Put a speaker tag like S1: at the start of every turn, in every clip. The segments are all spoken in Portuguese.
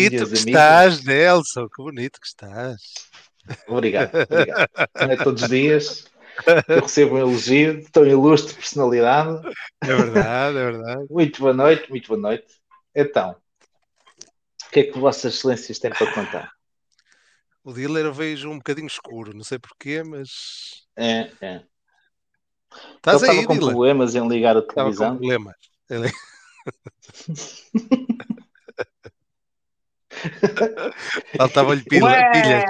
S1: bonito que estás, Nelson! Que bonito que estás.
S2: Obrigado, obrigado. Não é todos os dias que eu recebo um elogio de tão ilustre personalidade.
S1: É verdade, é verdade.
S2: Muito boa noite, muito boa noite. Então, o que é que Vossas Excelências têm para contar?
S1: O dealer eu vejo um bocadinho escuro, não sei porquê, mas.
S2: É, é.
S1: Estás aí,
S2: estava com
S1: dealer.
S2: problemas em ligar a
S1: Estava com
S2: televisão.
S1: problemas. Ele- Faltava-lhe pila- pilhas.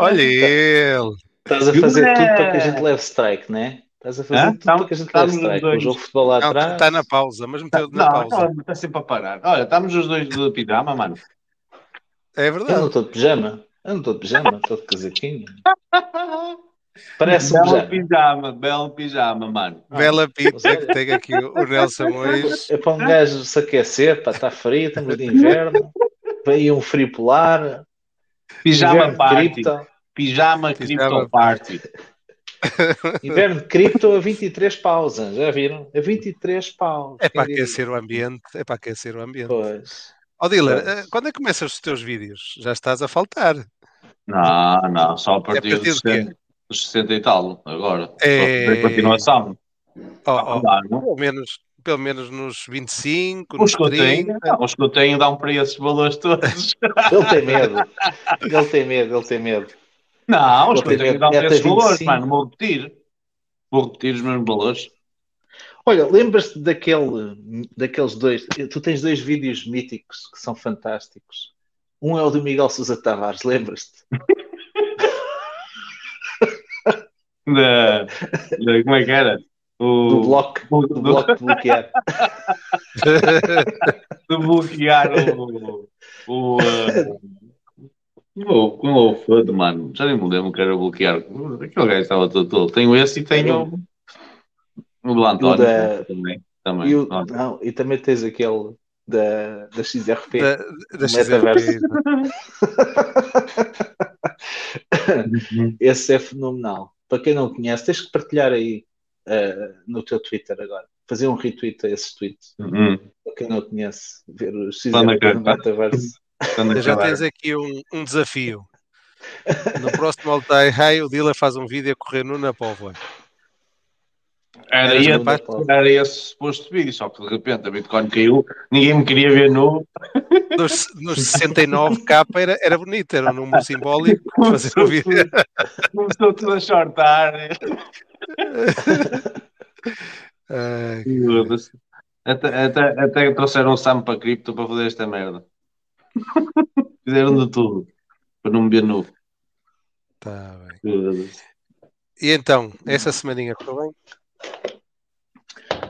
S1: Olha ele.
S2: Estás a fazer tudo para que a gente leve strike, não é? Estás a fazer
S3: Hã?
S2: tudo
S3: Estamos-
S2: para que a gente leve strike. O jogo de futebol lá
S1: Não,
S2: atrás.
S1: está na pausa, mas meteu na
S3: Não,
S1: pausa.
S3: não, está sempre a parar. Olha, estamos os dois de pijama, mano.
S1: É
S2: Eu não
S1: verdade.
S2: estou de pijama. Eu não estou de pijama, estou de casaquinho. Parece um
S3: Belo
S2: pijama.
S3: pijama, belo pijama, mano.
S1: Bela pita
S2: mas olha-
S1: que tem aqui o Nelson hoje.
S2: É para um gajo se aquecer, para estar frio, estamos de inverno. Vem aí um frio polar.
S3: Pijama
S2: inverno
S3: party.
S2: cripto.
S3: Pijama
S1: Pijama.
S3: cripto party.
S2: Inverno de cripto a 23 paus, já viram? A 23 paus.
S1: É para aquecer o ambiente. É para aquecer o ambiente.
S2: Pois.
S1: Ó
S2: Pois.
S1: eh, quando é que começas os teus vídeos? Já estás a faltar.
S3: Não, não, só a partir,
S1: É a partir quê?
S3: 60, dos 60 e tal, agora.
S1: É.
S3: Continuação. Dá, não?
S1: pelo, menos, pelo menos nos 25,
S3: Os
S1: nos
S3: que eu
S1: 30.
S3: tenho, não, os que eu tenho dão para esses valores todos.
S2: Ele tem medo. Ele tem medo, ele tem medo.
S3: Não, os que eu
S2: Eu tenho
S3: tenho dão para esses valores,
S2: 25.
S3: mano. Vou repetir. Vou repetir os mesmos valores.
S2: Olha, lembras-te daquele, daqueles dois? Tu tens dois vídeos míticos que são fantásticos. Um é o do Miguel Sousa Tavares, lembras-te?
S3: Da, da- como é que era? O,
S2: Do bloco,
S3: o-
S2: do bloco de bloquear.
S3: de bloquear o. O. o, o, o FUD, mano. Já nem me lembro que era bloquear. Aquele gajo estava todo todo. Tenho esse e tenho o do António
S2: O da-
S3: também. também.
S2: E, o- não, e também tens aquele da, da XRP.
S1: Da, da
S2: do
S1: XRP.
S2: Esse é fenomenal. Para quem não conhece, tens que partilhar aí eh, no teu Twitter agora. Fazer um retweet a esses tweets.
S3: Uhum.
S2: Para quem não conhece, ver o
S3: Quando
S2: XRP no
S3: acabar.
S2: metaverso.
S3: Quando
S1: Já tens aqui um, um desafio. No próximo Altai High, o dealer faz um vídeo a correr no Na
S3: Era esse,
S1: capaz?
S3: era esse suposto vídeo, só que de repente a Bitcoin caiu, ninguém me queria ver nu.
S1: Nos, nos 69k era, era bonito, era um número simbólico. Fazer um vídeo.
S3: Começou tudo a shortar.
S1: Ai,
S3: Até, até, até trouxeram o Sam para cripto para fazer esta merda. Fizeram de tudo para não me ver nu.
S1: tá bem. E então, essa semaninha correu bem?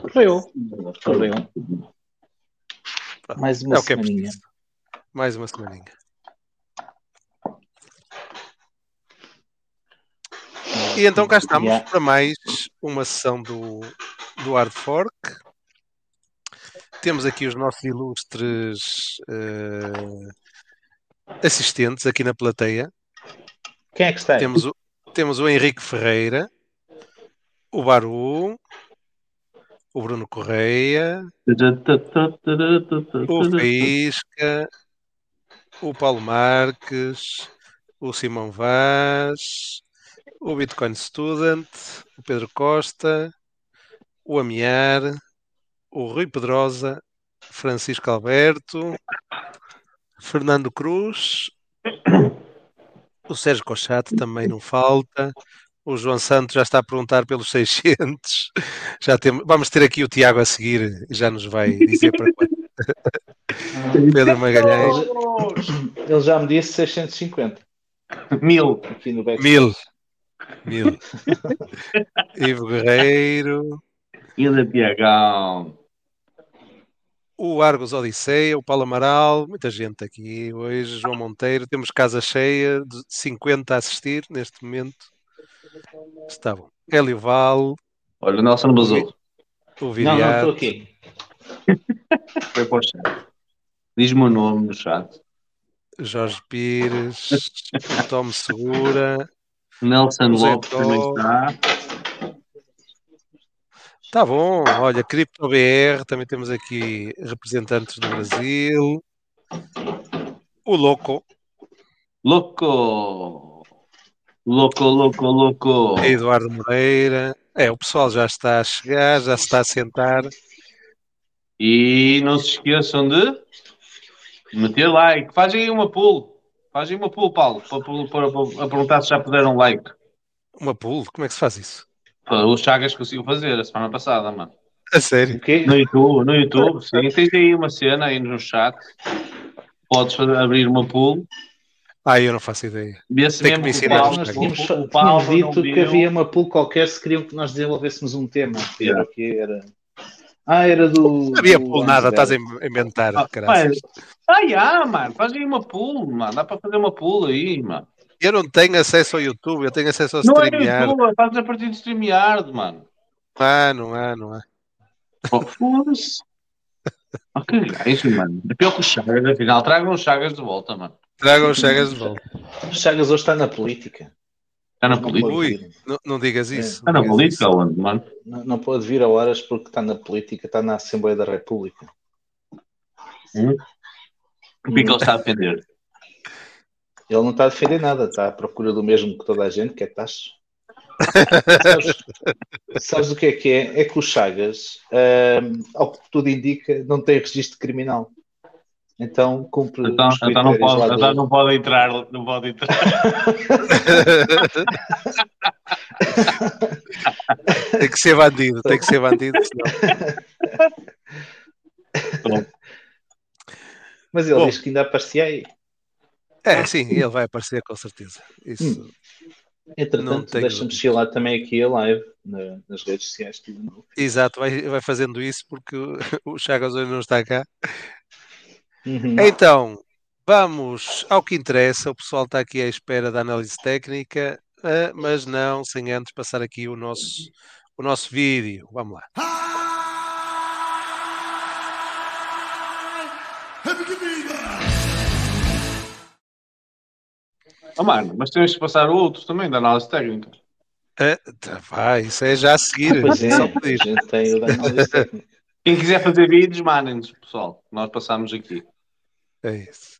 S2: Correu. Correu. Mais uma
S1: é é
S2: semaninha.
S1: preciso. Mais uma semaninha. E então cá estamos
S2: Yeah.
S1: para mais uma sessão do, do Hard Fork. Temos aqui os nossos ilustres eh, assistentes aqui na plateia.
S2: Quem é que está?
S1: Temos o, temos o Henrique Ferreira, o Baru, o Bruno Correia, o Faísca, o Paulo Marques, o Simão Vaz, o Bitcoin Student, o Pedro Costa, o Amiar, o Rui Pedrosa, Francisco Alberto, Fernando Cruz, o Sérgio Cochato também não falta. O João Santos já está a perguntar pelos 600. Já temos, vamos ter aqui o Tiago a seguir, já nos vai dizer para quando. Pedro Magalhães,
S2: Ele já me disse 650
S3: Mil.
S1: mil. Mil. Ivo Guerreiro,
S3: Ilha Piagão.
S1: o Argos Odisseia, o Paulo Amaral, muita gente aqui hoje. João Monteiro, temos casa cheia de 50 a assistir neste momento. Está bom. Hélio Val,
S3: Olha, o Nelson basou.
S1: o
S2: Não, não,
S1: Viriato,
S2: estou aqui.
S3: Foi para o chat. Diz-me o nome no chat.
S1: Jorge Pires, o Tom Segura,
S3: Nelson
S1: José
S3: Lopes também está.
S1: Tá bom, olha, CryptoBR, também temos aqui representantes do Brasil. O Louco,
S3: Louco! Louco, louco, louco!
S1: Eduardo Moreira. É, o pessoal já está a chegar, já se está a sentar.
S3: E não se esqueçam de meter like. Fazem aí uma pool. Fazem uma pool, Paulo, para, para, para, perguntar se já puderam like.
S1: Uma pool, como é que se faz isso?
S3: O Chagas conseguiu fazer a semana passada, mano.
S1: A sério?
S2: O quê?
S3: No YouTube, no YouTube, sim. Tens aí uma cena aí no chat. Podes fazer- abrir uma pool.
S1: Ah, eu não faço ideia.
S3: Vê-se
S1: Tem que me
S3: o
S1: ensinar
S3: Paulo,
S2: Nós tínhamos,
S3: o Paulo não
S2: dito que havia uma pool qualquer se queriam que nós desenvolvêssemos um tema. Era,
S3: Yeah.
S2: que era... Ah, era do.
S1: Não havia
S2: do
S1: pool nada, estás a inventar,
S3: Ah. Ah, já, mano. Faz aí uma pool, mano. Dá para fazer uma pool aí, mano.
S1: Eu não tenho acesso ao YouTube, eu tenho acesso ao
S3: Não é
S1: StreamYard.
S3: YouTube, faz a partir de StreamYard, mano.
S1: Ah, não há, não há.
S3: Oh, Foda-se. Oh, que gajo, mano. É pior que o Chagas, afinal. Tragam os Chagas de volta, mano.
S1: Tragam os Chagas de volta.
S2: Chagas hoje está na política.
S3: Está na
S2: Não
S3: política.
S2: pode
S1: Ui. Não, não digas isso.
S3: Está na
S1: não
S3: política onde, mano?
S2: Não, não pode vir a horas porque está na política, está na Assembleia da República.
S3: O que é que ele está a defender?
S2: Ele não está a defender nada, está à procura do mesmo que toda a gente, que é taxas. sabes, sabes o que é que é? É que o Chagas, ahm, ao que tudo indica, não tem registro criminal. Então cumpre
S3: Então, então, não, pode, então não pode entrar. Não pode entrar.
S1: tem que ser bandido, tem que ser bandido, senão.
S2: Mas ele
S1: Bom.
S2: diz que ainda aparecia aí.
S1: É, sim, ele vai aparecer com certeza. Isso.
S2: Hum. Entretanto, deixa-me chilar também aqui a live na- nas redes sociais. não fiz.
S1: Exato, vai, vai fazendo isso porque o, o Chagas hoje não está cá.
S2: Uhum.
S1: Então, vamos ao que interessa. O pessoal está aqui à espera da análise técnica, eh, mas não sem antes passar aqui o nosso, o nosso vídeo. Vamos lá.
S3: Oh, mano, mas temos que passar outros também da análise técnica.
S1: Eh, tá, vai, isso é já a seguir.
S2: Pois é,
S1: Só pedir.
S2: o.
S3: Quem quiser fazer vídeos, mandem-nos, pessoal. Nós passamos aqui.
S1: É isso.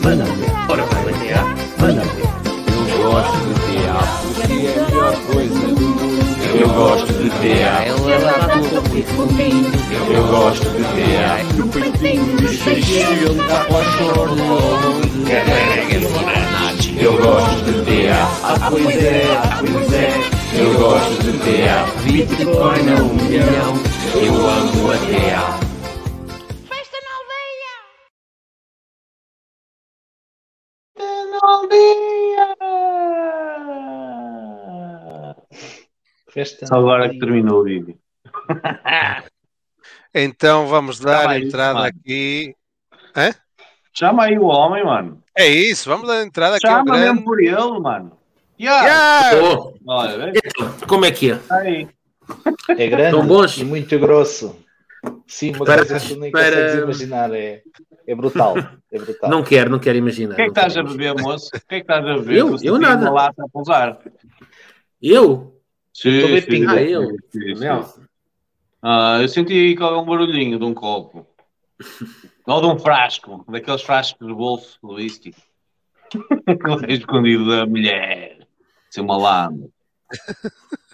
S4: Vai ver. Vai ver. Eu gosto de tear porque é a melhor coisa do mundo. Eu gosto de tear. Ela. Eu gosto de tear. No peitinho de xixi, dá para o choro. Eu gosto de tear. Ah, pois é, ah, pois é. Eu gosto de tear. Bitcoin a um milhão. Eu amo a tear.
S5: Festa na aldeia!
S2: Festa
S3: Só agora que terminou o vídeo.
S1: Então vamos dar
S3: bem,
S1: entrada
S3: mano.
S1: aqui.
S3: Chama aí o homem, mano.
S1: É isso, vamos dar entrada aqui ao
S3: Chama mesmo
S1: grande.
S3: por ele, mano. Yeah.
S1: Yeah!
S6: Oh,
S3: Olha,
S6: então, como é que é?
S3: Aí.
S2: É grande e muito grosso. Sim, uma
S6: Para-
S2: coisa que tu nem
S6: para-
S2: consegues imaginar. É, é brutal. É brutal.
S6: Não quero, não quero imaginar.
S3: O que é que estás a beber, moço? O que é que estás a beber?
S6: Eu? Eu nada.
S3: uma lata a pousar.
S6: Eu?
S3: Sim,
S2: Estou a
S3: sim,
S2: pinga.
S3: sim,
S6: Ah, eu?
S3: sim, sim. Ah, eu senti algum barulhinho de um copo. Ou de um frasco. Daqueles frascos de bolso do whisky. escondido da mulher. Seu malandro.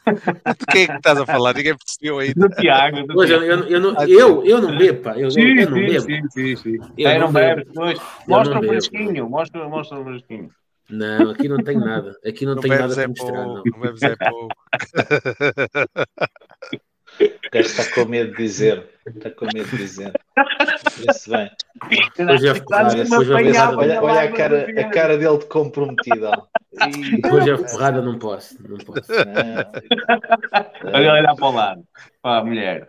S1: De quem é que estás a falar? Ninguém percebeu aí.
S3: Do Tiago. Do
S6: Pois, eu,
S3: Tiago.
S6: eu, eu, não, eu, eu não bebo, pá. Eu,
S3: Sim,
S6: eu não
S3: sim,
S6: bebo.
S3: sim, sim, sim.
S6: Eu
S3: Aí
S6: não
S3: não
S6: bebo.
S3: pois. Mostra
S6: não
S3: o
S6: bebo.
S3: fresquinho. Mostra, mostra o fresquinho.
S6: Não, aqui não tenho nada. Aqui não,
S1: Não
S6: tenho nada
S1: é
S6: para mostrar, não.
S1: pouco. Não bebes é pouco.
S2: O gajo está com medo de dizer. Está com medo de dizer. Vê-se bem.
S6: Depois é ferrada, depois é
S2: olha, olha a, cara, a cara dele de comprometido. Ih,
S6: Depois é ferrada, não posso. Não posso.
S2: não.
S3: Olha, olha para o lado. Para a mulher.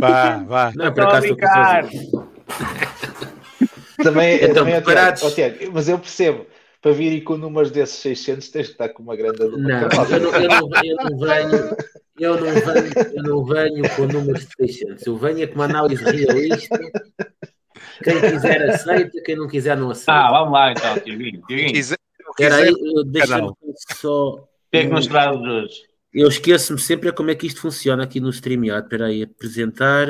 S1: Vá, vá.
S6: Não, por
S3: Estou a
S6: acaso estou sozinho.
S2: Também,
S6: Então,
S2: também
S6: preparados?
S2: ó, Tiago, mas eu percebo. Para vir e com números desses 600 tens que estar com uma grande
S6: Não, eu não, eu, não, eu não venho. Eu não, venho, eu não venho com números de 600. Eu venho é com uma análise realista Quem quiser aceita, quem não quiser não aceita.
S3: Ah, vamos lá então, Tiaguinho.
S1: Quem
S3: Tiaguinho, o
S1: quiser,
S6: Espera aí, deixa-me só.
S3: que é que nos traz hoje?
S6: Eu esqueço-me sempre como é que isto funciona aqui no StreamYard. Espera aí, apresentar.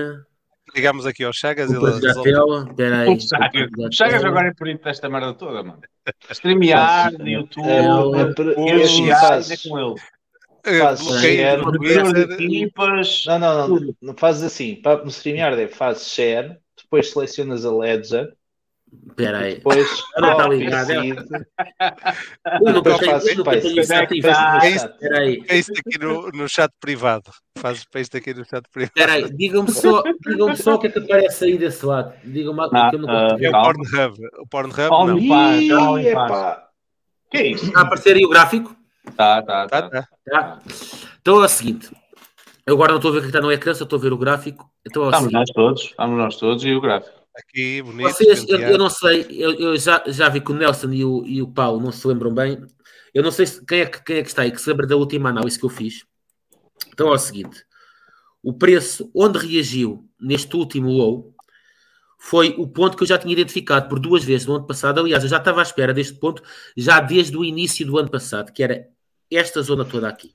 S1: ligamos aqui ao Chagas e ele
S6: da
S1: resolve.
S6: tela. Espera aí.
S3: O Chagas, o Chagas agora é por isso desta merda toda, mano. StreamYard, YouTube,
S2: É,
S6: Eu-
S2: é, é, é
S3: é com ele.
S1: Eh,
S2: Faz
S1: bloqueio
S2: share.
S3: equipas.
S2: Não, não, não, não fazes assim. Pa- No StreamYard é fazes share, depois selecionas a Ledger,
S6: Espera aí.
S2: depois
S6: Ah, não, tá
S2: copy
S6: ligado, é. Eu nunca
S2: depois
S6: tenho,
S2: fazes paste.
S6: isso
S3: é está?
S2: Paste
S1: É isso. É aqui no, no chat privado. Fazes para isto aqui no chat privado.
S6: Espera aí. Digam-me só, digam só o que é que aparece aí desse lado. Digam-me
S3: Ah,
S6: que eu não consigo
S1: É o. Pornhub. O Pornhub
S3: Oh,
S1: não.
S3: Pá,
S2: Ih,
S3: pá. Que é isso?
S6: Está a aparecer aí o gráfico?
S3: Tá, tá,
S1: Tá,
S3: tá.
S1: tá.
S6: Tá? Então é o seguinte. Eu agora não estou a ver o que está no ecrã, só estou a ver o gráfico. Então é o
S3: Estamos
S6: seguinte.
S3: nós todos, estamos nós todos e o gráfico.
S1: Aqui, bonito.
S6: Vocês, eu, eu não sei, eu, eu já, já vi que o Nelson e o, e o Paulo não se lembram bem. Eu não sei se, quem, é que, quem é que está aí que se lembra da última análise que eu fiz. Então é o seguinte: o preço onde reagiu neste último low foi o ponto que eu já tinha identificado por duas vezes no ano passado. Aliás, eu já estava à espera deste ponto já desde o início do ano passado, que era esta zona toda aqui.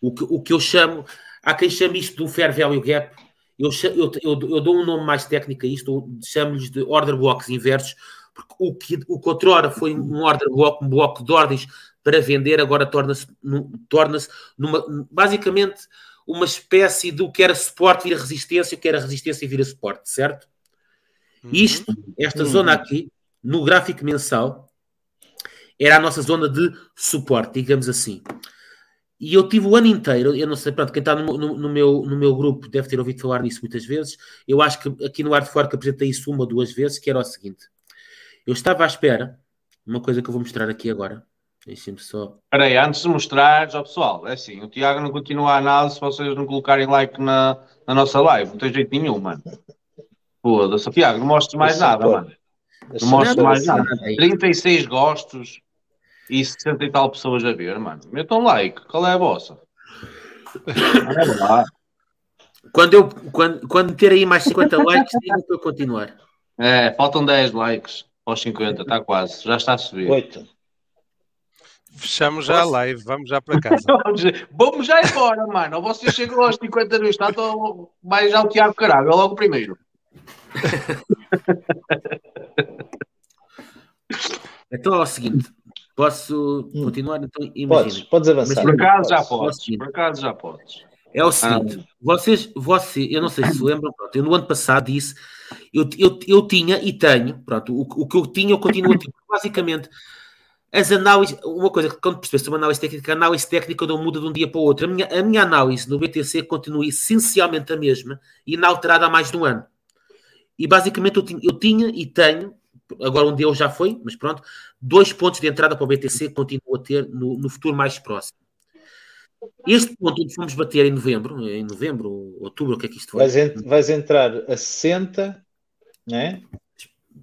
S6: O que, o que eu chamo, há quem chame isto de um fair value gap. Eu, eu, eu, eu dou um nome mais técnico a isto, chamo-lhes de order blocks inversos, porque o que, o que outrora foi um order block, um bloco de ordens para vender, agora torna-se num- torna-se numa, basicamente uma espécie do que era suporte vira resistência, o que era resistência vira suporte, certo?
S1: Uhum.
S6: Isto, esta
S2: Uhum.
S6: zona aqui, no gráfico mensal, era a nossa zona de suporte, digamos assim. E eu tive o ano inteiro, eu não sei, pronto, quem está no, no- no meu, no meu grupo deve ter ouvido falar nisso muitas vezes. Eu acho que aqui no Art Fork apresentei isso uma ou duas vezes, que era o seguinte: eu estava à espera, uma coisa que eu vou mostrar aqui agora. Deixem-me só.
S3: Espera aí, antes de mostrares ao pessoal, é assim, o Tiago não continua a análise se vocês não colocarem like na, na nossa live. Não tem jeito nenhum, mano. Foda-se. Tiago, não mostres mais nada, mano. Não mostro
S2: eu
S3: mais nada.
S6: aí.
S3: 36 gostos e 60 e tal pessoas a ver, mano. Metam like. Qual é a vossa? Olha lá.
S6: Quando, eu, quando, quando ter aí mais 50 likes, digam para eu continuar.
S3: É, faltam 10 likes aos 50, está quase. Já está a subir.
S2: Oito.
S1: Fechamos já a live. Vamos já para casa.
S3: Vamos, já embora, mano. Ou vocês chegam aos 50 no instante ou vai já o Tiago Caralho, é logo primeiro.
S6: Então é o seguinte: posso continuar? Então
S2: Podes,
S6: imaginem.
S2: podes avançar.
S3: Por acaso já
S2: Podes.
S3: podes. Por acaso já podes.
S6: É o seguinte, vocês, você, eu não sei se se lembram, pronto, eu no ano passado disse, eu, eu, eu tinha e tenho, pronto, o, o que eu tinha eu continuo a ter, basicamente, as análises, uma coisa que quando percebes uma análise técnica, a análise técnica não muda de um dia para o outro, a minha, a minha análise no BTC continua essencialmente a mesma, inalterada há mais de um ano. E basicamente eu tinha, eu tinha e tenho, agora um dia já foi, mas pronto, dois pontos de entrada para o BTC que continuo a ter no, no futuro mais próximo. Este ponto onde fomos bater em novembro, em novembro, outubro, o que é que isto foi?
S2: Vais, en- vais entrar a 60, né?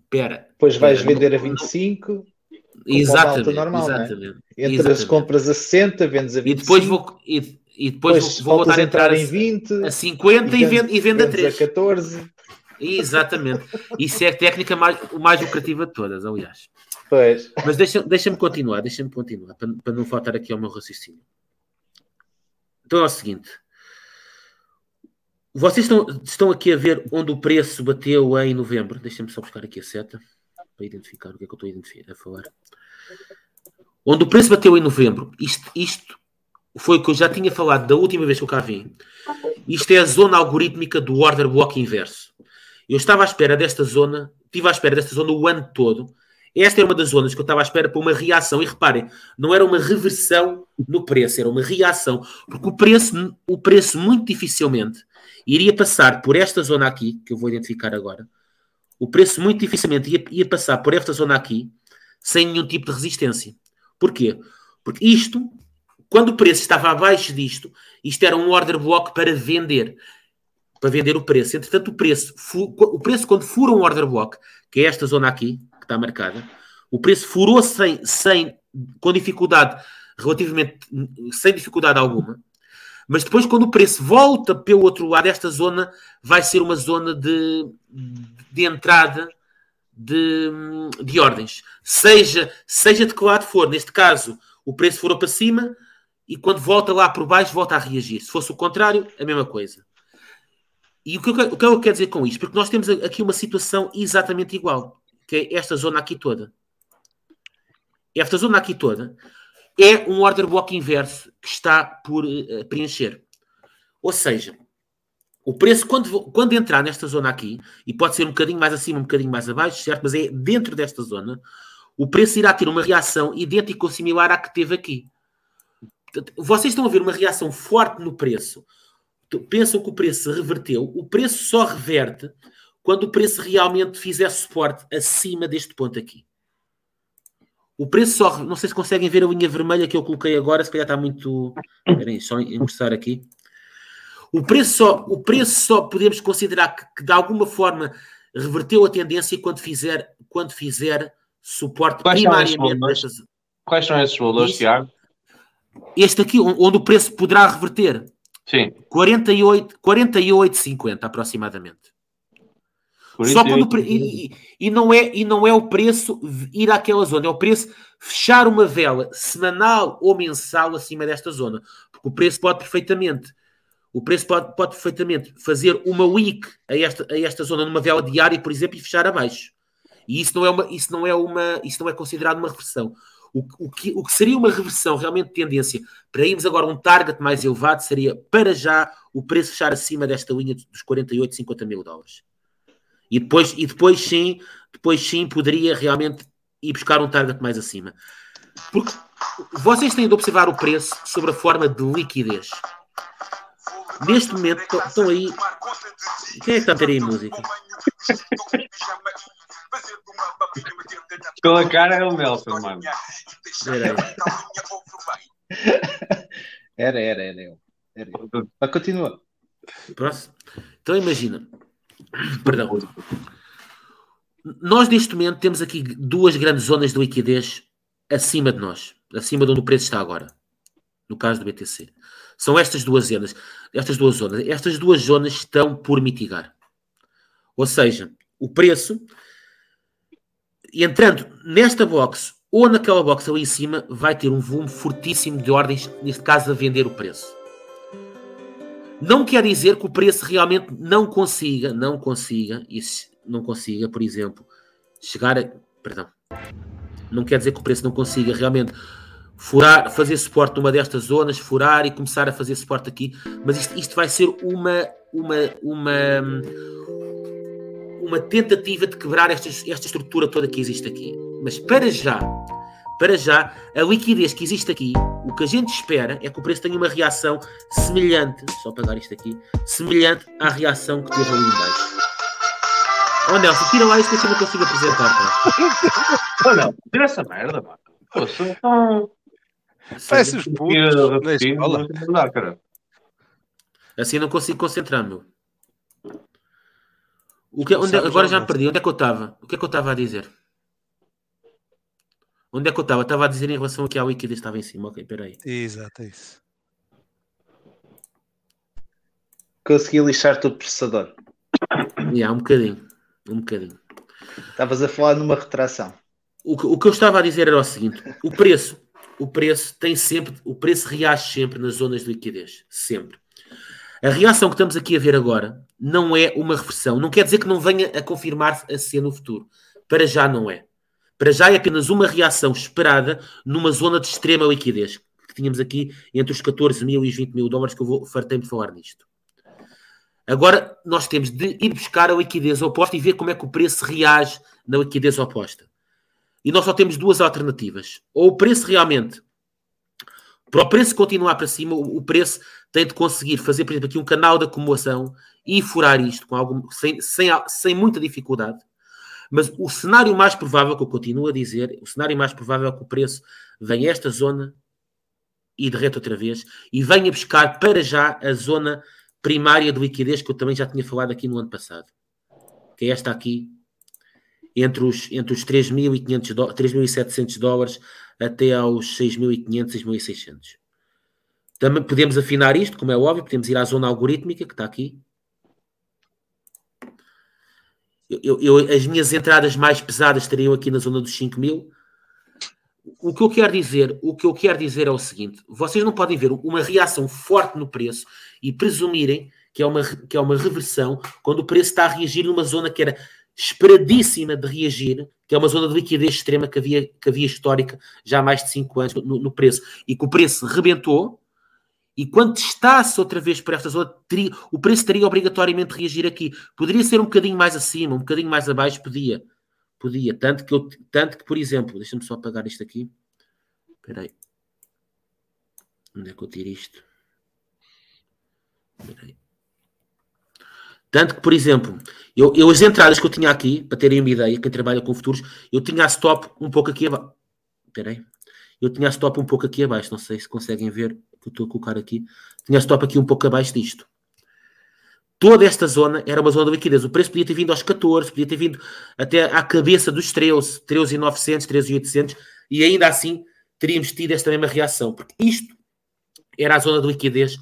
S6: Espera.
S2: depois vais
S6: Espera,
S2: vender a
S6: não-
S2: 25,
S6: Exatamente,
S2: normal, né?
S6: exatamente.
S2: entras,
S6: exatamente.
S2: compras a 60, vendes a
S6: E
S2: 25,
S6: depois vou, e, e depois
S2: depois
S6: vou, voltar
S2: a entrar
S6: a
S2: em 20,
S6: a 50 e, vendo, e vendo a
S2: vendes
S6: 3.
S2: a 14.
S6: Exatamente. Isso é a técnica mais, mais lucrativa de todas, aliás.
S2: Pois.
S6: Mas deixa- deixa-me continuar, deixa-me continuar, para, para não faltar aqui ao meu raciocínio. Então é o seguinte. Vocês estão, estão aqui a ver onde o preço bateu em novembro. Deixa-me só buscar aqui a seta para identificar o que é que eu estou a falar. Onde o preço bateu em novembro, isto, isto foi o que eu já tinha falado da última vez que eu cá vim. Isto é a zona algorítmica do order block inverso. Eu estava à espera desta zona, estive à espera desta zona o ano todo. Esta era uma das zonas que eu estava à espera para uma reação. E reparem, não era uma reversão no preço, era uma reação. Porque o preço, o preço muito dificilmente iria passar por esta zona aqui, que eu vou identificar agora. O preço muito dificilmente ia, ia passar por esta zona aqui sem nenhum tipo de resistência. Porquê? Porque isto, quando o preço estava abaixo disto, isto era um order block para vender. Para vender o preço. Entretanto, o preço, o preço quando fura um order block, que é esta zona aqui, que está marcada, o preço furou sem, sem com dificuldade, relativamente, sem dificuldade alguma. Mas depois, quando o preço volta pelo outro lado, esta zona vai ser uma zona de, de entrada de, de ordens. Seja, seja de que lado for, neste caso, o preço for para cima e quando volta lá por baixo, volta a reagir. Se fosse o contrário, a mesma coisa. E o que, eu, o que eu quero dizer com isto? Porque nós temos aqui uma situação exatamente igual, que é esta zona aqui toda. Esta zona aqui toda é um order block inverso que está por uh, preencher. Ou seja, o preço, quando, quando entrar nesta zona aqui, e pode ser um bocadinho mais acima, um bocadinho mais abaixo, certo? Mas é dentro desta zona, o preço irá ter uma reação idêntica ou similar à que teve aqui. Vocês estão a ver uma reação forte no preço. Pensam que o preço reverteu. O preço só reverte quando o preço realmente fizer suporte acima deste ponto aqui. O preço só. Não sei se conseguem ver a linha vermelha que eu coloquei agora, se calhar está muito. Esperem, só mostrar aqui. O preço só, o preço só podemos considerar que, que de alguma forma reverteu a tendência quando fizer, quando fizer suporte
S3: Quais são
S6: primariamente. nestas-
S3: Quais são esses valores. Tiago?
S6: Este aqui, onde o preço poderá reverter.
S3: Sim.
S6: 48, 48,50 aproximadamente. Só quando pre- e, e- e não é, e não é o preço ir àquela zona, é o preço fechar uma vela semanal ou mensal acima desta zona. Porque o preço pode perfeitamente, o preço pode, pode perfeitamente fazer uma week a esta, a esta zona numa vela diária, por exemplo, e fechar abaixo. E isso não é, uma, isso não é, uma, isso não é considerado uma reversão. O, o, que, o que seria uma reversão realmente de tendência para irmos agora um target mais elevado seria, para já, o preço fechar acima desta linha dos 48, 50 mil dólares. E depois, e depois sim, depois sim poderia realmente ir buscar um target mais acima. Porque vocês têm de observar o preço sobre a forma de liquidez. Neste momento estão- estão aí. Quem é que está a ter aí música?
S3: Pela cara é o Nelson, mano.
S6: Aí.
S2: Era, era, era eu. Era eu. Mas continua.
S6: Próximo. Então imagina. Perdão. Nós neste momento temos aqui duas grandes zonas de liquidez acima de nós, acima de onde o preço está agora. No caso do BTC. São estas duas zonas. Estas duas zonas. Estas duas zonas estão por mitigar. Ou seja, o preço entrando nesta box ou naquela box ali em cima, vai ter um volume fortíssimo de ordens, neste caso, a vender o preço. Não quer dizer que o preço realmente não consiga, não consiga, isso não consiga, por exemplo, chegar a. Perdão. Não quer dizer que o preço não consiga realmente furar, fazer suporte numa destas zonas, furar e começar a fazer suporte aqui, mas isto, isto vai ser uma, uma, uma, uma tentativa de quebrar esta, esta estrutura toda que existe aqui. Mas para já, para já, a liquidez que existe aqui, o que a gente espera é que o preço tenha uma reação semelhante, só pagar isto aqui, semelhante à reação que teve ali em baixo. Oh Nelson, tira lá isso que eu não consigo apresentar. Pá.
S3: Olha, tira essa merda, mano. Pô, sou tão.
S1: Parece os putos na escola.
S6: Assim não consigo concentrar, meu. O que, onde,
S1: Sabe,
S6: agora
S1: já
S6: me perdi. Onde é que eu estava? O que é que eu estava a dizer? Onde é que eu estava? Estava a dizer em relação aqui à liquidez estava em cima. Ok, peraí.
S1: Exato, é isso.
S2: Consegui lixar-te o processador.
S6: E há um bocadinho. Um bocadinho.
S2: Estavas a falar numa retração.
S6: O que, o que eu estava a dizer era o seguinte: o preço, o preço tem sempre, o preço reage sempre nas zonas de liquidez, sempre. A reação que estamos aqui a ver agora não é uma reversão, não quer dizer que não venha a confirmar-se a ser no futuro. Para já não é. Para já é apenas uma reação esperada numa zona de extrema liquidez que tínhamos aqui entre os 14 mil e os 20 mil dólares que eu vou fartei de falar nisto. Agora nós temos de ir buscar a liquidez oposta e ver como é que o preço reage na liquidez oposta. E nós só temos duas alternativas. Ou o preço realmente, para o preço continuar para cima, o preço tem de conseguir fazer, por exemplo, aqui um canal de acumulação e furar isto com algum, sem, sem, sem muita dificuldade. Mas o cenário mais provável, que eu continuo a dizer, o cenário mais provável é que o preço venha a esta zona e derreta outra vez e venha buscar para já a zona primária de liquidez que eu também já tinha falado aqui no ano passado. Que é esta aqui, entre os, entre os 3.500 dó- 3.700 dólares até aos 6.500, 6.600. Também podemos afinar isto, como é óbvio, podemos ir à zona algorítmica que está aqui. Eu, eu- as minhas entradas mais pesadas estariam aqui na zona dos 5 mil. O que eu quero dizer, o que eu quero dizer é o seguinte: vocês não podem ver uma reação forte no preço e presumirem que é uma, que é uma reversão quando o preço está a reagir numa zona que era esperadíssima de reagir, que é uma zona de liquidez extrema que havia, que havia histórica já há mais de 5 anos no, no preço, e que o preço rebentou, e quando testasse outra vez por esta zona, teria- o preço teria obrigatoriamente de reagir aqui. Poderia ser um bocadinho mais acima, um bocadinho mais abaixo, podia. Podia. Tanto que, eu, tanto que por exemplo, deixa-me só apagar isto aqui. Espera aí. Onde é que eu tiro isto? Tanto que, por exemplo, eu, eu as entradas que eu tinha aqui, para terem uma ideia, quem trabalha com futuros, eu tinha a stop um pouco aqui abaixo. Espera aí. Eu tinha a stop um pouco aqui abaixo. Não sei se conseguem ver que eu estou a colocar aqui. Tinha stop aqui um pouco abaixo disto. Toda esta zona era uma zona de liquidez. O preço podia ter vindo aos 14, podia ter vindo até à cabeça dos 13, 13,900, 13,800 e ainda assim teríamos tido esta mesma reação. Porque isto era a zona de liquidez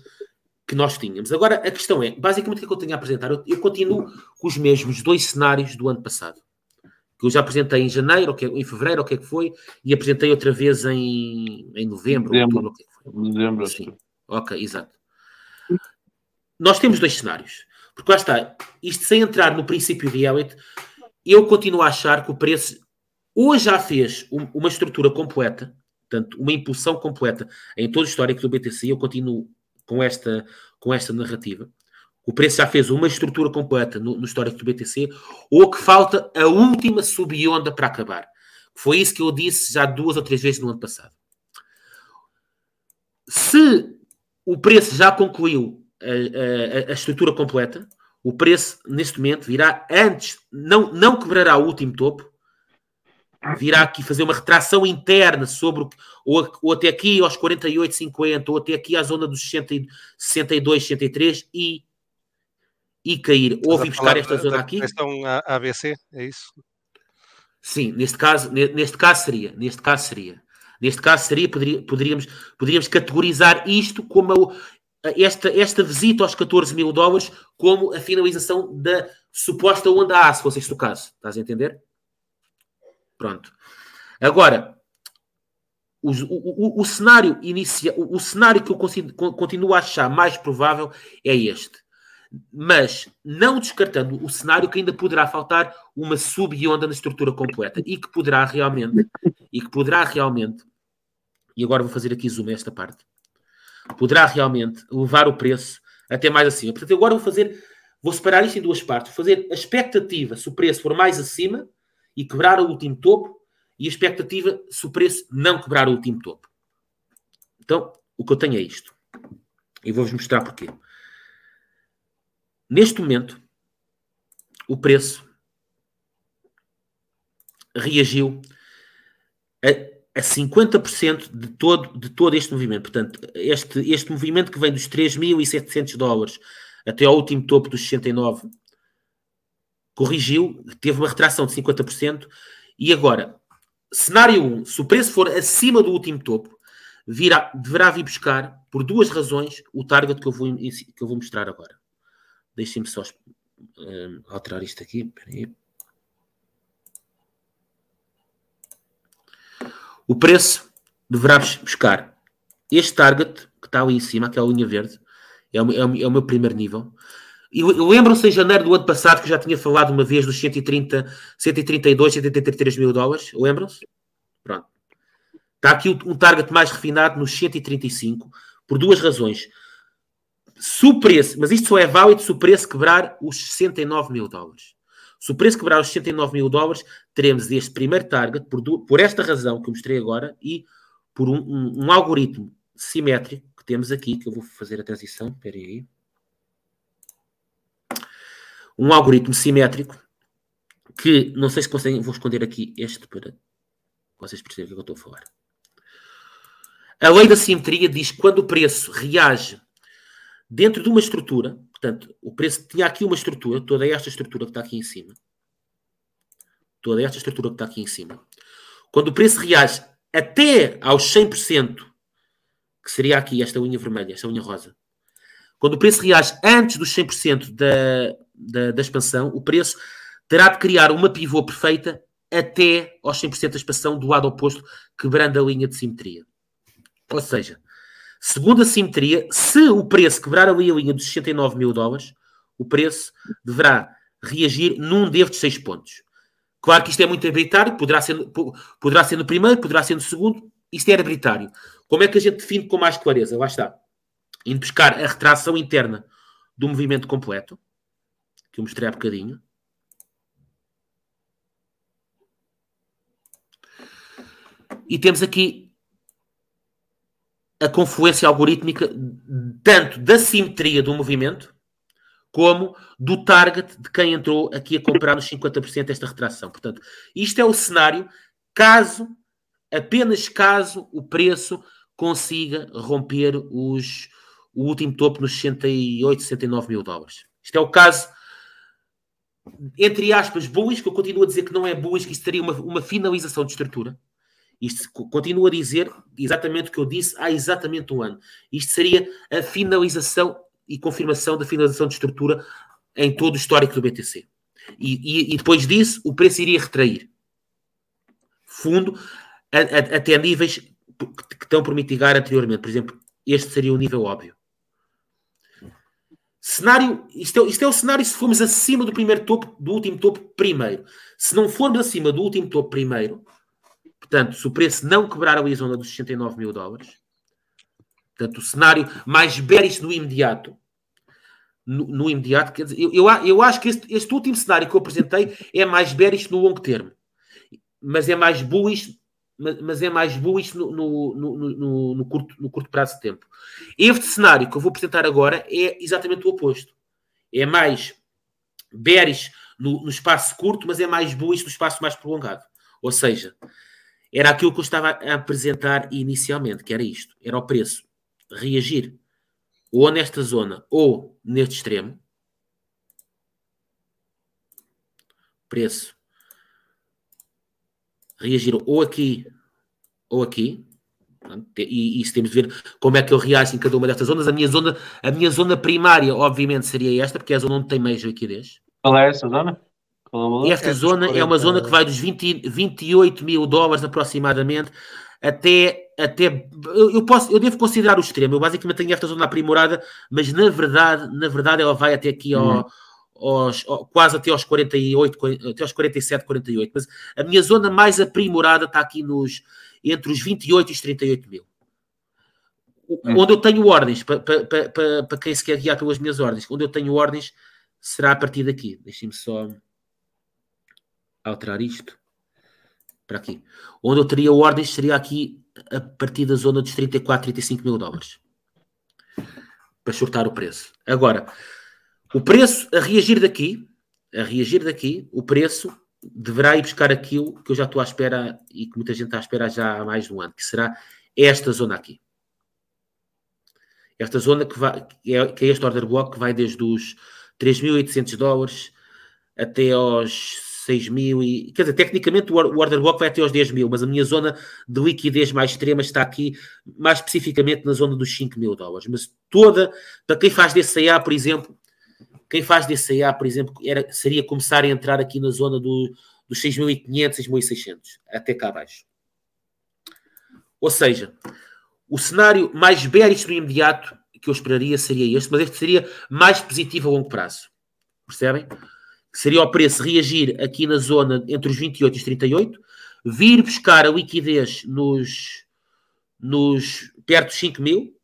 S6: que nós tínhamos. Agora, a questão é, basicamente, o que é que eu tenho a apresentar? Eu, eu continuo com os mesmos dois cenários do ano passado. Que eu já apresentei em janeiro, ou que, é- em fevereiro, o que é que foi, e apresentei outra vez em, em novembro, outubro, o que é que.
S3: Dezembro,
S6: Sim. Ok, exato. Nós temos dois cenários. Porque lá está, isto sem entrar no princípio de Elliott, eu continuo a achar que o preço ou já fez um- uma estrutura completa, portanto, uma impulsão completa em todo o histórico do BTC, eu continuo com esta, com esta narrativa. O preço já fez uma estrutura completa no, no histórico do BTC, ou que falta a última subionda para acabar. Foi isso que eu disse já duas ou três vezes no ano passado. Se o preço já concluiu a, a- a estrutura completa, o preço neste momento virá antes, não, não quebrará o último topo, virá aqui fazer uma retração interna sobre ou, ou até aqui aos 48, 50, ou até aqui à zona dos 60, e- 62, 63 e, e cair. Ou vir buscar esta zona aqui.
S1: Questão A- ABC, é isso?
S6: Sim, neste caso, ne- neste caso seria, neste caso seria. Neste caso seria, poderíamos, poderíamos categorizar isto como a- esta, esta visita aos 14 mil dólares como a finalização da suposta onda A, se fosse este o caso. Estás a entender? Pronto. Agora, os- o, o- o cenário inicia, o, o cenário que eu continuo a achar mais provável é este. Mas não descartando o cenário que ainda poderá faltar uma sub-onda na estrutura completa e que poderá realmente, e que poderá realmente, e agora vou fazer aqui zoom a esta parte, poderá realmente levar o preço até mais acima. Portanto, agora vou fazer, vou separar isto em duas partes. Vou fazer a expectativa se o preço for mais acima e quebrar o último topo, e a expectativa se o preço não quebrar o último topo. Então, o que eu tenho é isto. E vou-vos mostrar porquê. Neste momento, o preço reagiu a, a 50% de todo, de todo este movimento. Portanto, este, este movimento que vem dos 3.700 dólares até ao último topo dos 69 corrigiu, teve uma retração de 50%. E agora, cenário 1, se o preço for acima do último topo, virá, deverá vir buscar, por duas razões, o target que eu vou, que eu vou mostrar agora. Deixem-me só um, alterar isto aqui. Espera aí. O preço deverá buscar este target que está ali em cima, aquela linha verde, é o, é o, é o meu primeiro nível. E lembram-se em janeiro do ano passado que eu já tinha falado uma vez dos 130, 132, 133 mil dólares? Lembram-se? Pronto. Está aqui um target mais refinado nos 135, por duas razões. Se o preço, mas isto só é válido se o preço quebrar os 69 mil dólares. Se o preço quebrar os 69 mil dólares, teremos este primeiro target, por, por esta razão que eu mostrei agora, e por um, um, um, algoritmo simétrico que temos aqui, que eu vou fazer a transição, espera aí. Um algoritmo simétrico que, não sei se conseguem, vou esconder aqui este para vocês perceberem o que eu estou a falar. A lei da simetria diz que quando o preço reage dentro de uma estrutura, portanto, o preço tinha aqui uma estrutura, toda esta estrutura que está aqui em cima, toda esta estrutura que está aqui em cima, quando o preço reage até aos 100% que seria aqui esta unha vermelha, esta unha rosa. Quando o preço reage antes dos 100% da, da, da expansão, o preço terá de criar uma pivô perfeita até aos 100% da expansão do lado oposto, quebrando a linha de simetria. Ou seja, segundo a simetria, se o preço quebrar ali a linha dos 69 mil dólares, o preço deverá reagir num destes seis pontos. Claro que isto é muito arbitrário, poderá ser, poderá ser no primeiro, poderá ser no segundo, isto é arbitrário. Como é que a gente define com mais clareza? Lá está. Indo buscar a retração interna do movimento completo, que eu mostrei há bocadinho. E temos aqui a confluência algorítmica tanto da simetria do movimento como do target de quem entrou aqui a comprar nos 50% desta retração. Portanto, isto é o cenário caso, apenas caso o preço consiga romper os, o último topo nos 68, 69 mil dólares. Isto é o caso, entre aspas, bullish, que eu continuo a dizer que não é bullish, que isto seria uma, uma finalização de estrutura. Isto continua a dizer exatamente o que eu disse há exatamente um ano. Isto seria a finalização e confirmação da finalização de estrutura em todo o histórico do BTC. E, e, e depois disso, o preço iria retrair fundo a, a, até níveis que estão por mitigar anteriormente. Por exemplo, este seria o nível óbvio. Cenário, isto é, isto é o cenário se formos acima do primeiro topo, do último topo primeiro. Se não formos acima do último topo primeiro, portanto, se o preço não quebrar a zona dos 69 mil dólares, Portanto, o cenário mais bearish no imediato. No, no imediato, quer dizer, eu, eu, eu acho que este, este, último cenário que eu apresentei é mais bearish no longo termo, mas é mais bullish, mas, é mais bullish no, no, no, curto, no curto prazo de tempo. Este cenário que eu vou apresentar agora é exatamente o oposto. É mais bearish no espaço curto, mas é mais bullish no espaço mais prolongado. Ou seja, era aquilo que eu estava a apresentar inicialmente, que era isto: era o preço reagir ou nesta zona ou neste extremo, preço reagir ou aqui ou aqui, e isso temos de ver como é que eu reajo em cada uma destas zonas. A minha zona, a minha zona primária, obviamente, seria esta, porque é a zona onde tem mais liquidez.
S3: Qual é essa zona?
S6: É esta é zona 40... é uma zona que vai dos 20, 28 mil dólares aproximadamente até, até eu, posso, eu devo considerar o extremo. Eu basicamente tenho esta zona aprimorada, mas na verdade, na verdade ela vai até aqui ao, uhum. aos, ao, quase até aos 48, até aos 47, 48. Mas a minha zona mais aprimorada está aqui nos entre os 28 e os 38 mil. Uhum. Onde eu tenho ordens, para, para, para, para quem se quer guiar pelas minhas ordens, onde eu tenho ordens será a partir daqui. Deixem-me só alterar isto para aqui. Onde eu teria ordens seria aqui a partir da zona dos 34, 35 mil dólares. Para shortar o preço. Agora, o preço a reagir daqui, a reagir daqui, o preço deverá ir buscar aquilo que eu já estou à espera e que muita gente está à espera já há mais de um ano, que será esta zona aqui. Esta zona que, vai, que, é, é este order block que vai desde os 3.800 dólares até aos 6 mil e. Quer dizer, tecnicamente o order block vai até aos 10 mil, mas a minha zona de liquidez mais extrema está aqui, mais especificamente na zona dos 5 mil dólares. Mas toda, para quem faz DCA, por exemplo, quem faz DCA, por exemplo, era, seria começar a entrar aqui na zona do, dos 6.500, 6.600, até cá abaixo. Ou seja, o cenário mais bearish no imediato que eu esperaria seria este, mas este seria mais positivo a longo prazo. Percebem? Seria o preço reagir aqui na zona entre os 28 e os 38, vir buscar a liquidez nos, nos perto dos 5 mil,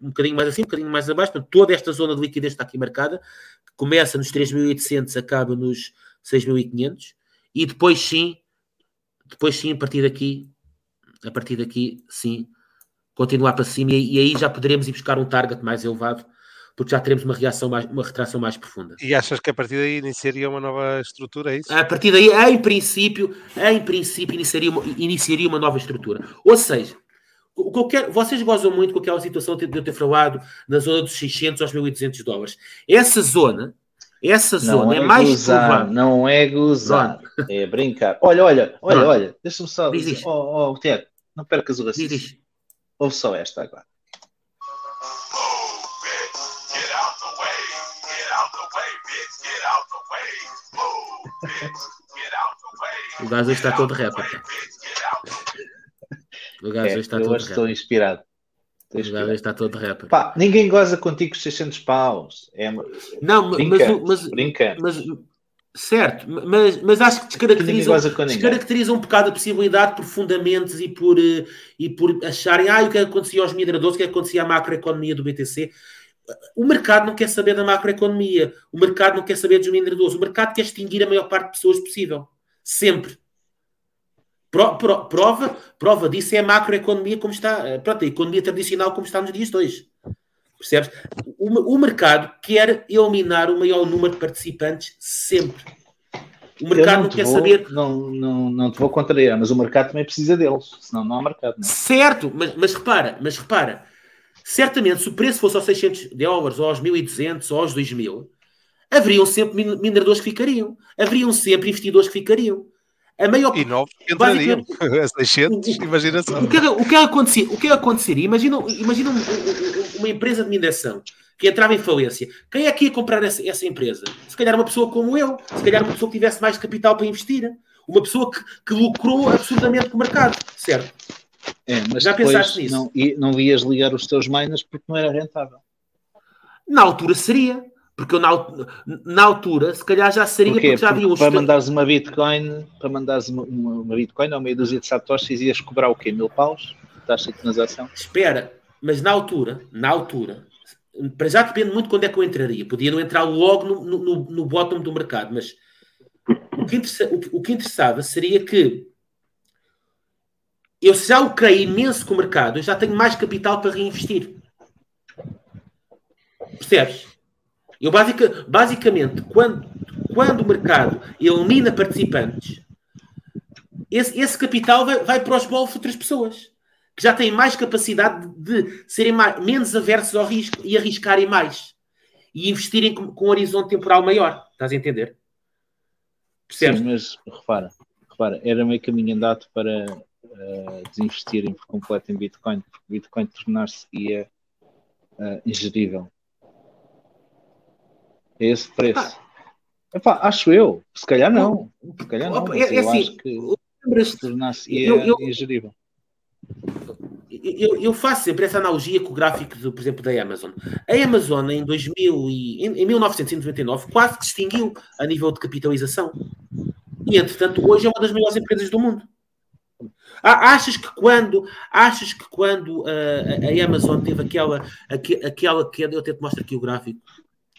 S6: um bocadinho mais assim, um bocadinho mais abaixo, portanto, toda esta zona de liquidez está aqui marcada, começa nos 3.800, acaba nos 6.500, e depois sim, depois sim, a partir daqui, a partir daqui, sim, continuar para cima, e, e aí já poderemos ir buscar um target mais elevado, porque já teremos uma reação mais, uma retração mais profunda.
S1: E achas que a partir daí iniciaria uma nova estrutura, é isso?
S6: A partir daí, em princípio, em princípio, iniciaria uma, iniciaria uma nova estrutura. Ou seja, o que eu quero, vocês gozam muito com aquela situação de eu ter falado na zona dos 600 aos 1.800 dólares. Essa zona, essa zona é, é, mais
S2: gozar, provável. Não é gozar, é brincar. Olha, olha, olha, olha, deixa-me só dizer. Oh, oh, Tiago, não percas o raciocínio. Ouve só esta agora.
S6: O gajo hoje está todo rapper. pá. O gajo
S2: É,
S6: hoje está
S2: eu
S6: todo
S2: hoje estou inspirado.
S6: O
S2: Estou
S6: gajo
S2: inspirado.
S6: hoje está todo rapper.
S2: Pá, ninguém goza contigo com 600 paus. É,
S6: Não, mas,
S2: brincando,
S6: mas,
S2: brincando.
S6: mas, certo, mas, mas acho que descaracteriza,
S2: goza com ninguém.
S6: descaracteriza um bocado a possibilidade por fundamentos e por, eh, e por acharem ah, o que é que acontecia aos mineradores, o que é que acontecia à macroeconomia do BTC. O mercado não quer saber da macroeconomia, o mercado não quer saber dos mineradores, o mercado quer extinguir a maior parte de pessoas possível. Sempre. Pro- pro- prova, prova disso é a macroeconomia como está, eh, pronto, a economia tradicional como está nos dias de hoje. Percebes? O, o mercado quer eliminar o maior número de participantes sempre. O mercado
S2: não
S6: não quer
S2: vou,
S6: saber.
S2: Não, não, não te vou contrariar, mas o mercado também precisa deles, senão não há mercado. Não. é?
S6: Certo, mas, mas repara, mas repara, certamente se o preço fosse aos 600 dólares, ou aos 1200, ou aos 2000, haveriam sempre min- mineradores que ficariam, haveriam sempre investidores que ficariam. A maior
S1: E novos que entrariam. A 600, imagina só.
S6: O que, é, o que é acontecer? O que é aconteceria? Imagina, imagina um- um- um- uma empresa de mineração que entrava em falência. Quem é que ia comprar essa, essa empresa? Se calhar uma pessoa como eu, se calhar uma pessoa que tivesse mais capital para investir, uma pessoa que, que lucrou absurdamente com o mercado, certo?
S2: É, mas
S6: Já pensaste nisso?
S2: Não, e não ias ligar os teus miners porque não era rentável.
S6: Na altura seria, porque eu na, na altura, se calhar já seria,
S2: Porquê?
S6: porque já havia os
S2: para mandares uma Bitcoin, para mandares uma, uma, Bitcoin ou meia dúzia de satoshis ias cobrar o quê? Mil paus? Taxa de transação?
S6: Espera, mas na altura, na altura, para já depende muito de quando é que eu entraria. Podia não entrar logo no, no, no- bottom do mercado, mas o que, interessa- o o que interessava seria que eu já o creio imenso com o mercado, eu já tenho mais capital para reinvestir. Percebes? Eu basica- basicamente, quando, quando o mercado elimina participantes, esse, esse capital vai, vai para os bolsos de outras pessoas que já têm mais capacidade de serem mais- menos aversos ao risco e arriscarem mais e investirem com, com um horizonte temporal maior. Estás a entender? Percebes?
S2: Sim, mas repara, repara, era meio caminho andado para eh, desinvestirem por completo em Bitcoin, porque Bitcoin tornar-se-ia eh, ingerível. É esse preço. Epá, acho eu. Se calhar não. Se calhar não. Mas
S6: é- é
S2: eu
S6: assim,
S2: acho que
S6: Lembras-te?
S2: tornar-se-ia
S6: eu- eu-
S2: ingerível.
S6: Eu, eu faço sempre essa analogia com o gráfico, do, por exemplo, da Amazon. A Amazon, em, 2000 e, em, em 1999, quase que extinguiu a nível de capitalização. E, entretanto, hoje é uma das maiores empresas do mundo. Ah, Achas que quando, achas que quando ah, a, a Amazon teve aquela, aque- aquela que eu até te mostro aqui o gráfico,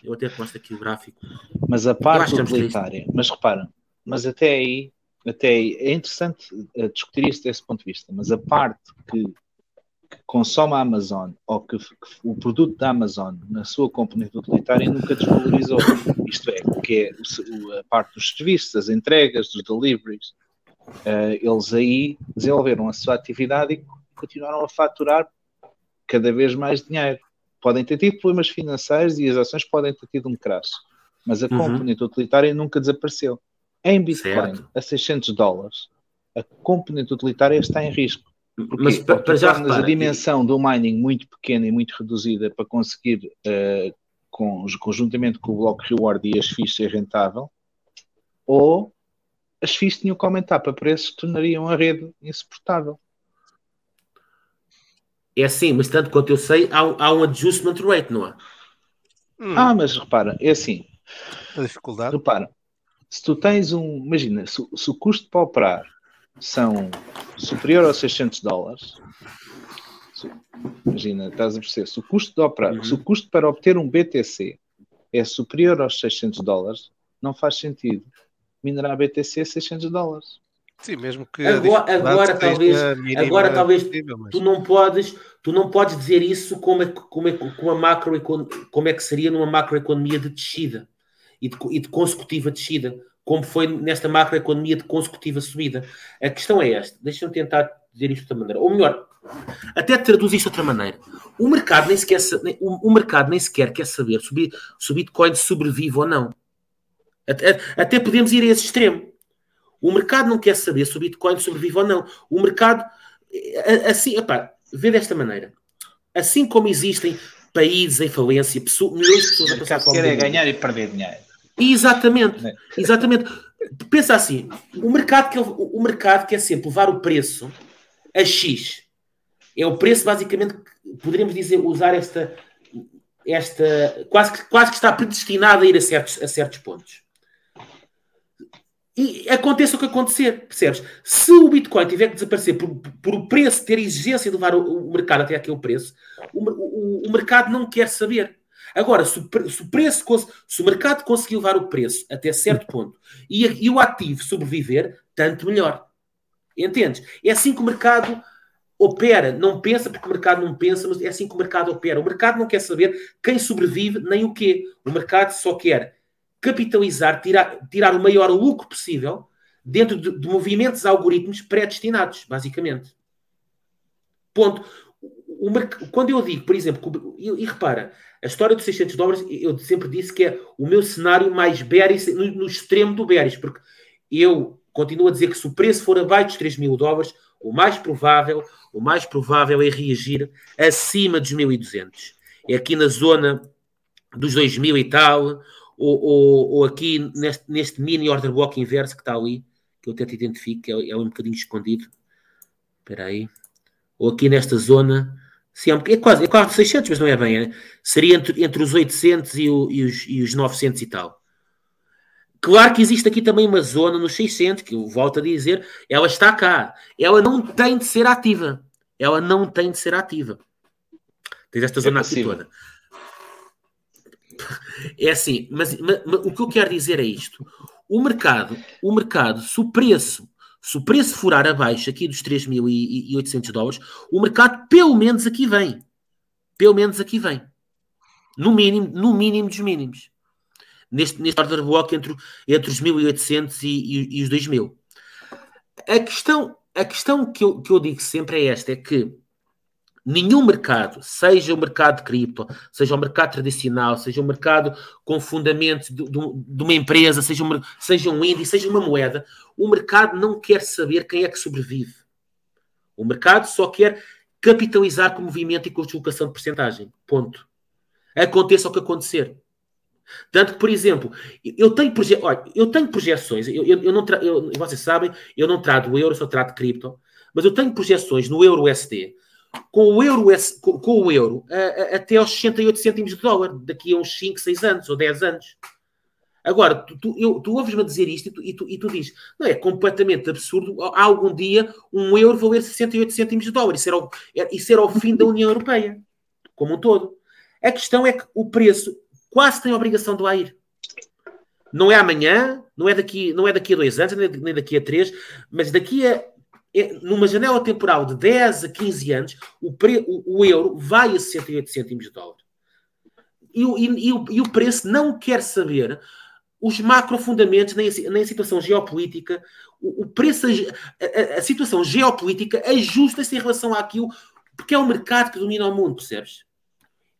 S6: eu até te mostro aqui o gráfico.
S2: Mas a parte utilitária, mas repara, mas até aí, até aí é interessante eh, discutir isso desse ponto de vista, mas a parte que, que consome a Amazon ou que, que o produto da Amazon na sua componente utilitária nunca desvalorizou. Isto é, que é o- a parte dos serviços, das entregas, dos deliveries. Eh, eles aí desenvolveram a sua atividade e continuaram a faturar cada vez mais dinheiro. Podem ter tido problemas financeiros e as ações podem ter tido um crash, mas a
S6: Uhum.
S2: componente utilitária nunca desapareceu. Em Bitcoin,
S6: Certo.
S2: a 600 dólares, a componente utilitária está em risco. Porquê?
S6: Mas pa-
S2: Porque
S6: para já
S2: tornas a
S6: repara,
S2: dimensão do mining muito pequena e muito reduzida para conseguir, eh, com- conjuntamente com o bloco reward e as FIIs ser rentável, ou as FIIs tinham que aumentar para preços que tornariam a rede insuportável.
S6: é assim, mas tanto quanto eu sei, há, um- há um adjustment rate, não há?
S1: Hum,
S2: Ah, mas repara, é assim,
S1: a dificuldade.
S2: repara, se tu tens um, imagina, se, se o custo para operar são superior aos 600 dólares, imagina, estás a perceber, se o custo de operar,
S6: Uhum.
S2: se o custo para obter um BTC é superior aos 600 dólares, não faz sentido minerar BTC a 600 dólares.
S1: Sim, mesmo que a
S6: Agora- agora talvez- agora talvez
S1: possível, mas-
S6: tu não podes tu não podes dizer isso como é, que- como é, que- com a macro como é que seria numa macroeconomia de descida e de, e de consecutiva descida como foi nesta macroeconomia de consecutiva subida. A questão é esta deixa-me tentar dizer isto de outra maneira. Ou melhor até traduz isto de outra maneira. O mercado nem sequer o, o mercado nem sequer quer saber se o Bitcoin sobrevive ou não até, até podemos ir a esse extremo o mercado não quer saber se o Bitcoin sobrevive ou não o mercado a- assim, vê desta maneira. Assim como existem países em falência, pessoas, milhões de pessoas a passar fome.
S2: Quer
S6: no
S2: é ganhar e perder dinheiro.
S6: Exatamente,
S2: Né?
S6: exatamente. Pensa assim, o mercado, que, o mercado quer sempre levar o preço a X. É o preço, basicamente, que poderíamos dizer, usar esta, esta quase, que, quase que está predestinado a ir a certos, a certos pontos. E aconteça o que acontecer, percebes? Se o Bitcoin tiver que desaparecer por, por o preço, ter exigência de levar o, o mercado até aquele preço, o, o, o mercado não quer saber. Agora, se o, se preço, se o mercado conseguir levar o preço até certo ponto e, e o ativo sobreviver, tanto melhor. Entendes? É assim que o mercado opera. Não pensa porque o mercado não pensa, mas é assim que o mercado opera. O mercado não quer saber quem sobrevive nem o quê. O mercado só quer capitalizar, tirar, tirar o maior lucro possível dentro de, de movimentos algoritmos pré-destinados, basicamente. Ponto. Quando eu digo, por exemplo, e, e repara, a história dos 600 dólares, eu sempre disse que é o meu cenário mais bearish, no, no extremo do bearish, porque eu continuo a dizer que se o preço for abaixo dos 3 mil dólares, o mais provável, o mais provável é reagir acima dos 1200. É aqui na zona dos 2000 e tal, ou, ou, ou aqui neste, neste mini order block inverso que está ali, que eu até te identifico, que é, é um bocadinho escondido. Espera aí. Ou aqui nesta zona, sim, é, um, é quase, é quase 600, mas não é bem, é? seria entre, entre os 800 e, o, e, os, e os 900 e tal. Claro que existe aqui também uma zona nos 600, que eu volto a dizer, ela está cá. Ela não tem de ser ativa. Ela não tem de ser ativa. Tens esta zona aqui
S2: passiva.
S6: toda. É assim, mas, mas- mas o que eu quero dizer é isto. O mercado, o mercado, se o preço, se o preço furar abaixo aqui dos 3.800 dólares, o mercado pelo menos aqui vem. Pelo menos aqui vem. No mínimo, no mínimo dos mínimos. Neste, neste order block entre, entre os 1.800 e, e, e os 2.000. A questão, a questão que, eu, que eu digo sempre é esta, é que nenhum mercado, seja o mercado de cripto, seja o mercado tradicional, seja o mercado com fundamentos de, de- de uma empresa, seja, um, seja um índice, seja uma moeda, o mercado não quer saber quem é que sobrevive. O mercado só quer capitalizar com movimento e com deslocação de porcentagem. Ponto. Aconteça o que acontecer. Tanto que, por exemplo, eu tenho, proje olha, eu tenho projeções, eu, eu, eu não eu, vocês sabem, eu não trato o euro, só trato cripto, mas eu tenho projeções no euro USD com o euro, com, o euro até aos 68 cêntimos de dólar, daqui a uns 5, 6 anos ou 10 anos. Agora, tu, tu, eu- tu ouves-me dizer isto e tu, e, tu, e tu dizes, não é completamente absurdo algum dia um euro valer 68 cêntimos de dólar. Isso era, o, era- isso era o fim da União Europeia, como um todo. A questão é que o preço quase tem a obrigação de lá ir. Não é amanhã, não é daqui, não é daqui a dois anos, nem daqui a três, mas daqui a é- numa janela temporal de 10 a 15 anos, o, pre- o- o euro vai a 68 cêntimos de dólar. E, e- e o, e o preço não quer saber os macrofundamentos, nem a situação geopolítica. O, o preço, a, a- a situação geopolítica ajusta-se em relação àquilo, porque é o mercado que domina o mundo, percebes?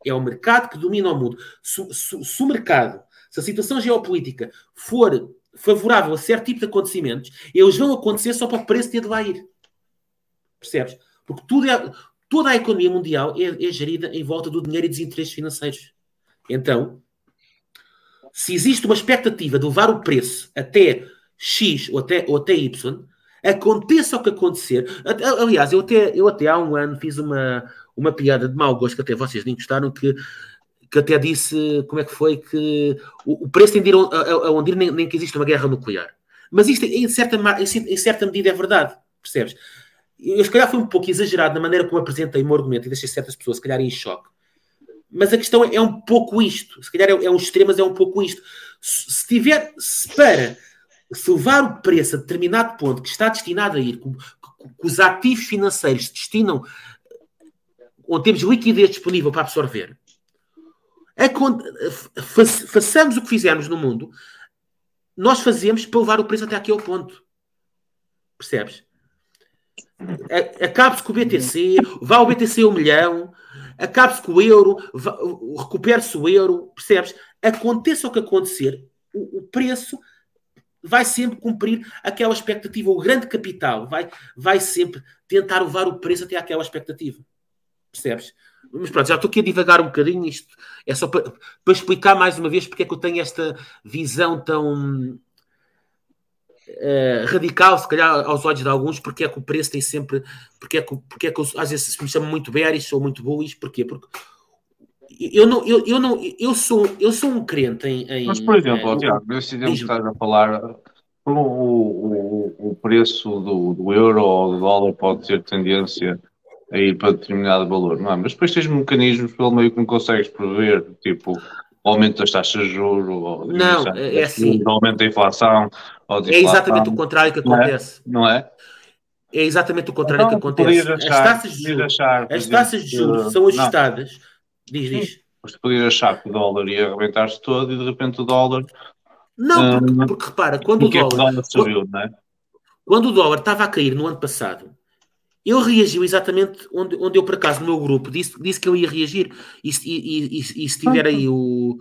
S6: É o mercado que domina o mundo. Se, se- se o mercado, se a situação geopolítica for favorável a certo tipo de acontecimentos, eles vão acontecer só para o preço ter de lá ir. Percebes? Porque tudo é, toda a economia mundial é, é gerida em volta do dinheiro e dos interesses financeiros. Então, se existe uma expectativa de levar o preço até X ou até, ou até Y, aconteça o que acontecer. Aliás, eu até, eu até há um ano fiz uma, uma piada de mau gosto que até vocês nem gostaram, que, que até disse como é que foi que o, o preço tem de ir aonde ir, nem, nem que existe uma guerra nuclear. Mas isto, em certa, em cer- em certa medida, é verdade. Percebes? Eu, se calhar, foi um pouco exagerado na maneira como apresentei o meu argumento e deixei certas pessoas, se calhar, em choque. Mas a questão é, é um pouco isto. Se calhar é, é um extremo, mas é um pouco isto. Se, se tiver, se para se levar o preço a determinado ponto que está destinado a ir, que, que- os ativos financeiros destinam, onde temos liquidez disponível para absorver, façamos o que fizemos no mundo, nós fazemos para levar o preço até aquele ponto. Percebes? Acabe-se com o BTC, vá ao BTC um milhão, acabe-se com o euro, recupere-se o euro, percebes? Aconteça o que acontecer, o, o preço vai sempre cumprir aquela expectativa. O grande capital vai, vai sempre tentar levar o preço até aquela expectativa. Percebes? Mas pronto, já estou aqui a divagar um bocadinho. Isto é só para, para explicar mais uma vez porque é que eu tenho esta visão tão eh, radical, se calhar aos olhos de alguns, porque é que o preço tem sempre. Porque é que, porque é que eu, às vezes me chamam muito bearish ou muito bullish. Porquê? Porque eu não, eu, eu não, eu sou, eu sou um crente em. em
S3: Mas, por exemplo,
S6: eh,
S3: ó, Tiago, nesse exemplo que estás a falar, o, o, o preço do, do euro ou do dólar pode ter tendência a ir para determinado valor, não é? Mas depois tens mecanismos pelo meio que não consegues prever, tipo aumento das taxas de juros, ou
S6: Não, é- é assim.
S3: aumento da inflação, ou
S6: É exatamente o contrário que
S3: não é?
S6: acontece.
S3: não é?
S6: É exatamente o contrário que
S3: Então,
S6: acontece.
S3: podias
S6: As
S3: achar-
S6: taxas de juros,
S3: achar,
S6: as taxas de juros
S3: que-
S6: são
S3: não,
S6: ajustadas. Diz, diz.
S3: Mas tu podias achar que o dólar ia arrebentar-se todo e de repente o dólar.
S6: Não, porque,
S3: Hum,
S6: porque repara, quando o
S3: Porque é que o
S6: dólar,
S3: dólar subiu, não é?
S6: quando o dólar estava a cair no ano passado, ele reagiu exatamente onde, onde eu, por acaso, no meu grupo, disse, disse que ele ia reagir. E, se- e, e, e, se tiver aí o,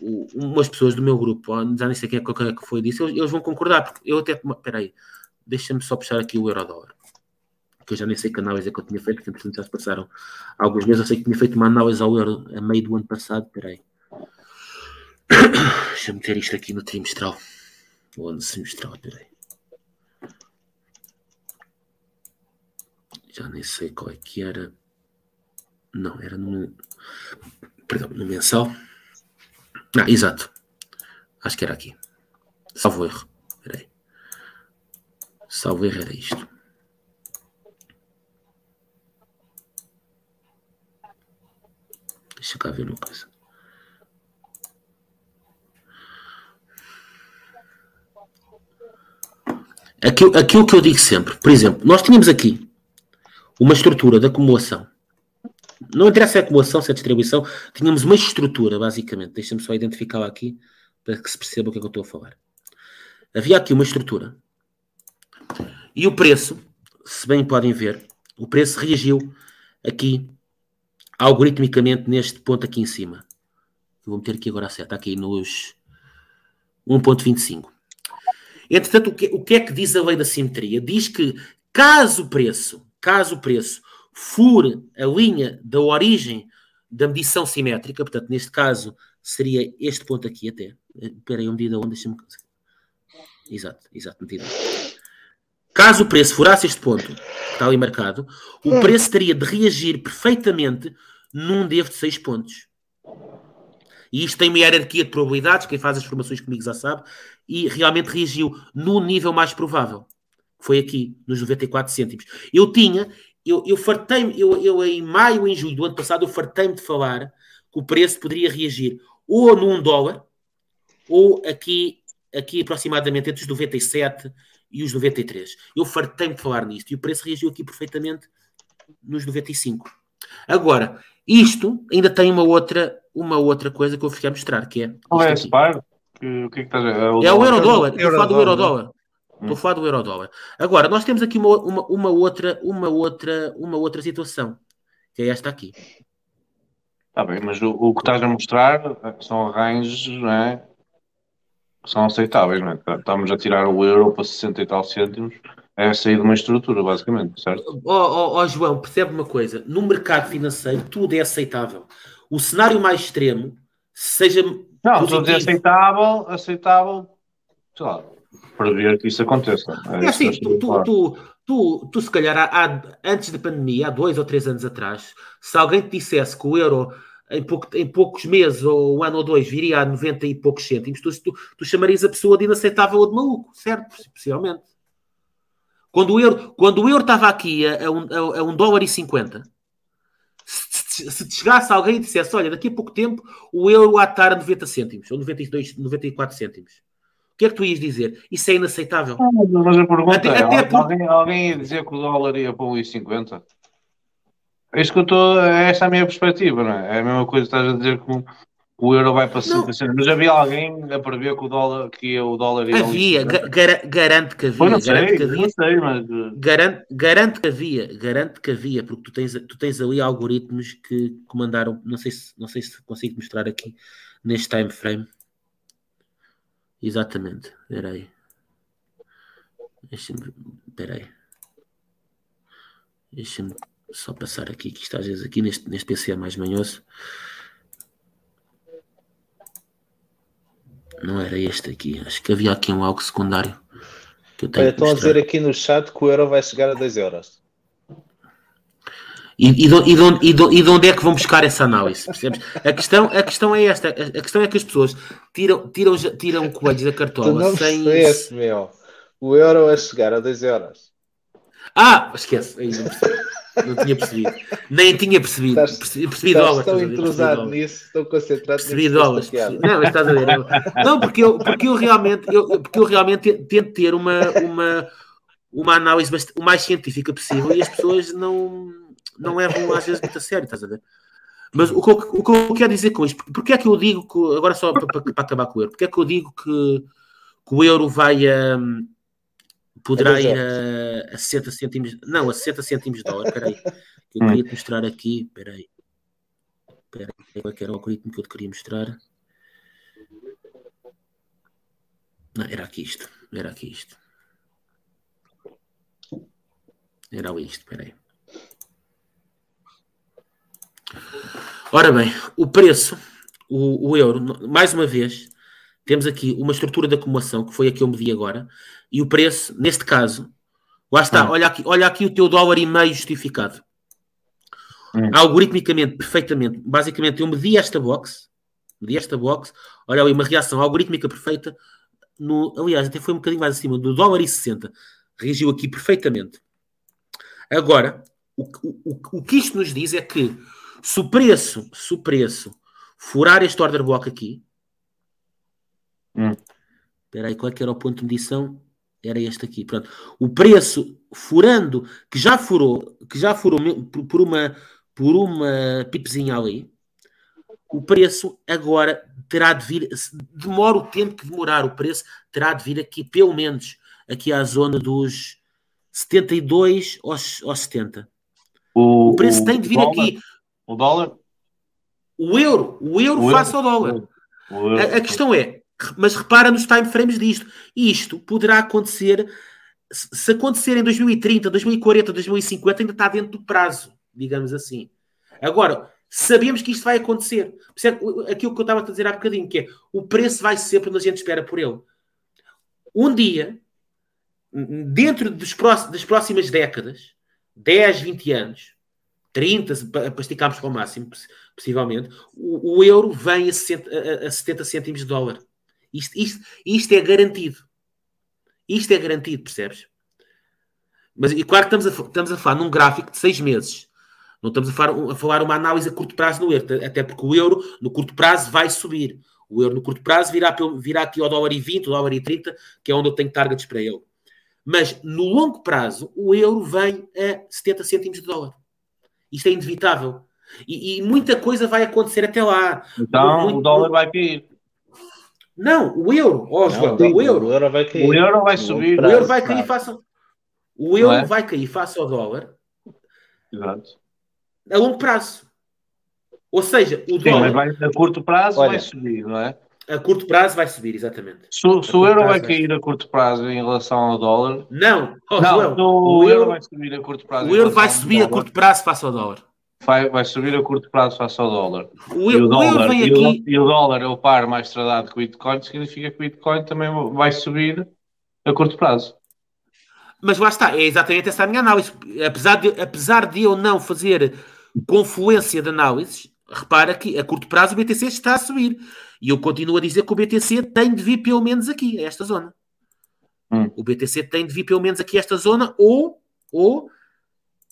S6: o- umas pessoas do meu grupo, já nem sei quem é, quem é que foi disso, eles, eles vão concordar, porque eu até. Espera aí, deixa-me só puxar aqui o euro-dólar. Que eu já nem sei que análise é que eu tinha feito, porque já se passaram alguns meses. Eu sei que tinha feito uma análise ao euro a meio do ano passado. Espera aí. Deixa-me meter isto aqui no trimestral. Ou no semestral, espera aí. Já nem sei qual é que era. Não, era no. Perdão, no mensal. Ah, exato. Acho que era aqui. Salvo erro. Salvo erro era isto. Deixa cá ver uma coisa. Aquilo, aquilo que eu digo sempre, por exemplo, nós tínhamos aqui uma estrutura de acumulação. Não interessa se é acumulação, se é distribuição, tínhamos uma estrutura, basicamente. Deixa-me só identificá-la aqui para que se perceba o que é que eu estou a falar. Havia aqui uma estrutura e o preço, se bem podem ver, o preço reagiu aqui algoritmicamente neste ponto aqui em cima. Vou meter aqui agora a seta, aqui nos 1.25. Entretanto, o que, o que é que diz a lei da simetria? Diz que caso o preço, caso o preço fure a linha da origem da medição simétrica, portanto, neste caso seria este ponto aqui até. Espera aí, a medida onde? Deixa-me... Exato, exato, medida. Caso o preço furasse este ponto, que está ali marcado, o preço teria de reagir perfeitamente num destes seis pontos. E isto tem uma hierarquia de probabilidades, quem faz as formações comigo já sabe, e realmente reagiu no nível mais provável. Foi aqui, nos 94 cêntimos. Eu tinha, eu, eu fartei-me, eu, eu em maio, em julho do ano passado, eu fartei-me de falar que o preço poderia reagir ou num dólar, ou aqui, aqui aproximadamente entre os 97 e os 93. Eu fartei-me de falar nisto e o preço reagiu aqui perfeitamente nos 95. Agora, isto ainda tem uma outra, uma outra coisa que eu fiquei a mostrar, que é.
S3: É O que é que estás a
S6: É o euro-dólar. Estou a falar do
S1: Euro-dólar.
S6: Estou a falar do euro-dólar. Agora, nós temos aqui uma, uma, uma outra, uma, outra, uma outra situação, que é esta aqui.
S3: Está bem, mas o, o que estás a mostrar são arranjos, não é? Que são aceitáveis, é? Tá- Estamos a tirar o euro para 60 e tal cêntimos. É sair de uma estrutura, basicamente, certo?
S6: Ó ó, ó, João, percebe uma coisa: no mercado financeiro tudo é aceitável. O cenário mais extremo, seja.
S3: Não, dizer
S6: positivo-
S3: aceitável, aceitável, sei lá, prever que isso aconteça.
S6: É assim,
S3: que eu
S6: tu, tu, tu, tu, tu, se calhar, há- antes da pandemia, há dois ou três anos atrás, se alguém te dissesse que o euro em, pouco- em poucos meses, ou um ano ou dois, viria a 90 e poucos cêntimos, tu, tu, tu chamarias a pessoa de inaceitável ou de maluco, certo? Possivelmente. Quando o euro, quando o euro estava aqui a, a, a, a um dólar e 50, se, se- se te chegasse alguém e dissesse, olha, daqui a pouco tempo o euro há de estar a 90 cêntimos, ou 92, 94 cêntimos. O que é que tu ias dizer? Isso é inaceitável.
S3: Mas a pergunta
S6: Até-
S3: é:
S6: até por-
S3: alguém, alguém ia dizer que o dólar ia para 1,50? É isso que eu estou. É essa a minha perspectiva, não é? É a mesma coisa que estás a dizer que o, euro vai para 60 cêntimos. Mas havia alguém a prever que o dólar, que ia, o dólar ia
S6: Havia,
S3: 1,50?
S6: ga- gara- garanto que havia,
S3: não
S6: garanto
S3: sei,
S6: que havia,
S3: não sei, mas. eh,
S6: garanto, garanto que havia, garanto que havia, porque tu tens, tu tens ali algoritmos que comandaram, não sei se, não sei se consigo mostrar aqui neste time frame. Exatamente, espera aí. Deixa-me, espera aí. Deixa-me Só passar aqui, que isto às vezes aqui neste, neste PC é mais manhoso. Não era este aqui. Acho que havia aqui um algo secundário. Que eu tenho
S2: Olha,
S6: que
S2: estão a dizer aqui no chat que o euro vai chegar a 2 euros.
S6: E, e, de, e, de onde, e, de, e de onde é que vão buscar essa análise? Percebes? A questão, a questão é esta: a, a questão é que as pessoas tiram, tiram, tiram coelhos da cartola sem.
S2: percebeste, meu. O euro vai chegar a 2 euros.
S6: Ah, esquece, aí não, percebi. não tinha percebido. Nem tinha percebido.
S2: Estás-
S6: Percebi,
S2: Estás
S6: dólares. a? Percebi
S2: entrosado
S6: dólares.
S2: nisso, tão concentrado
S6: Percebi
S2: nisso.
S6: dólares. percebi-
S2: piada.
S6: Não, estás a ver. Não, porque eu, porque eu realmente, eu, porque eu realmente te- tento ter uma, uma, uma análise o mais científica possível e as pessoas não, não levam às vezes muito a sério, estás a ver? Mas o que, eu, o que eu quero dizer com isto, porque é que eu digo que, agora só para, para- para acabar com o euro, porque é que eu digo que, que o euro vai a. poderá
S2: A dois
S6: ir a, a 60 cêntimos, não, a 60 cêntimos de dólar, espera aí, que eu queria te mostrar aqui, espera aí, espera aí, qual é era o algoritmo que eu te queria mostrar? Não, era aqui isto. Era aqui isto. Era isto, espera aí. Ora bem, o preço, o, o euro, mais uma vez, temos aqui uma estrutura de acumulação, que foi a que eu medi agora, e o preço, neste caso, lá está,
S3: Hum.
S6: olha, aqui, olha aqui o teu dólar e meio justificado.
S3: Hum.
S6: Algoritmicamente, perfeitamente. Basicamente, eu medi esta box, medi esta box, olha ali, uma reação algorítmica perfeita, no, aliás, até foi um bocadinho mais acima, do dólar e 60. Reagiu aqui perfeitamente. Agora, o, o, o, o que isto nos diz é que se o preço, se o preço furar este order block aqui,
S3: Hum.
S6: espera aí, qual é que era o ponto de medição? Era este aqui, pronto. O preço furando, que já furou, que já furou por, uma, por uma pipezinha ali, o preço agora terá de vir, demora o tempo que demorar, o preço terá de vir aqui, pelo menos, aqui à zona dos 72 aos, aos 70. O preço tem de vir
S3: dólar-
S6: aqui.
S3: O dólar?
S6: O euro, o euro
S3: O
S6: face
S3: euro?
S6: ao dólar. A, a questão é, mas repara nos time frames disto. Isto poderá acontecer, se acontecer em 2030, 2040, 2050, ainda está dentro do prazo, digamos assim. Agora, sabemos que isto vai acontecer. Aquilo que eu estava a dizer há bocadinho, que é o preço vai sempre onde a gente espera por ele. Um dia, dentro dos próximos, das próximas décadas, 10, 20 anos, 30, se pa- para esticarmos para o máximo, poss- possivelmente, o, o euro vem a, 60 a- a 70 cêntimos de dólar. Isto, isto, isto é garantido. Isto é garantido, percebes? Mas e claro que estamos a, estamos a falar num gráfico de seis meses. Não estamos a falar, a falar uma análise a curto prazo no euro, até porque o euro no curto prazo vai subir. O euro no curto prazo virá, virá aqui ao dólar e 20, ao dólar e 30, que é onde eu tenho targets para ele. Mas no longo prazo, o euro vem a 70 cêntimos de dólar. Isto é inevitável. E, e muita coisa vai acontecer até lá.
S3: Então
S6: muito-
S3: o dólar vai cair.
S6: Não, o euro, ó João,
S2: Não,
S6: o euro.
S2: O euro vai cair.
S3: O euro vai subir.
S6: O euro vai cair face ao, o euro
S3: é?
S6: vai cair face ao dólar
S3: Exato.
S6: a longo prazo. Ou seja, o
S3: Sim,
S6: dólar
S3: mas vai, a curto prazo
S2: Olha.
S3: vai subir, não é?
S6: A curto prazo vai subir, exatamente.
S3: Se, o- se o euro vai cair a curto prazo em relação ao dólar.
S6: Não, ó,
S3: não,
S6: João,
S3: o,
S6: o
S3: euro vai subir a curto prazo.
S6: o euro vai subir a curto prazo face ao dólar.
S3: Vai, vai subir a curto prazo face ao dólar.
S6: O,
S3: E
S6: euro,
S3: o,
S6: o
S3: dólar, e, o,
S6: aqui.
S3: e o dólar é o par mais tradado que o Bitcoin, significa que o Bitcoin também vai subir a curto prazo.
S6: Mas lá está, é exatamente essa a minha análise. Apesar de, apesar de eu não fazer confluência de análises, repara que a curto prazo o BTC está a subir. E eu continuo a dizer que o BTC tem de vir pelo menos aqui, a esta zona.
S3: Hum.
S6: O BTC tem de vir pelo menos aqui a esta zona, ou, ou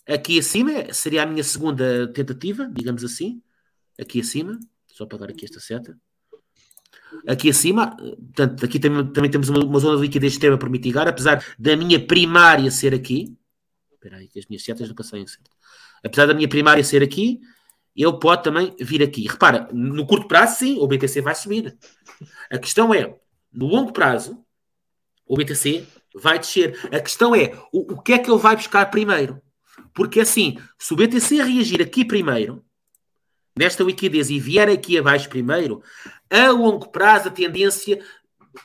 S6: aqui acima, seria a minha segunda tentativa, digamos assim. Aqui acima, só apagar aqui esta seta. Aqui acima, portanto, aqui também, também temos uma, uma zona de liquidez extrema para mitigar, apesar da minha primária ser aqui. Espera aí, que as minhas setas nunca saem certo. Apesar da minha primária ser aqui, ele pode também vir aqui. Repara, no curto prazo, sim, o BTC vai subir. A questão é, no longo prazo, o BTC vai descer. A questão é, o, o que é que ele vai buscar primeiro? Porque assim, se o BTC reagir aqui primeiro, nesta liquidez e vier aqui abaixo primeiro, a longo prazo a tendência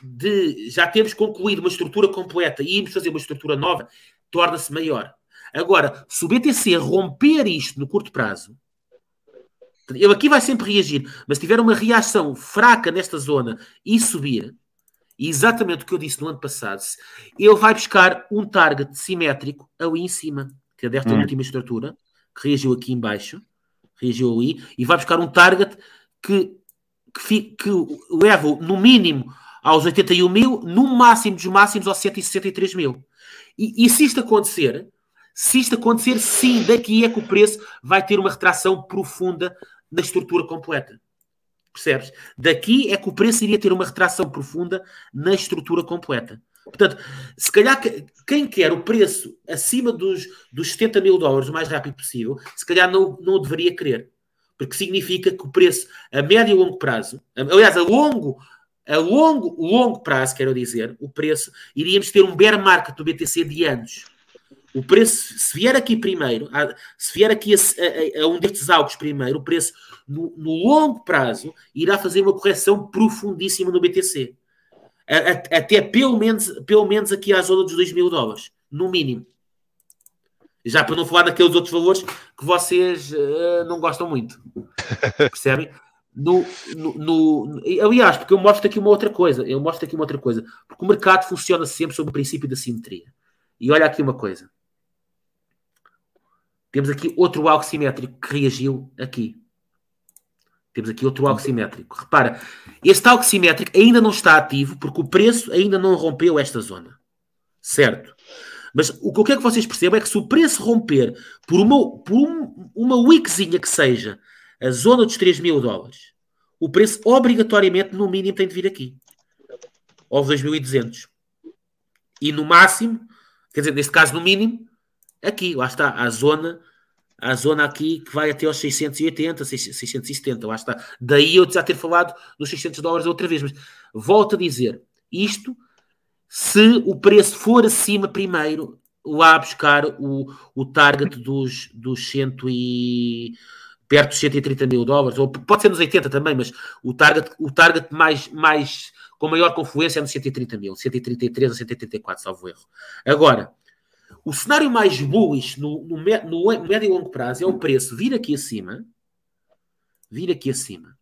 S6: de já termos concluído uma estrutura completa e irmos fazer uma estrutura nova torna-se maior. Agora, se o BTC romper isto no curto prazo, ele aqui vai sempre reagir, mas se tiver uma reação fraca nesta zona e subir, e exatamente o que eu disse no ano passado, ele vai buscar um target simétrico ali em cima, que é desta
S3: Hum.
S6: última estrutura, que reagiu aqui em baixo, reagiu ali, e vai buscar um target que, que, que leva no mínimo aos 81 mil, no máximo dos máximos aos 163 mil. E, e se isto acontecer, se isto acontecer, sim, daqui é que o preço vai ter uma retração profunda na estrutura completa. Percebes? Daqui é que o preço iria ter uma retração profunda na estrutura completa. Portanto, se calhar que- quem quer o preço acima dos, dos 70 mil dólares o mais rápido possível, se calhar não, não o deveria querer. Porque significa que o preço a médio e longo prazo, aliás, a longo, a longo, longo prazo, quero dizer, o preço, iríamos ter um bear market do BTC de anos. O preço, se vier aqui primeiro, se vier aqui a, a- a um destes algos primeiro, o preço no, no longo prazo irá fazer uma correção profundíssima no BTC. A- até pelo menos, pelo menos aqui à zona dos 2 mil dólares, no mínimo. Já para não falar daqueles outros valores que vocês eh, não gostam muito. Percebem? No, no, no- aliás, porque eu mostro aqui uma outra coisa. Eu mostro aqui uma outra coisa. Porque o mercado funciona sempre sob o princípio da simetria. E olha aqui uma coisa. Temos aqui outro algo simétrico que reagiu aqui. Temos aqui outro algo simétrico. Repara, este algo simétrico ainda não está ativo porque o preço ainda não rompeu esta zona. Certo? Mas o que eu quero que vocês percebam é que se o preço romper por uma, por um- uma wickzinha que seja a zona dos 3 mil dólares, o preço obrigatoriamente, no mínimo, tem de vir aqui. Aos 2.200. E no máximo, quer dizer, neste caso, no mínimo, aqui, lá está, a zona, a zona aqui que vai até aos 680, 670, lá está. Daí eu já ter falado dos 600 dólares outra vez, mas volto a dizer, isto, se o preço for acima primeiro, lá buscar o, o target dos, dos 100 e perto dos 130 mil dólares, ou pode ser nos 80 também, mas o target, o target mais, mais com maior confluência é nos 130 mil, 133 a 134, salvo erro. Agora, o cenário mais bullish no, no, no médio e longo prazo é o preço vir aqui acima, vir aqui acima,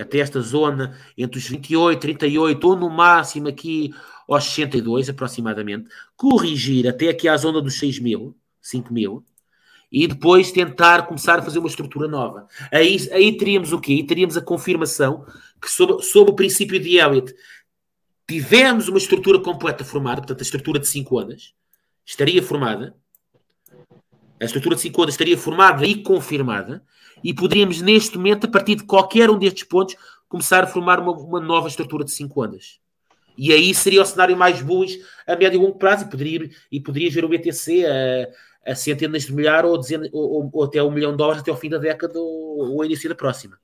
S6: até esta zona entre os 28, 38, ou no máximo aqui aos 62 aproximadamente, corrigir até aqui à zona dos 6 mil, 5 mil, e depois tentar começar a fazer uma estrutura nova. Aí, aí teríamos o quê? Aí teríamos a confirmação que sob, sob o princípio de Elliott tivemos uma estrutura completa formada, portanto a estrutura de 5 ondas estaria formada, a estrutura de 5 ondas estaria formada e confirmada, e poderíamos neste momento, a partir de qualquer um destes pontos, começar a formar uma, uma nova estrutura de 5 ondas. E aí seria o cenário mais bullish a médio e longo prazo, e poderia, e poderia ver o BTC a, a centenas de milhar ou, ou, ou até um milhão de dólares até ao fim da década ou, ou início da próxima.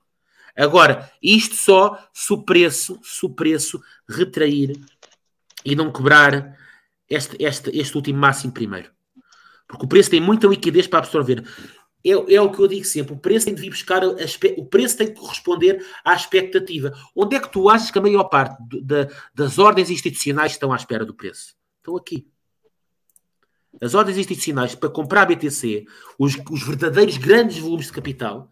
S6: Agora, isto só se o preço, se o preço retrair e não quebrar este, este, este último máximo primeiro. Porque o preço tem muita liquidez para absorver. É, é o que eu digo sempre: o preço tem de vir buscar, a, o preço tem de corresponder à expectativa. Onde é que tu achas que a maior parte do- da- das ordens institucionais estão à espera do preço? Estão aqui. As ordens institucionais para comprar BTC, os, os verdadeiros grandes volumes de capital,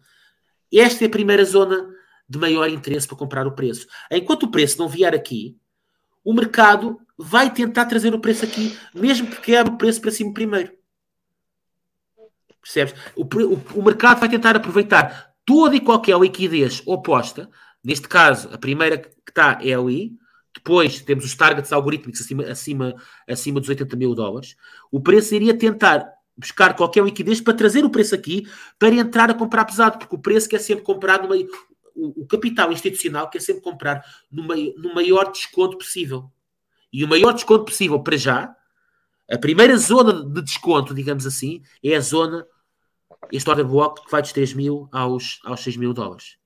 S6: esta é a primeira zona de maior interesse para comprar o preço. Enquanto o preço não vier aqui, o mercado vai tentar trazer o preço aqui, mesmo que quebre o preço para cima primeiro. Percebes? O, o- o mercado vai tentar aproveitar toda e qualquer liquidez oposta. Neste caso, a primeira que está é ali. Depois temos os targets algorítmicos acima, acima, acima dos 80 mil dólares. O preço iria tentar buscar qualquer liquidez para trazer o preço aqui para entrar a comprar pesado, porque o preço quer sempre comprar no meio. O, o capital institucional quer sempre comprar no, meio, no maior desconto possível. E o maior desconto possível para já, a primeira zona de desconto, digamos assim, é a zona, este order block que vai dos 3 mil aos, aos 6 mil dólares.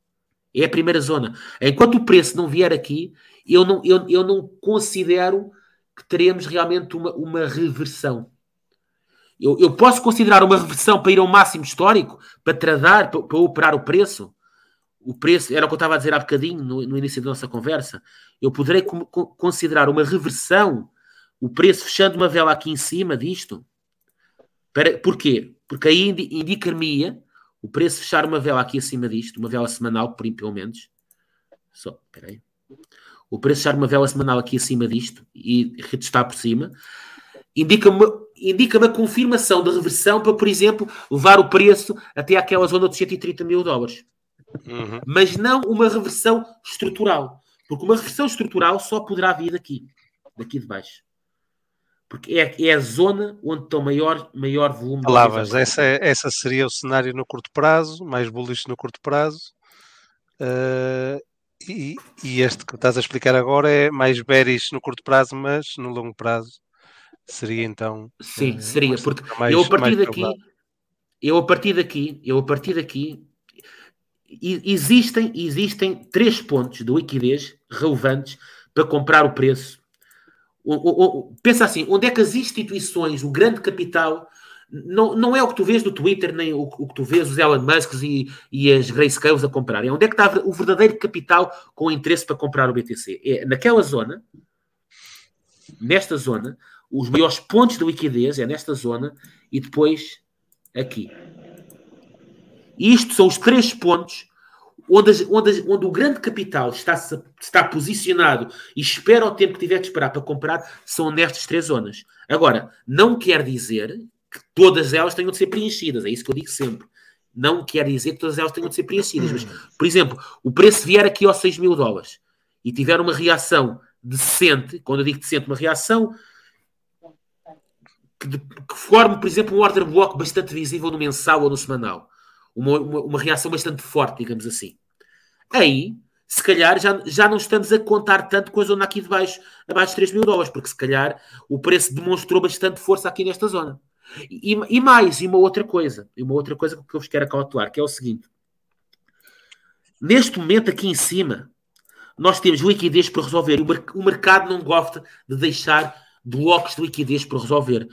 S6: É a primeira zona. Enquanto o preço não vier aqui, eu não, eu, eu não considero que teremos realmente uma, uma reversão. Eu, eu posso considerar uma reversão para ir ao máximo histórico, para tradar, para, para operar o preço. O preço, era o que eu estava a dizer há bocadinho, no, no início da nossa conversa. Eu poderei considerar uma reversão, o preço fechando uma vela aqui em cima disto, Para, porquê? Porque aí indi- indicar-me o preço fechar uma vela aqui acima disto, uma vela semanal, por- pelo menos. Só, espera aí. O preço fechar uma vela semanal aqui acima disto e retestar por cima, indica-me indica a confirmação de reversão para, por exemplo, levar o preço até àquela zona dos 130 mil dólares
S1: Uhum.
S6: mas não uma reversão estrutural. Porque uma reversão estrutural só poderá vir daqui, daqui de baixo. Porque é, é a zona onde está o maior, maior volume de
S1: Palavras, essa, essa seria o cenário no curto prazo, mais bullish no curto prazo. Eh, e, e este que estás a explicar agora é mais bearish no curto prazo, mas no longo prazo seria então
S6: Sim,
S1: eh,
S6: seria. Porque
S1: mais-
S6: eu a partir daqui,
S1: provável.
S6: eu a partir daqui, eu a partir daqui, existem, existem três pontos de liquidez relevantes para comprar o preço. O- o- pensa assim, onde é que as instituições, o grande capital, não, não é o que tu vês no Twitter, nem o, o que tu vês os Elon Musks e, e as Grayscales a comprarem. Onde é que está o verdadeiro capital com interesse para comprar o BTC? É naquela zona, nesta zona, os maiores pontos de liquidez é nesta zona e depois aqui. Isto são os três pontos onde, as- onde as- onde o grande capital está, está posicionado e espera o tempo que tiver de esperar para comprar, são nestas três zonas. Agora, não quer dizer que todas elas tenham de ser preenchidas, é isso que eu digo sempre. Não quer dizer que todas elas tenham de ser preenchidas. Mas, por exemplo, o preço vier aqui aos 6 mil dólares e tiver uma reação decente, quando eu digo decente, uma reação que, de- que forme, por exemplo, um order block bastante visível no mensal ou no semanal. Uma, uma, uma reação bastante forte, digamos assim. Aí, se calhar, já, já não estamos a contar tanto com a zona aqui de baixo, abaixo de 3 mil dólares, porque se calhar o preço demonstrou bastante força aqui nesta zona. E, e mais, e uma outra coisa, e uma outra coisa que eu vos quero acautelar, que é o seguinte. Neste momento, aqui em cima, nós temos liquidez para resolver. O, mer- o mercado não gosta de deixar blocos de liquidez para resolver.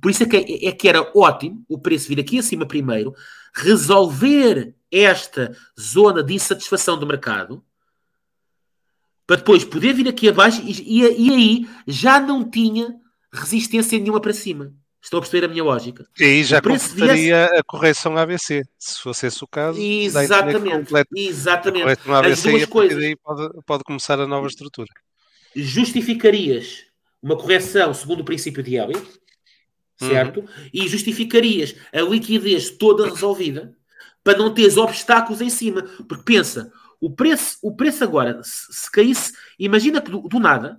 S6: Por, isso é que, é que era ótimo o preço vir aqui acima primeiro, resolver esta zona de insatisfação do mercado, para depois poder vir aqui abaixo e, e- e aí já não tinha resistência nenhuma para cima. Estão a perceber a minha lógica?
S1: E aí já completaria a correção ABC, se fosse esse o caso. a
S6: Exatamente.
S1: a
S6: Exatamente.
S1: correção
S6: As
S1: ABC e
S6: duas
S1: a partir
S6: coisas.
S1: daí pode, pode começar a nova estrutura.
S6: justificarias uma correção segundo o princípio de Elliott, certo? E justificarias a liquidez toda resolvida para não teres obstáculos em cima. Porque pensa, o preço, o preço agora, se, se caísse, imagina que do, do nada,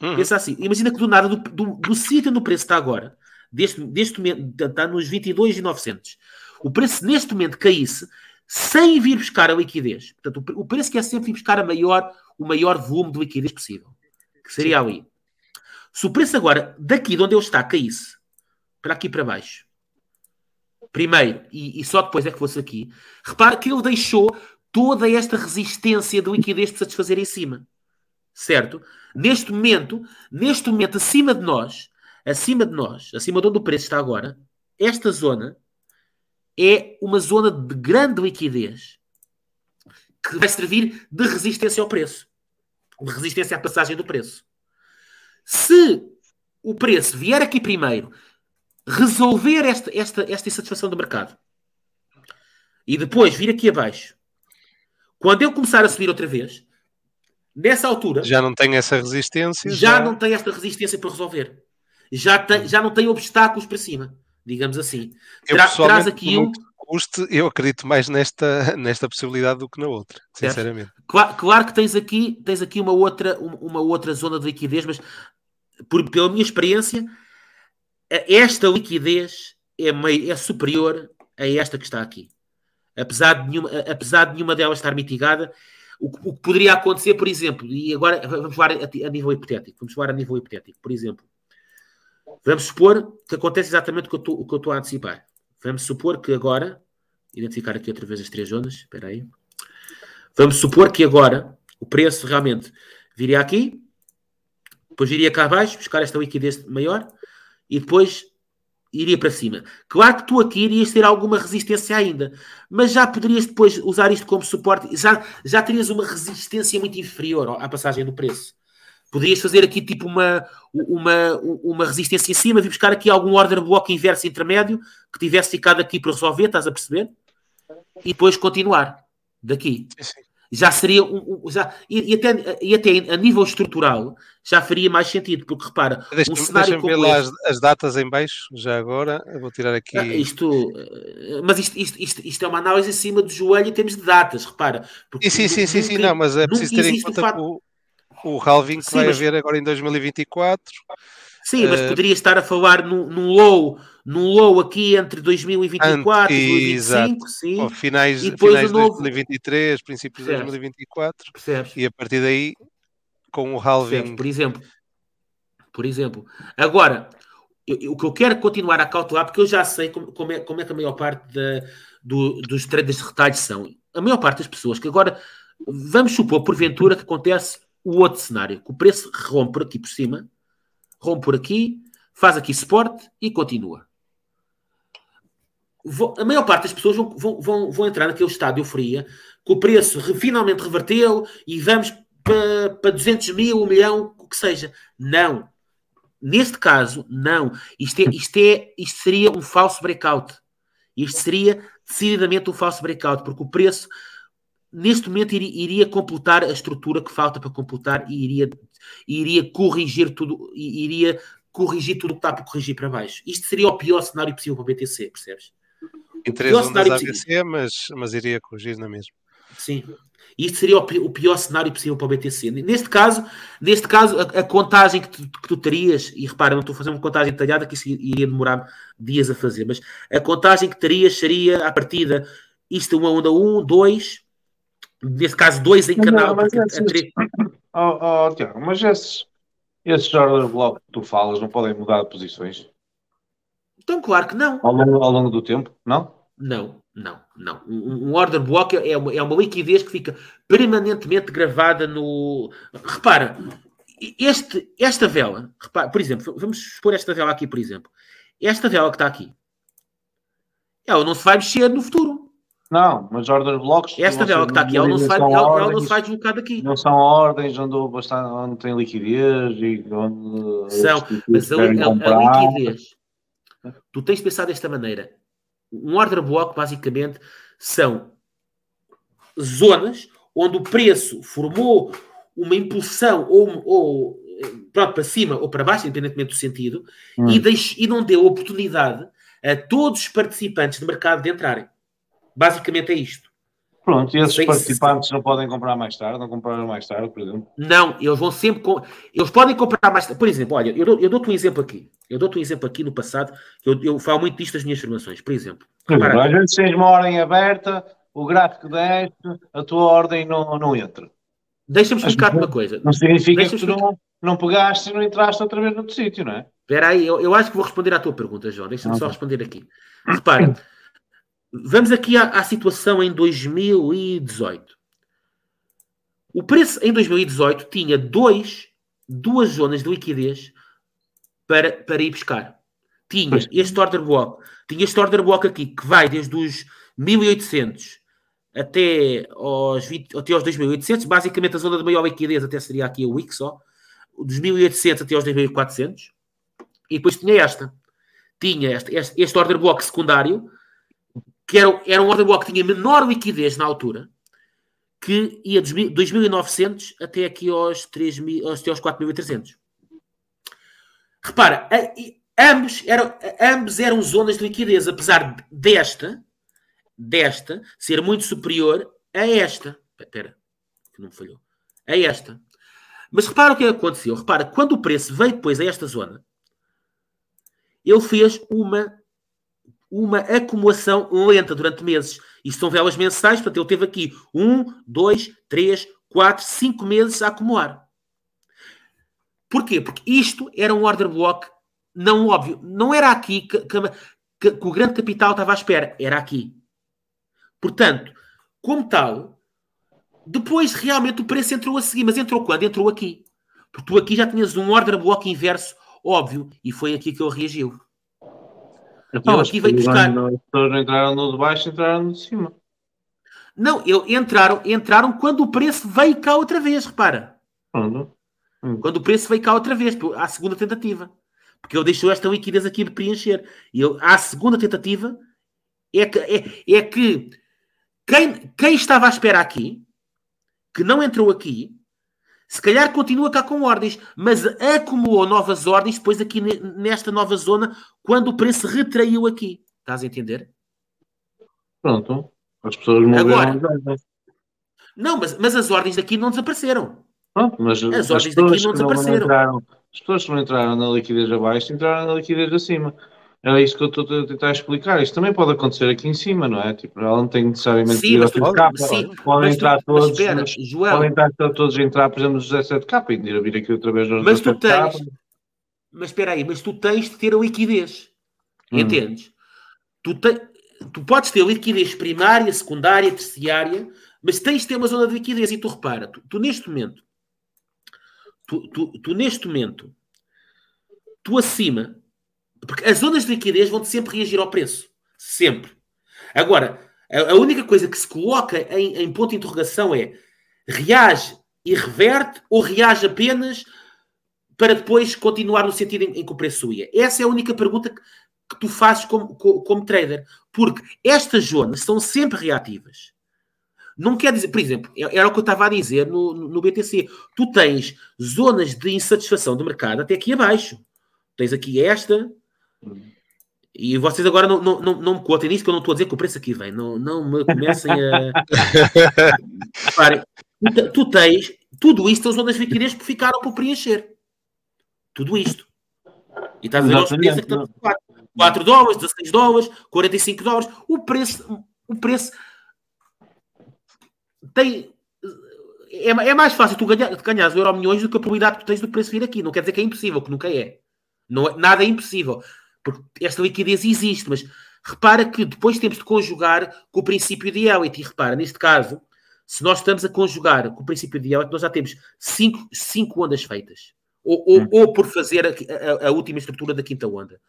S1: Uhum.
S6: pensa assim, imagina que do nada, do, do, do sítio onde o preço está agora, deste, deste momento, está nos 22,900, o preço neste momento caísse sem vir buscar a liquidez. Portanto, o o preço que é sempre vir buscar a maior, o maior volume de liquidez possível, que seria ali. Se o preço agora, daqui de onde ele está, caísse para aqui para baixo, primeiro, e, e só depois é que fosse aqui, repara que ele deixou toda esta resistência de liquidez para satisfazer em cima. Certo? Neste momento, neste momento, acima de nós, acima de nós, acima de onde o preço está agora, esta zona é uma zona de grande liquidez que vai servir de resistência ao preço, de resistência à passagem do preço. Se o preço vier aqui primeiro, resolver esta, esta, esta insatisfação do mercado e depois vir aqui abaixo, quando eu começar a subir outra vez, nessa altura
S1: Já não tem essa resistência.
S6: já não tem esta resistência para resolver. Já, tem, já não tem obstáculos para cima, digamos assim.
S1: Eu,
S6: Tra- traz aqui um.
S1: custe, eu acredito mais nesta, nesta possibilidade do que na outra, sinceramente.
S6: Claro, claro que tens aqui, tens aqui uma, outra, um- uma outra zona de liquidez, mas por, pela minha experiência, esta liquidez é, mei- é superior a esta que está aqui. Apesar de nenhuma, apesar de nenhuma delas estar mitigada, o, que- o que poderia acontecer, por exemplo, e agora vamos falar a, a nível hipotético, vamos falar a nível hipotético, por exemplo, vamos supor que acontece exatamente o que eu o que eu estou a antecipar. Vamos supor que agora, identificar aqui outra vez as três zonas, espera aí. Vamos supor que agora o preço realmente viria aqui, depois iria cá abaixo, buscar esta liquidez maior e depois iria para cima. Claro que tu aqui irias ter alguma resistência ainda, mas já poderias depois usar isto como suporte, já, já terias uma resistência muito inferior à passagem do preço. Poderias fazer aqui tipo uma, uma, uma resistência em cima, vir buscar aqui algum order block inverso intermédio que tivesse ficado aqui para resolver, estás a perceber? E depois continuar daqui.
S1: Sim.
S6: Já seria um, um- já, e, e até, e até a nível estrutural já faria mais sentido, porque repara, um
S1: Deixa-me
S6: cenário
S1: deixa ver
S6: como
S1: lá
S6: este,
S1: as, as datas em baixo, já agora. Eu vou tirar aqui.
S6: Ah, Isto, eh, mas isto, isto, isto, isto é uma análise em cima do joelho em termos de datas, repara. porque
S1: Sim, sim, sim, sim, não, mas é preciso ter em
S6: existe o
S1: conta
S6: fato-
S1: o, o halving que
S6: Sim,
S1: vai
S6: mas-
S1: haver agora em 2024.
S6: Sim, mas
S1: eh,
S6: poderia estar a falar num low, num low aqui entre 2024 e
S1: Ante-
S6: 2025, sim,
S1: ou finais,
S6: E depois
S1: finais
S6: o
S1: de
S6: novo-
S1: 2023, princípios de
S6: Certo.
S1: 2024,
S6: percebes?
S1: e a partir daí, com o
S6: Percebes?
S1: halving,
S6: Por exemplo. Por exemplo. Agora, o que eu quero continuar a cautelar, porque eu já sei como, como é, como é que a maior parte da- do- dos traders de retalho são. A maior parte das pessoas que agora, vamos supor, porventura, que acontece o outro cenário, que o preço rompe por aqui por cima, rompe por aqui, faz aqui suporte e continua. A maior parte das pessoas vão, vão, vão, entrar naquele estado de euforia, que o preço re- finalmente reverteu e vamos para, para 200 mil, 1 milhão, o que seja. Não. Neste caso, não. Isto, é, isto, é, isto seria um falso breakout. Isto seria decididamente um falso breakout, porque o preço, neste momento, iria, completar a estrutura que falta para completar e iria, iria corrigir tudo, iria corrigir tudo o que está para corrigir para baixo. Isto seria o pior cenário possível para o BTC, percebes?
S1: Em
S6: o
S1: três
S6: pior
S1: ondas
S6: cenário
S1: ABC, mas, mas iria corrigir na mesma.
S6: Sim. Isto seria o pi- o pior cenário possível para o BTC. Neste caso, neste caso a, a contagem que tu, que tu terias, e repara, não estou a fazer uma contagem detalhada, que isso iria demorar dias a fazer, mas a contagem que terias seria, à partida, isto é uma onda 1, 2, neste caso 2 em
S3: Não,
S6: canal,
S3: mas
S6: a
S3: esses- Oh, oh, Tiago, mas esses, esses order block que tu falas não podem mudar de posições
S6: Então, claro que não.
S3: ao longo, ao longo do tempo, não?
S6: Não, não, não. Um, um order block é uma, é uma liquidez que fica permanentemente gravada no. Repara, este, esta vela, repara, por exemplo, vamos expor esta vela aqui, por exemplo. Esta vela que está aqui, ela não se vai mexer no futuro.
S3: Não, mas order blocks.
S6: Esta vela que está aqui, ela não se vai,
S3: são
S6: ela, não
S3: ordens-
S6: se vai deslocar daqui.
S3: Não são ordens onde, bastante, onde tem liquidez e onde.
S6: São, mas a, a- a liquidez, tu tens de pensar desta maneira. Um order block, basicamente, são zonas onde o preço formou uma impulsão ou, ou pronto, para cima ou para baixo, independentemente do sentido,
S3: Hum.
S6: e, deix- e não deu oportunidade a todos os participantes do mercado de entrarem. Basicamente é isto.
S3: Pronto, e esses
S6: Sei-
S3: participantes não podem comprar mais tarde, não compraram mais tarde, por exemplo.
S6: Não, eles vão sempre. Com... Eles podem comprar mais. Por exemplo, olha, eu, dou- eu dou-te um exemplo aqui. Eu dou-te um exemplo aqui no passado. Eu, eu falo muito disto das minhas formações. Por exemplo, repara,
S3: às vezes tens uma ordem aberta, o gráfico desce, a tua ordem não, não entra.
S6: deixa-me explicar-te uma coisa.
S3: Não significa que tu não, não pegaste e não entraste outra vez noutro sítio, não é?
S6: Espera aí, eu, eu acho que vou responder à tua pergunta, João. Deixa-me só
S3: Ok.
S6: responder aqui. Repara, vamos aqui à, à situação em 2018. O preço em 2018 tinha dois, duas zonas de liquidez para, para ir buscar. Tinha
S3: Pois.
S6: este order block, tinha este order block aqui que vai desde os 1800 até aos, 20, até aos 2800, basicamente a zona de maior liquidez até seria aqui a Wix só, dos 1800 até aos 2400. E depois tinha esta. Tinha este, este, este order block secundário, que era, era um order block que tinha menor liquidez na altura, que ia dos mil- 2.900 até aqui aos, 3.000, até aos 4.300. Repara, a- ambos eram, ambos eram zonas de liquidez, apesar desta, desta ser muito superior a esta. Espera, que não me falhou. A esta. Mas repara o que aconteceu. Repara, quando o preço veio depois a esta zona, ele fez uma, uma acumulação lenta durante meses. Isto são velas mensais, portanto, ele teve aqui um, dois, três, quatro, cinco meses a acumular. Porquê? Porque isto era um order block não óbvio. Não era aqui que, que- que- que o grande capital estava à espera. Era aqui. Portanto, como tal, depois realmente o preço entrou a seguir. Mas entrou quando? Entrou aqui. Porque tu aqui já tinhas um order block inverso óbvio. E foi aqui que ele reagiu.
S3: Então,
S6: aqui veio buscar-
S3: não entraram no de baixo, entraram no de cima.
S6: Não, ele, entraram, entraram quando o preço veio cá outra vez, repara.
S3: Pronto. Hum.
S6: Quando o preço veio cá outra vez, à segunda tentativa. Porque ele deixou esta liquidez aqui de preencher. E ele, à segunda tentativa, é que, é, é que quem, quem estava à espera aqui, que não entrou aqui, se calhar continua cá com ordens, mas acumulou novas ordens depois aqui ne- nesta nova zona, quando o preço retraiu aqui. Estás a entender?
S3: Pronto. As pessoas.
S6: Agora- Não, mas, mas as ordens daqui não desapareceram.
S3: Pronto, mas
S6: As
S3: as
S6: ordens daqui não
S3: que não
S6: desapareceram.
S3: entraram, as pessoas que não entraram na liquidez abaixo entraram na liquidez acima. Era isso que eu estou a tentar explicar. Isto também pode acontecer aqui em cima, não é? Tipo, ela não tem necessariamente
S6: Sim,
S3: que ir
S6: mas
S3: ao
S6: tu-
S3: 7K.
S6: sim,
S3: podem
S6: Mas tu-
S3: entrar
S6: mas
S3: todos,
S6: espera,
S3: podem entrar todos a entrar, por exemplo, nos 17K e ir a vir aqui outra vez nos
S6: Mas tu
S3: 17K.
S6: tens, mas espera aí, mas tu tens de ter a liquidez.
S3: Hum.
S6: Entendes? Tu, te- tu podes ter liquidez primária, secundária, terciária, mas tens de ter uma zona de liquidez. E tu repara, tu, tu neste momento, tu, tu- tu neste momento, tu acima, porque as zonas de liquidez vão sempre reagir ao preço. Sempre. Agora, a, única coisa que se coloca em, em ponto de interrogação é reage e reverte ou reage apenas para depois continuar no sentido em, em que o preço subia? Essa é a única pergunta que, que tu fazes como, co- como trader. Porque estas zonas são sempre reativas. Não quer dizer, por exemplo, é- era o que eu estava a dizer no- no BTC. Tu tens zonas de insatisfação do mercado até aqui abaixo. Tens aqui esta. E vocês agora não, não, não, não me contem nisso, que eu não estou a dizer que o preço aqui vem. Não, não me comecem a. Reparem, tu, te- tu tens. Tudo isto são zonas de liquidez que ficaram por preencher. Tudo isto. E estás a ver os preços que estamos a falar. 4 dólares, 16 dólares, 45 dólares. O preço, o preço tem. É, é mais fácil tu ganhar, ganhares o euro milhões do que a probabilidade que tu tens do preço vir aqui. Não quer dizer que é impossível, que nunca é. Não é nada é impossível. Porque esta liquidez existe, mas repara que depois temos de conjugar com o princípio de Elliott. E repara, neste caso, se nós estamos a conjugar com o princípio de Elliott, nós já temos cinco, cinco ondas feitas. Ou, ou, ou por fazer a, a- a última estrutura da quinta onda.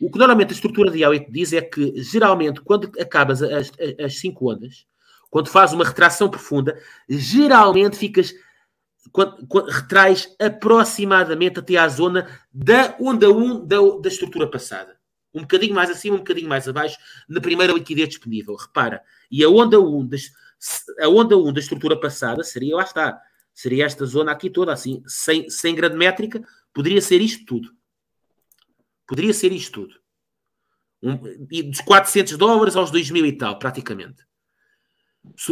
S6: O que normalmente a estrutura de Elliott diz é que, geralmente, quando acabas as, as- as cinco ondas, quando fazes uma retração profunda, geralmente ficas. Quando, quando- retrais aproximadamente até à zona da onda 1 da, da estrutura passada. Um bocadinho mais acima, um bocadinho mais abaixo, na primeira liquidez disponível. Repara. E a onda 1 das, a onda 1 da estrutura passada seria, lá está, seria esta zona aqui toda, assim, sem, sem grande métrica, poderia ser isto tudo. Poderia ser isto tudo. Um, e dos 400 dólares aos 2 mil e tal, praticamente.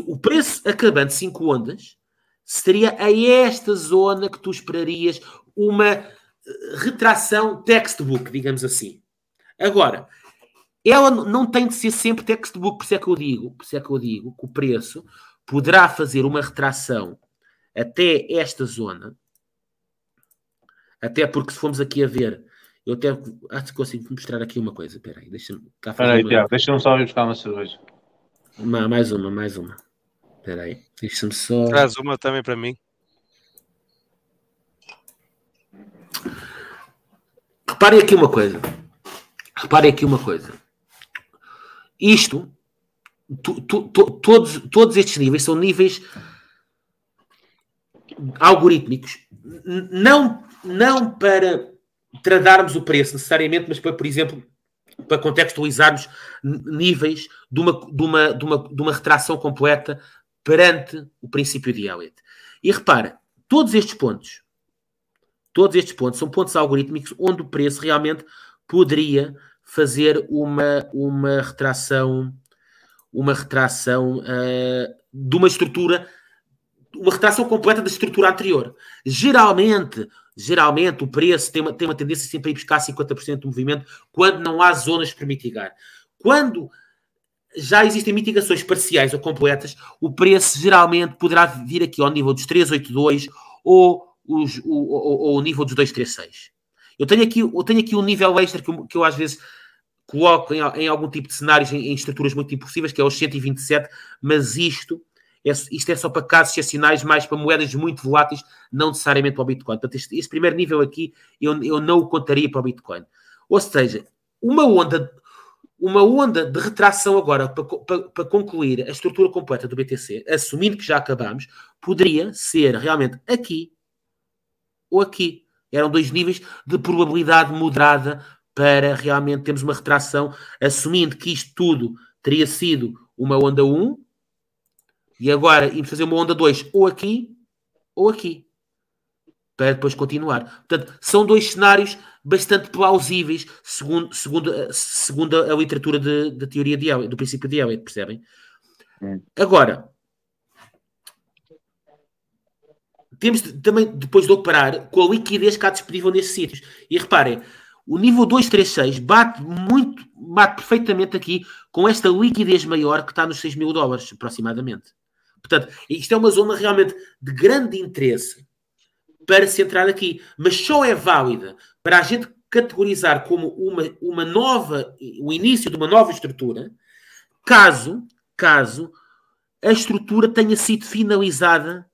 S6: O preço acabando 5 ondas seria a esta zona que tu esperarias uma eh, retração textbook, digamos assim. Agora, ela não tem de ser sempre textbook, por isso é que eu digo, por isso é que eu digo que o preço poderá fazer uma retração até esta zona, até porque se formos aqui a ver, eu até acho que consigo mostrar aqui uma coisa. Espera aí, deixa-me cá
S3: Espera aí,
S6: uma-
S3: Tiago, deixa-me só ir buscar uma cerveja.
S6: uma- mais uma, mais uma. Espera aí, deixa-me só.
S1: Traz uma também para mim.
S6: Reparem aqui uma coisa. Reparem aqui uma coisa. Isto, tu- tu- tu- todos, todos estes níveis são níveis algorítmicos. Não, não para tradarmos o preço necessariamente, mas para, por exemplo, para contextualizarmos níveis de uma, de uma, de uma, de uma retração completa perante o princípio de Elliott. E repara, todos estes pontos, todos estes pontos são pontos algorítmicos onde o preço realmente poderia fazer uma, uma retração uma retração ah, de uma estrutura uma retração completa da estrutura anterior. Geralmente, geralmente o preço tem uma, tem uma tendência sempre a ir buscar 50% do movimento quando não há zonas para mitigar. Quando já existem mitigações parciais ou completas, o preço geralmente poderá vir aqui ao nível dos 382 ou, os, o, ou, ou o nível dos 236. Eu tenho aqui, eu tenho aqui um nível extra que eu, que eu às vezes coloco em, em algum tipo de cenários em, em estruturas muito impossíveis, que é os 127, mas isto é, isto é só para casos excepcionais, mais para moedas muito voláteis, não necessariamente para o Bitcoin. Portanto, este, este primeiro nível aqui eu, eu não o contaria para o Bitcoin. Ou seja, uma onda, uma onda de retração agora para, para, para concluir a estrutura completa do BTC, assumindo que já acabamos, poderia ser realmente aqui, ou aqui. Eram dois níveis de probabilidade moderada para realmente termos uma retração, assumindo que isto tudo teria sido uma onda 1 e agora íamos fazer uma onda 2 ou aqui ou aqui para depois continuar. Portanto, são dois cenários bastante plausíveis segundo, segundo, segundo a literatura de, de teoria de Elliot, do princípio de Elliot, percebem?
S3: Hum.
S6: Agora, temos de- também depois de operar com a liquidez que há disponível nestes sítios. E reparem, o nível 236 bate muito, bate perfeitamente aqui com esta liquidez maior que está nos 6 mil dólares, aproximadamente. Portanto, isto é uma zona realmente de grande interesse para se entrar aqui, mas só é válida para a gente categorizar como uma, uma nova, o início de uma nova estrutura, caso, caso a estrutura tenha sido finalizada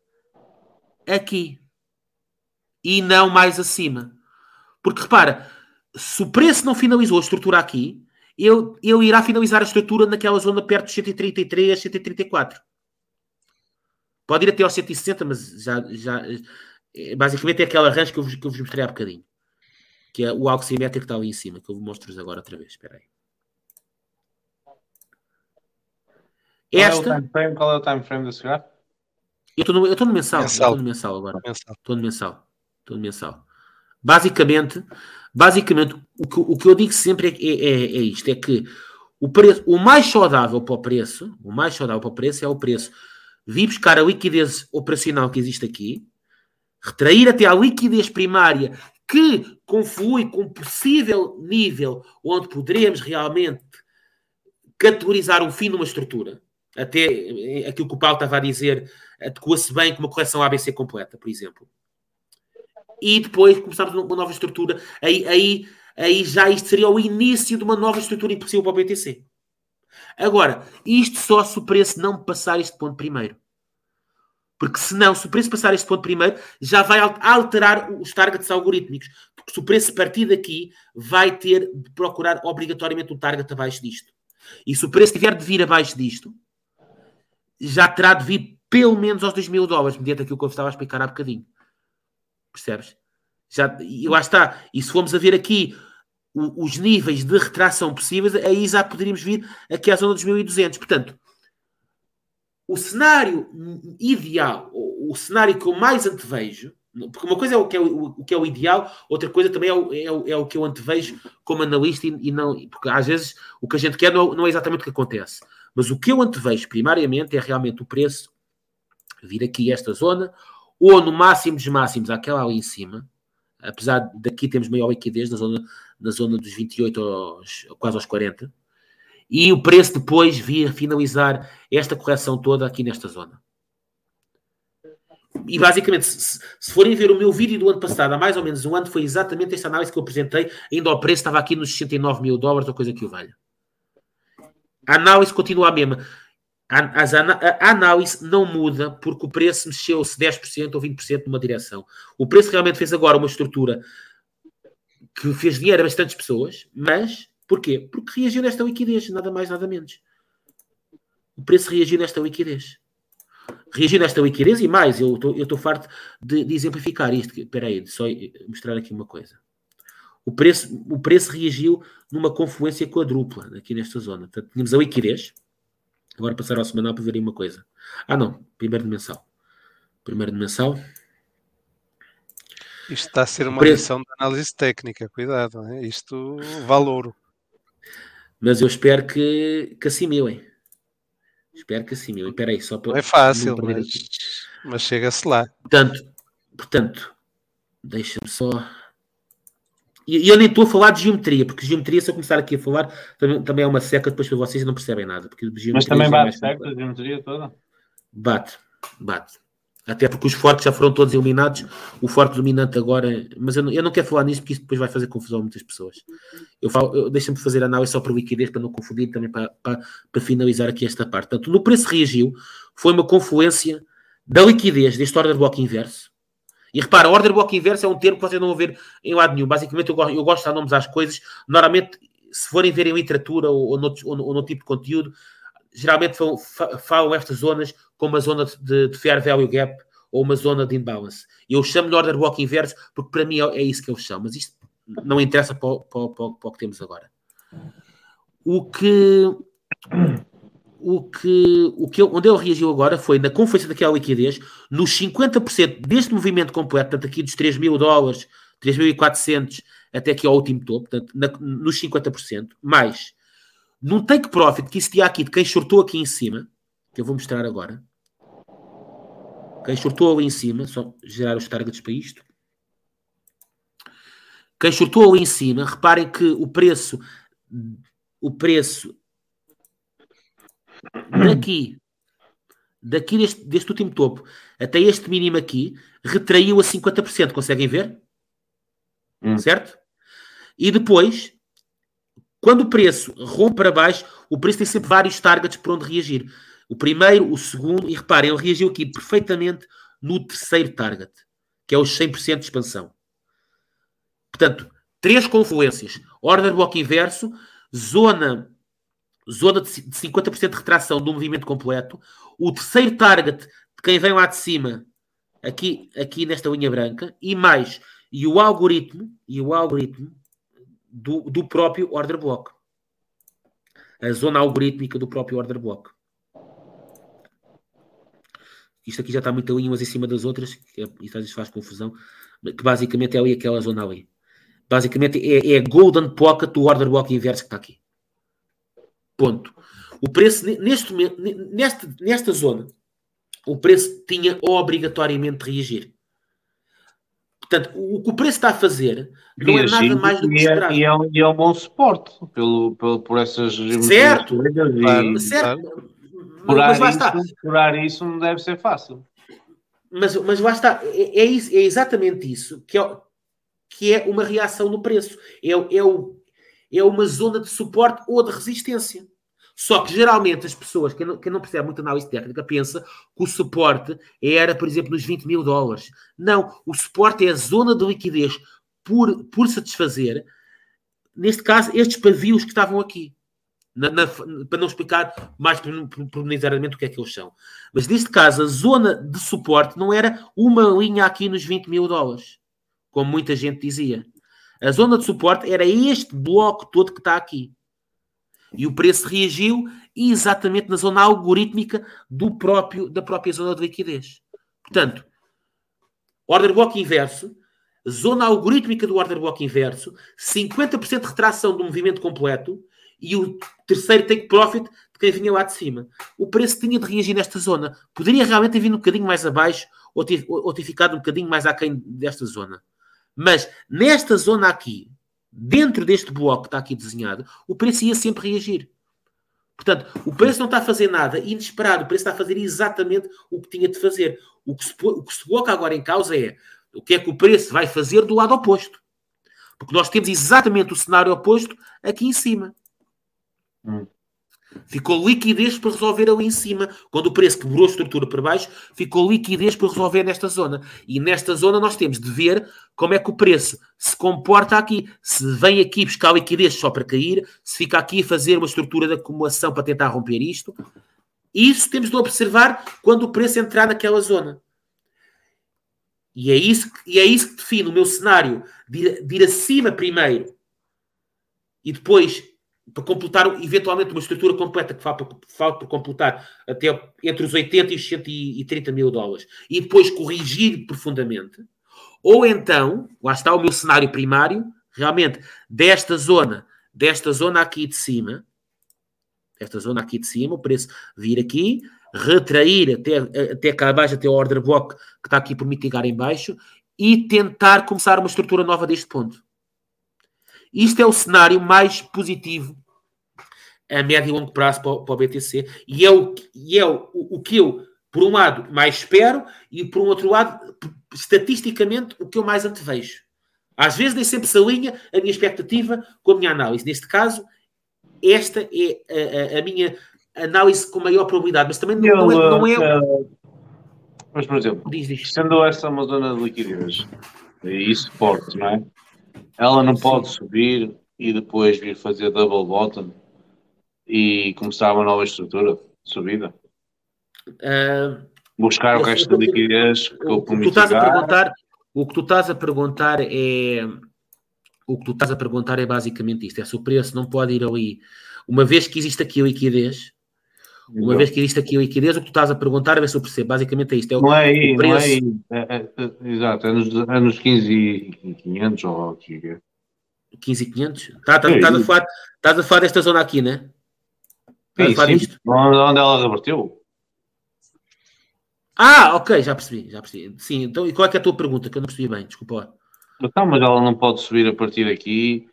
S6: aqui e não mais acima. Porque repara, se o preço não finalizou a estrutura aqui, ele, ele irá finalizar a estrutura naquela zona perto dos 133, 134. Pode ir até aos 160, mas já, já eh, basicamente é aquele arranjo que eu, vos, que eu vos mostrei há bocadinho. Que é o algo simétrico que está ali em cima, que eu vos mostro agora outra vez. Espera aí.
S3: Qual é o
S6: Esta,
S3: time frame? Qual é o time frame desse gráfico?
S6: eu estou no, eu estou no mensal,
S1: Mensal.
S6: estou no mensal agora.
S1: Mensal.
S6: Estou no mensal. Estou no mensal. Basicamente, basicamente o, que, o que eu digo sempre é, é, é- é isto: é que o, preço, o mais saudável para o preço, o mais saudável para o preço é o preço vir buscar a liquidez operacional que existe aqui, retrair até a liquidez primária que conflui com um possível nível onde poderemos realmente categorizar um fim numa estrutura. Até eh, aquilo que o Paulo estava a dizer, adequa-se bem com uma correção ABC completa, por exemplo. E depois começarmos uma nova estrutura. Aí, aí, aí já isto seria o início de uma nova estrutura impossível para o BTC. Agora, isto só se o preço não passar este ponto primeiro. Porque senão, se o preço passar este ponto primeiro, já vai al- alterar os targets algorítmicos. Porque se o preço partir daqui, vai ter de procurar obrigatoriamente um target abaixo disto. E se o preço tiver de vir abaixo disto, já terá de vir pelo menos aos 2 mil dólares, mediante aquilo que eu estava a explicar há bocadinho. Percebes? Já, e lá está. E se formos a ver aqui o- os níveis de retração possíveis, aí já poderíamos vir aqui à zona dos 1200. Portanto, o cenário ideal, o, cenário que eu mais antevejo, porque uma coisa é o que é o, o que é o ideal, outra coisa também é o, é o, é o que eu antevejo como analista e, e não, porque às vezes o que a gente quer não, não é exatamente o que acontece. Mas o que eu antevejo primariamente é realmente o preço vir aqui a esta zona, ou no máximo dos máximos, aquela ali em cima, apesar daqui temos maior liquidez na zona, na zona dos 28 aos, quase aos 40, e o preço depois vir finalizar esta correção toda aqui nesta zona. E basicamente, se, se forem ver o meu vídeo do ano passado, há mais ou menos um ano, foi exatamente esta análise que eu apresentei, ainda o preço estava aqui nos 69 mil dólares, ou coisa que o valha. A análise continua a mesma. A, ana- a análise não muda porque o preço mexeu-se 10% ou 20% numa direção. O preço realmente fez agora uma estrutura que fez dinheiro a bastantes pessoas, mas porquê? Porque reagiu nesta liquidez, nada mais, nada menos. O preço reagiu nesta liquidez. Reagiu nesta liquidez e mais, eu estou farto de, de exemplificar isto. Espera aí, só mostrar aqui uma coisa. O preço, o preço reagiu numa confluência quadrupla aqui nesta zona. Portanto, tínhamos a liquidez. Agora passar ao semanal para ver aí uma coisa. Ah, não. Primeiro de mensal. Primeiro de mensal.
S1: Isto está a ser uma
S6: Preço.
S1: lição de análise técnica, cuidado, não é? isto vale ouro.
S6: Mas eu espero que, que assimilem. Espero que assimilem. Espera aí, só para
S1: Não é fácil, mas, mas chega-se lá.
S6: Portanto, portanto deixa-me só. E eu nem estou a falar de geometria, porque geometria, se eu começar aqui a falar, também, também é uma seca depois para vocês e não percebem nada. Porque geometria
S3: Mas também
S6: é
S3: bate
S6: complexa.
S3: a geometria toda?
S6: Bate, bate. Até porque os fortes já foram todos eliminados. O forte dominante agora. Mas eu não, eu não quero falar nisso porque isso depois vai fazer confusão a muitas pessoas. Eu falo, eu, deixa-me fazer análise só para liquidez, para não confundir também para, para, para finalizar aqui esta parte. Portanto, no preço reagiu, foi uma confluência da liquidez deste order block inverso. E repara, order block inverso é um termo que vocês não vão ver em lado nenhum. Basicamente, eu, go- eu gosto de dar nomes às coisas. Normalmente, se forem ver em literatura ou, ou, ou, ou no tipo de conteúdo, geralmente falam, fa- falam estas zonas como a zona de, de fair value gap ou uma zona de imbalance. Eu chamo-lhe order block inverso porque para mim é, é isso que eu chamo, mas isto não interessa para, para para para o que temos agora. O que o que, o que eu- onde ele reagiu agora foi na conferência daquela liquidez, nos 50% deste movimento completo, portanto, aqui dos 3 mil dólares, 3.400 até aqui ao último topo, portanto, na- nos 50%, mais num take profit que existia aqui de quem shortou aqui em cima, que eu vou mostrar agora. Quem shortou ali em cima, só gerar os targets para isto. Quem shortou ali em cima, reparem que o preço, o preço daqui, daqui deste, deste último topo até este mínimo aqui, retraiu a 50%. Conseguem ver?
S3: Hum.
S6: Certo? E depois, quando o preço rompe para baixo, o preço tem sempre vários targets por onde reagir. O primeiro, o segundo, e reparem, ele reagiu aqui perfeitamente no terceiro target, que é os 100% de expansão. Portanto, três confluências. Order block inverso, zona, zona de ci- de 50% de retração do movimento completo, o terceiro target de quem vem lá de cima, aqui, aqui nesta linha branca, e mais, e o algoritmo, e o algoritmo do, do próprio order block. A zona algorítmica do próprio order block. Isto aqui já está muito ali umas em cima das outras, que é, às vezes faz confusão, que basicamente é ali aquela zona ali. Basicamente é, é a golden pocket do order block inverso que está aqui. Ponto. O preço, ne- neste momento, ne- nesta, nesta zona, o preço tinha obrigatoriamente de reagir. Portanto, o, o que o preço está a fazer não é nada mais do que
S3: é,
S6: esperado.
S3: e, é, um- e é um bom suporte pelo, pelo, por essas
S6: Certo.
S3: geometrias
S1: Claro.
S3: e
S6: Certo? Mas
S3: curar
S6: lá está.
S3: isso, curar isso não deve ser fácil.
S6: Mas, mas lá está, é, é isso- é exatamente isso que é, que é uma reação no preço. É, é, o, é uma zona de suporte ou de resistência. Só que geralmente as pessoas, quem não, quem não percebe muito análise técnica, pensa que o suporte era, por exemplo, nos 20 mil dólares. Não, o suporte é a zona de liquidez por, por satisfazer, neste caso, estes pavios que estavam aqui. Na- na- para não explicar mais pormenorizadamente o que é que eles são. Mas neste caso, a zona de suporte não era uma linha aqui nos 20 mil dólares, como muita gente dizia. A zona de suporte era este bloco todo que está aqui. E o preço reagiu exatamente na zona algorítmica do próprio, da própria zona de liquidez. Portanto, order block inverso, zona algorítmica do order block inverso, 50% de retração do movimento completo e o terceiro take profit de quem vinha lá de cima. O preço tinha de reagir nesta zona. Poderia realmente ter vindo um bocadinho mais abaixo ou ter, ou ter ficado um bocadinho mais aquém desta zona. Mas nesta zona aqui, dentro deste bloco que está aqui desenhado, o preço ia sempre reagir. Portanto, o preço não está a fazer nada inesperado, o preço está a fazer exatamente o que tinha de fazer. O que se, o que se coloca agora em causa é o que é que o preço vai fazer do lado oposto. Porque nós temos exatamente o cenário oposto aqui em cima.
S3: Hum.
S6: Ficou liquidez para resolver ali em cima. Quando o preço quebrou a estrutura para baixo, ficou liquidez para resolver nesta zona. E nesta zona nós temos de ver como é que o preço se comporta aqui. Se vem aqui buscar liquidez só para cair, se fica aqui a fazer uma estrutura de acumulação para tentar romper isto. Isso temos de observar quando o preço entrar naquela zona. E é isso, e é isso que define o meu cenário de ir, de ir acima primeiro e depois para completar eventualmente uma estrutura completa que falta, falta por completar até entre os 80 e os 130 mil dólares e depois corrigir profundamente. Ou então, lá está o meu cenário primário, realmente desta zona, desta zona aqui de cima, esta zona aqui de cima, o preço vir aqui, retrair até, até cá abaixo, até o order block que está aqui por mitigar em baixo e tentar começar uma estrutura nova deste ponto. Isto é o cenário mais positivo a médio e longo prazo para o, para o BTC e é, o, e é o, o que eu, por um lado, mais espero e por um outro lado, estatisticamente, o que eu mais antevejo. Às vezes nem sempre se alinha a minha expectativa com a minha análise. Neste caso, esta é a, a- a minha análise com maior probabilidade, mas também não, não é. Não é
S3: eh, Mas, por exemplo,
S6: diz, diz.
S3: sendo essa uma zona de liquidez e suporte, não é? Ela não pode subir e depois vir fazer double bottom e começar uma nova estrutura de subida.
S6: Ah,
S3: Buscar o resto da liquidez que eu
S6: tu estás a perguntar, o que tu estás a perguntar é o que tu estás a perguntar é basicamente isto: é se o preço não pode ir ali, uma vez que existe aqui a liquidez, uma vez que existe aqui a liquidez, o que tu estás a perguntar, a ver se eu percebo, basicamente é isto: é o,
S3: Não é aí,
S6: o
S3: não é
S6: preço.
S3: aí. É, é, é, exato, é nos, é nos 15 e 500 ou o que é.
S6: 15 e 500? Tá, tá,
S3: É
S6: estás, a falar, estás a falar desta zona aqui, né? Estás a falar disto?
S3: Onde, ela reverteu?
S6: Ah, ok, já percebi, já percebi. Sim, então e qual é que é a tua pergunta? Que eu não percebi bem, desculpa.
S3: Então, mas ela não pode subir a partir daqui,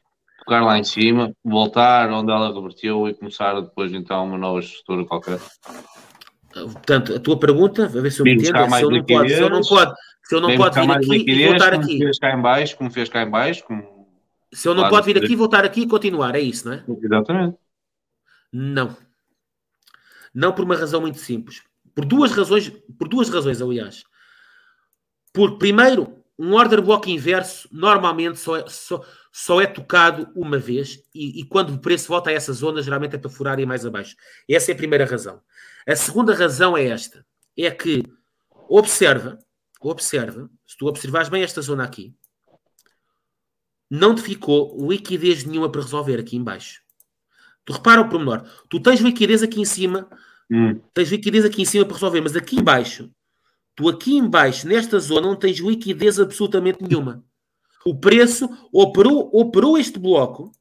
S3: tocar lá em cima, voltar onde ela reverteu e começar depois então uma nova estrutura qualquer.
S6: Portanto, a tua pergunta, a ver se eu entendo, é se eu não pode, se eu não pode, se eu não pode vir aqui e voltar
S3: como
S6: aqui.
S3: fez cá em baixo, como fez cá em baixo, como...
S6: Se eu não
S3: Claro,
S6: pode vir aqui, voltar aqui e continuar, é isso, não é?
S3: Exatamente.
S6: Não. Não por uma razão muito simples. Por duas razões, por duas razões, aliás. Porque, primeiro, um order block inverso normalmente só é, só, só é tocado uma vez e, e quando o preço volta a essa zona, geralmente é para furar e mais abaixo. Essa é a primeira razão. A segunda razão é esta. É que, observa, observa, se tu observares bem esta zona aqui, não te ficou liquidez nenhuma para resolver aqui em baixo. Tu repara o pormenor. Tu tens liquidez aqui em cima,
S3: Hum.
S6: tens liquidez aqui em cima para resolver, mas aqui em baixo, tu aqui em baixo, nesta zona, não tens liquidez absolutamente nenhuma. O preço operou, operou este bloco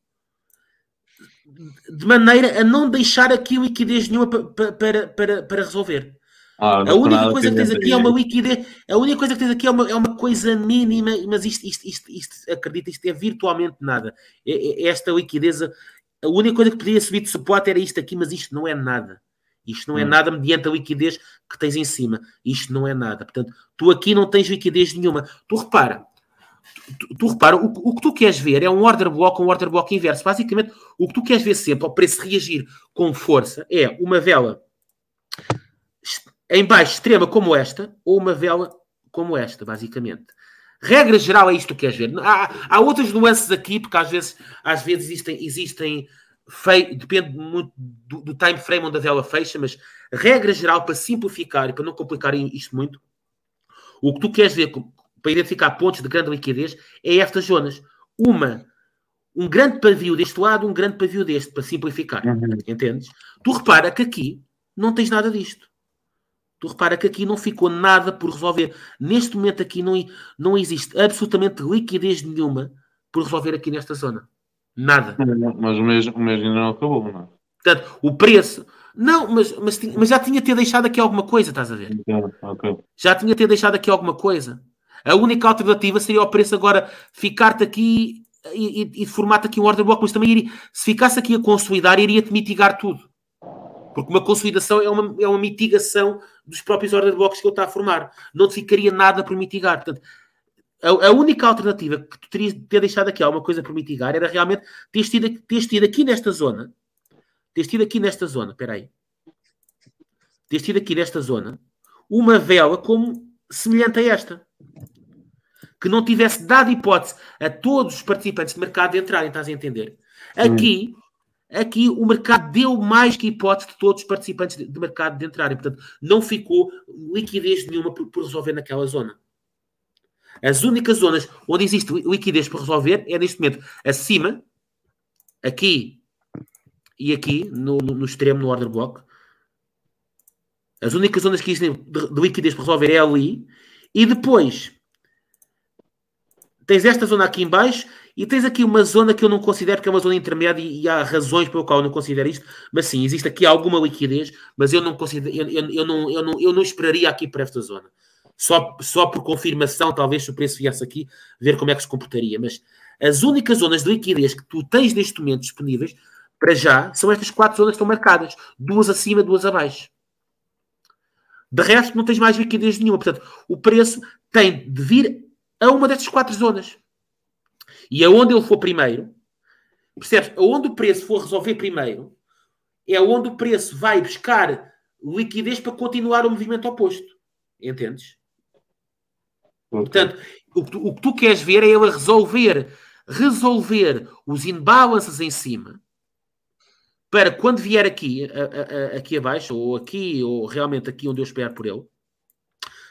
S6: de maneira a não deixar aqui liquidez nenhuma pa- pa- para, para, para resolver.
S3: Ah,
S6: A única coisa que tens aqui é uma liquidez. A única coisa que tens aqui é uma, é uma coisa mínima, mas isto, isto, isto, isto, acredita, isto é virtualmente nada. É, é- é esta liquidez. A única coisa que podia subir de suporte era isto aqui, mas isto não é nada. Isto não é
S3: Hum.
S6: nada mediante a liquidez que tens em cima. Isto não é nada. Portanto, tu aqui não tens liquidez nenhuma. Tu repara, tu, tu repara, o, o que tu queres ver é um order block, um order block inverso. Basicamente, o que tu queres ver sempre ao preço reagir com força é uma vela em baixo extrema como esta ou uma vela como esta, basicamente. Regra geral é isto que queres ver. Há, há outras nuances aqui, porque às vezes, às vezes existem, existem fei- depende muito do, do time frame onde a vela fecha, mas regra geral, para simplificar e para não complicar isto muito, o que tu queres ver para identificar pontos de grande liquidez é estas zonas. Uma, um grande pavio deste lado, um grande pavio deste, para simplificar.
S3: Uhum.
S6: Entendes? Tu repara que aqui não tens nada disto. Tu repara que aqui não ficou nada por resolver. Neste momento aqui não, não existe absolutamente liquidez nenhuma por resolver aqui nesta zona. Nada.
S3: Mas o mês, o mês ainda não acabou, não é?
S6: Portanto, o preço... Não, mas, mas, tinha- mas já tinha ter deixado aqui alguma coisa, estás a ver?
S3: Então, ok.
S6: Já tinha ter deixado aqui alguma coisa. A única alternativa seria o preço agora ficar-te aqui e, e, e formar-te aqui um order block, mas também iria, se ficasse aqui a consolidar, iria-te mitigar tudo. Porque uma consolidação é uma, é uma mitigação dos próprios order blocks que ele está a formar. Não te ficaria nada por mitigar. Portanto, a, a única alternativa que tu terias de ter deixado aqui alguma coisa por mitigar era realmente teres tido, teres tido aqui nesta zona, teres tido aqui nesta zona, espera aí, teres tido aqui nesta zona, uma vela como semelhante a esta. Que não tivesse dado hipótese a todos os participantes de mercado de entrarem, estás a entender? Aqui, aqui o mercado deu mais que hipótese de todos os participantes de, de mercado de entrarem. Portanto, não ficou liquidez nenhuma por, por resolver naquela zona. As únicas zonas onde existe li- liquidez por resolver é neste momento acima, aqui e aqui, no, no- extremo, no order block. As únicas zonas que existem de, de liquidez por resolver é ali. E depois tens esta zona aqui em baixo e tens aqui uma zona que eu não considero que é uma zona intermédia e, e há razões pelo qual eu não considero isto, mas sim, existe aqui alguma liquidez, mas eu não considero, eu, eu, eu não, eu, não, eu não esperaria aqui para esta zona. Só, só por confirmação, talvez se o preço viesse aqui, ver como é que se comportaria. Mas as únicas zonas de liquidez que tu tens neste momento disponíveis, para já, são estas quatro zonas que estão marcadas. Duas acima, duas abaixo. De resto, não tens mais liquidez nenhuma. Portanto, o preço tem de vir a uma destas quatro zonas. E aonde ele for primeiro, percebes? Aonde o preço for resolver primeiro, é onde o preço vai buscar liquidez para continuar o movimento oposto. Entendes? Portanto, o que, tu, o que tu queres ver é ele resolver, resolver os imbalances em cima para quando vier aqui, a- a- a- aqui abaixo, ou aqui, ou realmente aqui onde eu espero por ele,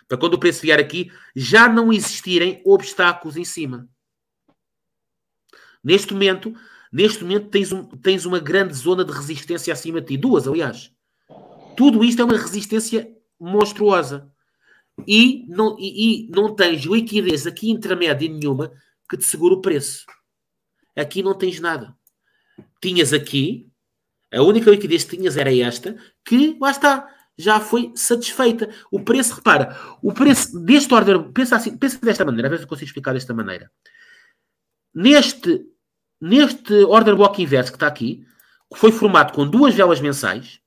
S6: Para quando o preço vier aqui, já não existirem obstáculos em cima. Neste momento, neste momento tens, um, tens uma grande zona de resistência acima de ti. Duas, aliás. Tudo isto é uma resistência monstruosa. E não, e, e não tens liquidez aqui intermédia nenhuma que te segure o preço. Aqui não tens nada. Tinhas aqui, a única liquidez que tinhas era esta, que lá está, já foi satisfeita. O preço, repara, o preço deste order, pensa assim, pensa desta maneira, a ver se eu consigo explicar desta maneira. Neste, neste order block inverso que está aqui, que foi formado com duas velas mensais,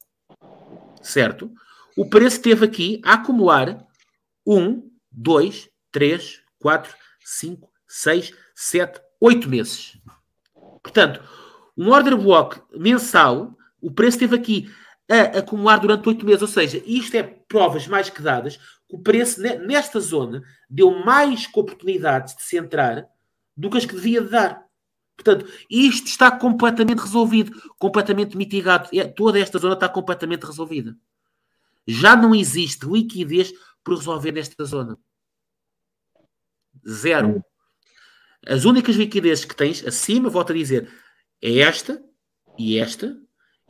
S6: certo? O preço teve aqui a acumular 1, 2, 3, 4, 5, 6, 7, 8 meses. Portanto, um order block mensal, o preço teve aqui a acumular durante 8 meses. Ou seja, isto é provas mais que dadas que o preço nesta zona deu mais oportunidades de se entrar do que as que devia dar. Portanto, isto está completamente resolvido, completamente mitigado. É, toda esta zona está completamente resolvida. Já não existe liquidez por resolver nesta zona. Zero. As únicas liquidezes que tens acima, volto a dizer, é esta e esta,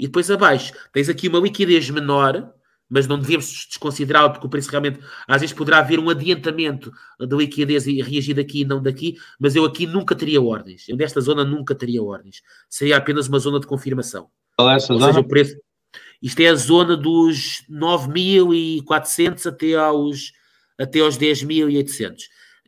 S6: e depois abaixo tens aqui uma liquidez menor, mas não devemos desconsiderá-la, porque o preço realmente, às vezes poderá haver um adiantamento de liquidez e reagir daqui e não daqui, mas eu aqui nunca teria ordens. Eu nesta zona nunca teria ordens. Seria apenas uma zona de confirmação.
S3: Qual é essa
S6: Ou
S3: zona?
S6: seja, o preço. Isto é a zona dos 9.400 até aos, até aos 10.800.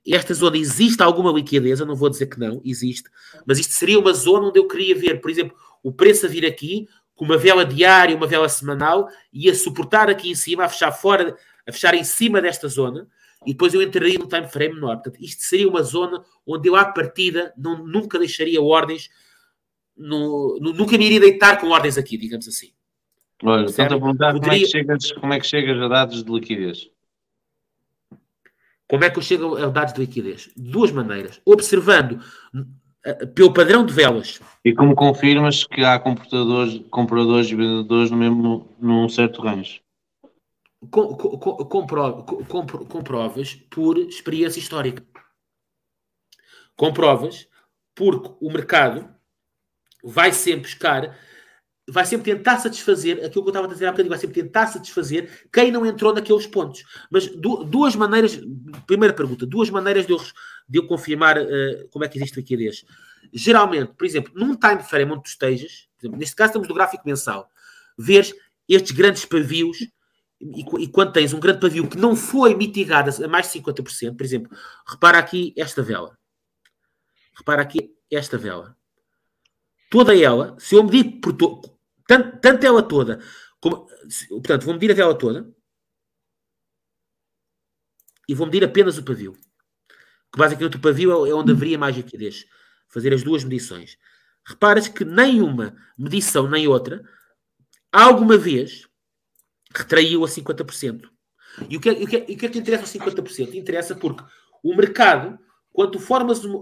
S6: Esta zona existe alguma liquidez, eu não vou dizer que não, existe, mas isto seria uma zona onde eu queria ver, por exemplo, o preço a vir aqui com uma vela diária, uma vela semanal e a suportar aqui em cima, a fechar fora, a fechar em cima desta zona e depois eu entraria num time frame menor. Portanto, isto seria uma zona onde eu à partida não, nunca deixaria ordens, no, no- nunca me iria deitar com ordens aqui, digamos assim.
S3: Olha,
S6: Certo.
S3: a perguntar como, é
S6: Poderia-
S3: que chegas, como é que chegas a dados de liquidez.
S6: Como é que eu chego a dados de liquidez? De duas maneiras. Observando pelo padrão de velas.
S3: E como confirmas que há compradores, compradores e vendedores no mesmo, num certo range?
S6: Com, com, com, compro- com- comprovas por experiência histórica. Comprovas porque o mercado vai sempre buscar, vai sempre tentar satisfazer aquilo que eu estava a dizer há bocadinho, vai sempre tentar satisfazer quem não entrou naqueles pontos. Mas du- duas maneiras, primeira pergunta, duas maneiras de eu, de eu confirmar eh, como é que existe liquidez. Geralmente, por exemplo, num time frame onde tu estejas, exemplo, neste caso estamos no gráfico mensal, vês estes grandes pavios e, e quando tens um grande pavio que não foi mitigado a mais de 50%, por exemplo, repara aqui esta vela. Repara aqui esta vela. Toda ela, se eu medir por to, tanto, tanto ela toda, como, se- portanto, vou medir a vela toda e vou medir apenas o pavio. Que basicamente o pavio é, é onde haveria mais liquidez. Fazer as duas medições. Reparas que nenhuma medição nem outra alguma vez retraiu a 50%. E o que, é, o que, é, o que é que interessa a 50%? Interessa porque o mercado, quando, formas uma-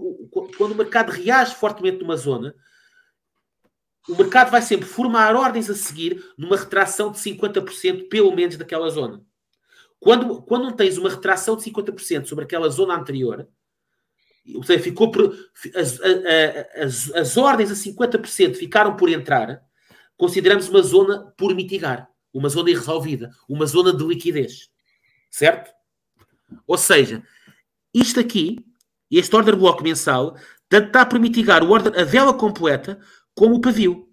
S6: quando o mercado reage fortemente numa zona, o mercado vai sempre formar ordens a seguir numa retração de 50% pelo menos daquela zona. Quando, quando tens uma retração de 50% sobre aquela zona anterior, ou seja, ficou por, as, as, as ordens a 50% ficaram por entrar, consideramos uma zona por mitigar, uma zona irresolvida, uma zona de liquidez. Certo? Ou seja, isto aqui, este order block mensal, tanto está por mitigar o order, a vela completa como o pavio.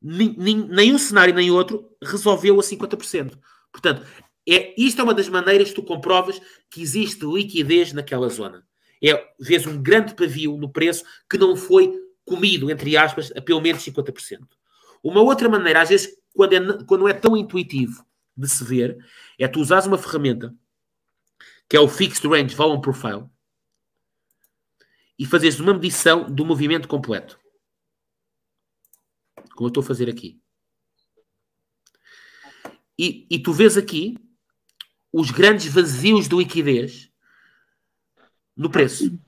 S6: Nenhum cenário nem outro resolveu a 50%. Portanto, é, isto é uma das maneiras que tu comprovas que existe liquidez naquela zona. É, vês um grande pavio no preço que não foi comido, entre aspas, a pelo menos 50%. Uma outra maneira, às vezes, quando, é, quando não é tão intuitivo de se ver, é tu usares uma ferramenta que é o Fixed Range Volume Profile e fazeres uma medição do movimento completo. Como eu estou a fazer aqui. E, e tu vês aqui os grandes vazios de liquidez no preço.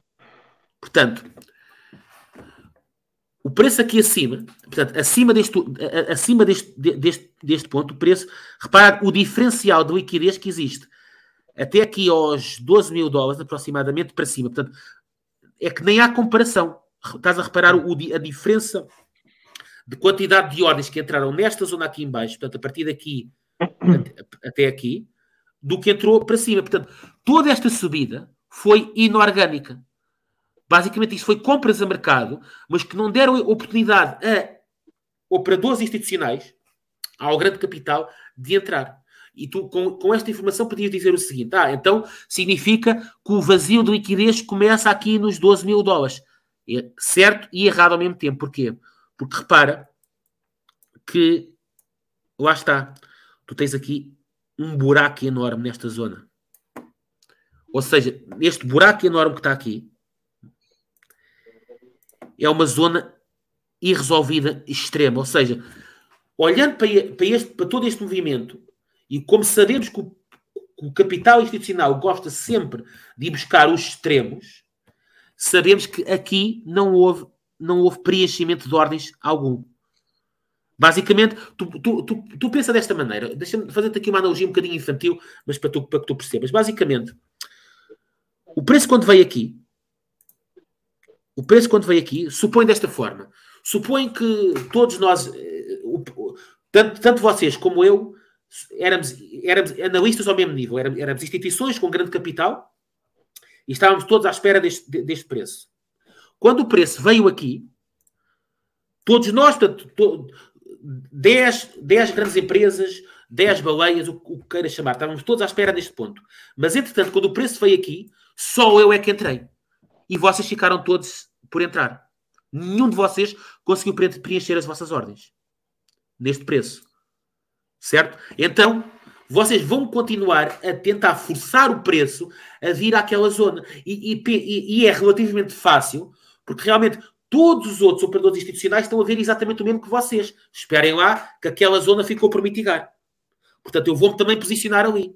S6: Portanto, o preço aqui acima, portanto, acima deste, acima deste, de- deste, deste ponto, o preço, repara o diferencial de liquidez que existe. até aqui aos 12 mil dólares aproximadamente para cima. Portanto, é que nem há comparação. Estás a reparar o, a diferença de quantidade de ordens que entraram nesta zona aqui em baixo, portanto, a partir daqui até aqui, do que entrou para cima. Portanto, toda esta subida foi inorgânica. Basicamente, isto foi compras a mercado, mas que não deram oportunidade a operadores institucionais, ao grande capital, de entrar. E tu, com, com esta informação, podias dizer o seguinte: ah, então significa que o vazio de liquidez começa aqui nos 12 mil dólares. É certo e errado ao mesmo tempo. Porquê? Porque repara que lá está, tu tens aqui um buraco enorme nesta zona. Ou seja, este buraco enorme que está aqui é uma zona irresolvida extrema. Ou seja, olhando para, este, para todo este movimento e como sabemos que o, o capital institucional gosta sempre de buscar os extremos, sabemos que aqui não houve, não houve preenchimento de ordens algum. Basicamente, tu, tu, tu, tu pensa desta maneira. Deixa-me fazer-te aqui uma analogia um bocadinho infantil, mas para, tu, para que tu percebas. Basicamente, o preço quando veio aqui, o preço quando veio aqui, supõe desta forma. Supõe que todos nós, eh, tanto, tanto vocês como eu, éramos, éramos analistas ao mesmo nível. Éramos, éramos instituições com grande capital e estávamos todos à espera deste, de- deste preço. Quando o preço veio aqui, todos nós, portanto, to- 10, 10 grandes empresas, 10 baleias, o, o que queira chamar, estávamos todos à espera deste ponto. Mas, entretanto, quando o preço veio aqui, só eu é que entrei. E vocês ficaram todos por entrar. Nenhum de vocês conseguiu pre- preencher as vossas ordens neste preço. Certo? Então, vocês vão continuar a tentar forçar o preço a vir àquela zona. E, e- e é relativamente fácil, porque realmente todos os outros operadores institucionais estão a ver exatamente o mesmo que vocês. Esperem lá que aquela zona ficou por mitigar. Portanto, eu vou-me também posicionar ali.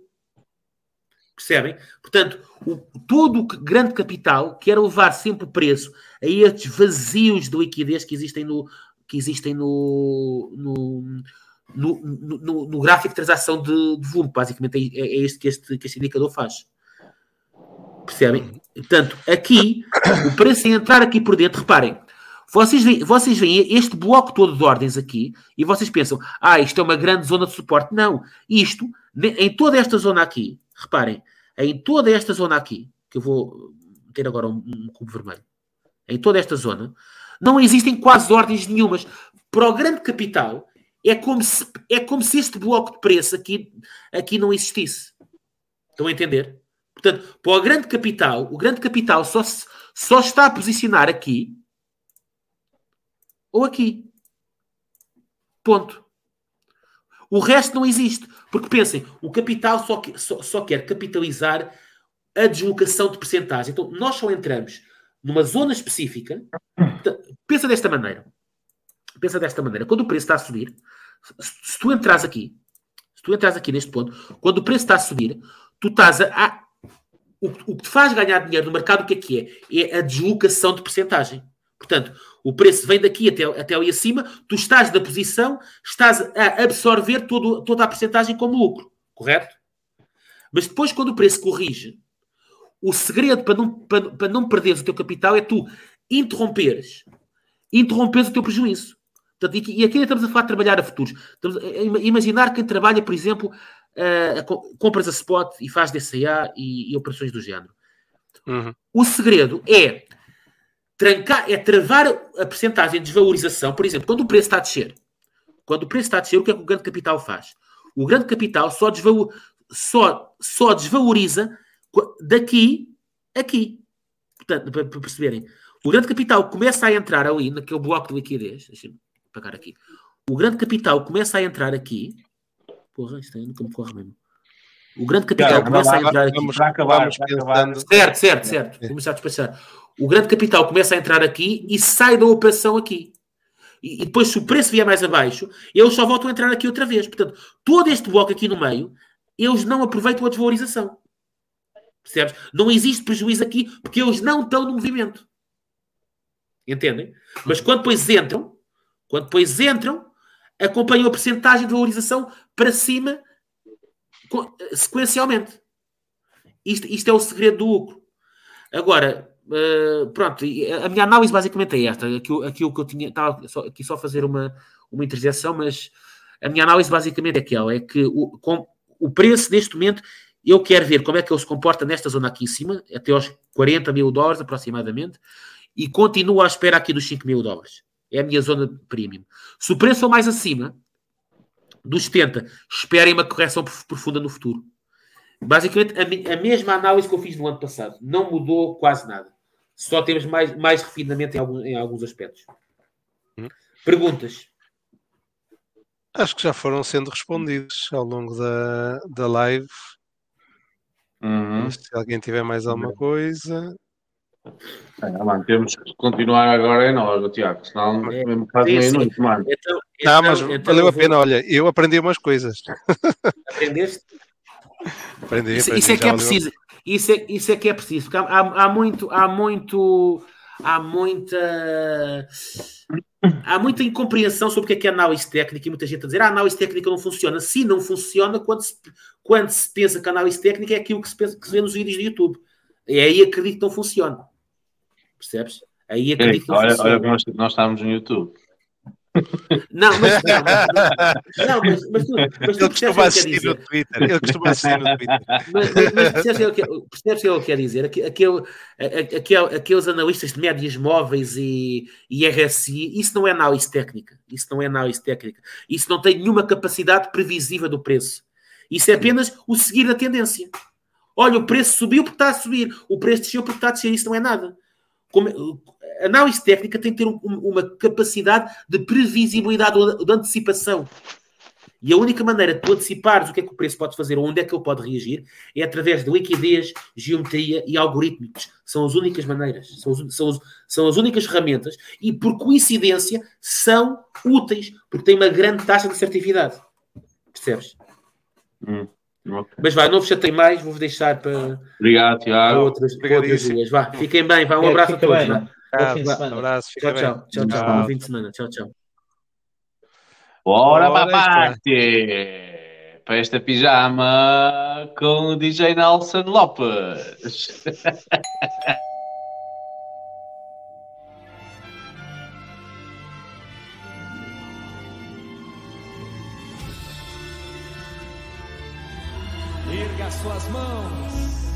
S6: Percebem? Portanto, o- todo o grande capital quer levar sempre o preço a estes vazios de liquidez que existem no, que existem no, no, no, no- no- no gráfico de transação de, de volume. Basicamente, é, é este, que este que este indicador faz. Percebem? Portanto, aqui, o preço em entrar aqui por dentro, reparem, vocês veem, vocês veem este bloco todo de ordens aqui e vocês pensam, ah, isto é uma grande zona de suporte. Não, isto, em toda esta zona aqui, reparem, em toda esta zona aqui, que eu vou meter agora um, um cubo vermelho, em toda esta zona, não existem quase ordens nenhumas. Para o grande capital, é como se, é como se este bloco de preço aqui, aqui não existisse. Estão a entender? Portanto, para o grande capital, o grande capital só, se- só está a posicionar aqui ou aqui. Ponto. O resto não existe. Porque pensem, o capital só, que- só, só quer capitalizar a deslocação de percentagem. Então, nós só entramos numa zona específica. Portanto, Pensa desta maneira. Pensa desta maneira. Quando o preço está a subir, se, se tu entras aqui, se tu entras aqui neste ponto, quando o preço está a subir, tu estás a. a- o, o que te faz ganhar dinheiro no mercado, o que é que é? É a deslocação de percentagem. Portanto, o preço vem daqui até, até ali acima, tu estás na posição, estás a absorver todo, toda a percentagem como lucro, correto? Mas depois, quando o preço corrige, o segredo para não, para, para não perderes o teu capital é tu interromperes, interromperes o teu prejuízo. Portanto, e, aqui ainda estamos a falar de trabalhar a futuros. Estamos a, a ima- imaginar quem trabalha, por exemplo, co- compras a spot e faz DCA e, e operações do género.
S1: Uhum.
S6: O segredo é trancar, é travar a percentagem de desvalorização. Por exemplo, quando o preço está a descer, quando o preço está a descer, o que é que o grande capital faz? O grande capital só, desvalo- só, só desvaloriza qu- daqui a aqui. Portanto, para, perceberem, o grande capital começa a entrar ali, naquele bloco de liquidez. Deixa-me apagar aqui. O grande capital começa a entrar aqui. Porra, isto aí nunca me corre mesmo. O grande capital
S3: Tiago,
S6: começa a entrar aqui.
S1: Vamos,
S3: Para acabar,
S1: vamos
S3: para acabar.
S1: pensando.
S6: Certo, certo, certo. Vamos já despachar. O grande capital começa a entrar aqui e sai da operação aqui. E, e depois, se o preço vier mais abaixo, eles só voltam a entrar aqui outra vez. Portanto, todo este bloco aqui no meio, eles não aproveitam a desvalorização. Percebes? Não existe prejuízo aqui porque eles não estão no movimento. Entendem? Mas quando depois entram, quando depois entram, acompanham a percentagem de valorização para cima sequencialmente. Isto, isto é o segredo do lucro. Agora, eh, pronto, a minha análise basicamente é esta. Aquilo, aquilo que eu tinha, estava só, aqui só fazer uma, uma interjeição, mas a minha análise basicamente é aquela: é que o, com, o preço neste momento, eu quero ver como é que ele se comporta nesta zona aqui em cima, até aos 40 mil dólares aproximadamente, e continuo à espera aqui dos 5 mil dólares. É a minha zona premium. Se o preço for mais acima dos 70, esperem uma correção prof- profunda no futuro. Basicamente, a, a mesma análise que eu fiz no ano passado. Não mudou quase nada. Só temos mais, mais refinamento em, algum- em alguns aspectos.
S1: Hum.
S6: Perguntas?
S1: Acho que já foram sendo respondidos ao longo da, da live.
S3: Uhum.
S1: Se alguém tiver mais alguma coisa.
S3: É, mano, temos que continuar agora em nós, ó, Tiago, senão
S6: É.
S3: mesmo quase
S6: Sim, sim.
S3: meia-noite, mano.
S6: Então,
S1: Não,
S6: então-
S1: mas
S6: então
S1: valeu
S6: eu
S1: a
S6: vou-
S1: pena. Olha, eu aprendi umas coisas.
S6: Aprendeste?
S1: Aprendi,
S6: Isso,
S1: aprendi,
S6: isso é
S1: já
S6: que é
S1: valeu.
S6: preciso. Isso é, isso é que é preciso. Porque há, há, há muito, há muito, há muita, há muita incompreensão sobre o que é, que é análise técnica e muita gente a dizer ah, a análise técnica não funciona. Sim, não funciona quando se, quando se pensa que a análise técnica é aquilo que se, pensa, que se vê nos vídeos do YouTube. E aí acredito que não funciona. Percebes? Aí acredito que não
S3: Olha,
S6: funciona.
S3: olha nós, nós estamos no YouTube.
S6: Não, mas, não, mas, mas, tu, mas tu percebes
S1: assistir no. Twitter. Ele costuma assistir no Twitter.
S6: Mas, mas- mas percebes o que ele quer- percebes que ele quer dizer? Aquele, aquele, aqueles analistas de médias móveis e, e RSI, isso não é análise técnica. Isso não é análise técnica. Isso não tem nenhuma capacidade previsiva do preço. Isso é apenas o seguir a tendência. Olha, o preço subiu porque está a subir, o preço desceu porque está a descer. Isso não é nada. Como- análise técnica tem que ter um- uma capacidade de previsibilidade ou de- antecipação. E a única maneira de tu antecipares o que é que o preço pode fazer ou onde é que ele pode reagir é através de liquidez, geometria e algorítmicos. São as únicas maneiras, são, os- são são as únicas ferramentas e, por coincidência, são úteis porque têm uma grande taxa de assertividade. Percebes?
S3: Hum, ok.
S6: Mas vai, não vos chatei mais, vou-vos deixar para,
S3: Obrigado,
S6: para outras, outras duas. Vá, fiquem bem, vá, um
S2: É,
S6: abraço a todos.
S2: Bom fim de semana.
S1: abraço, fica
S6: Tchau,
S1: bem.
S6: tchau, tchau, tchau. Bom fim de semana. Tchau, tchau.
S3: Bora
S1: Ora,
S3: para parte! Para esta pijama com o DJ Nelson Lopes.
S4: Erga suas mãos.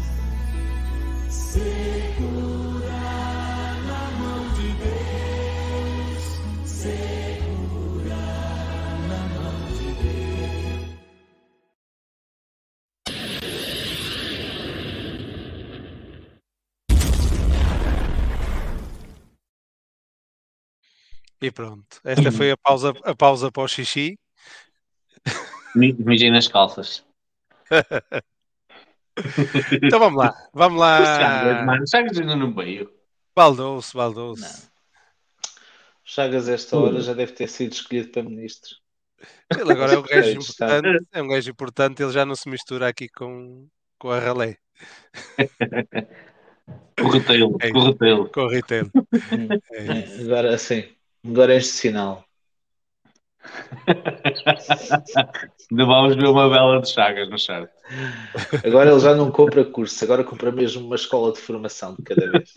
S1: E pronto. Esta foi a pausa, a pausa para o xixi.
S3: Mi- Mijei nas calças.
S1: Então vamos lá. Vamos lá.
S3: mano. Chagas ainda no meio.
S1: Baldou-se, baldou-se.
S2: Chagas, esta hora, já deve ter sido escolhido para ministro.
S1: Ele agora é um gajo
S2: de Estado.
S1: importante. É um gajo importante. Ele já não se mistura aqui com, com a ralé.
S3: Corretei-lo,
S1: É.
S3: corretei-lo.
S1: Com o retail. É.
S2: É, Agora, assim, agora é este sinal.
S3: Ainda vamos ver uma bela de Chagas no chat.
S2: Agora ele já não compra curso, agora compra mesmo uma escola de formação de cada vez.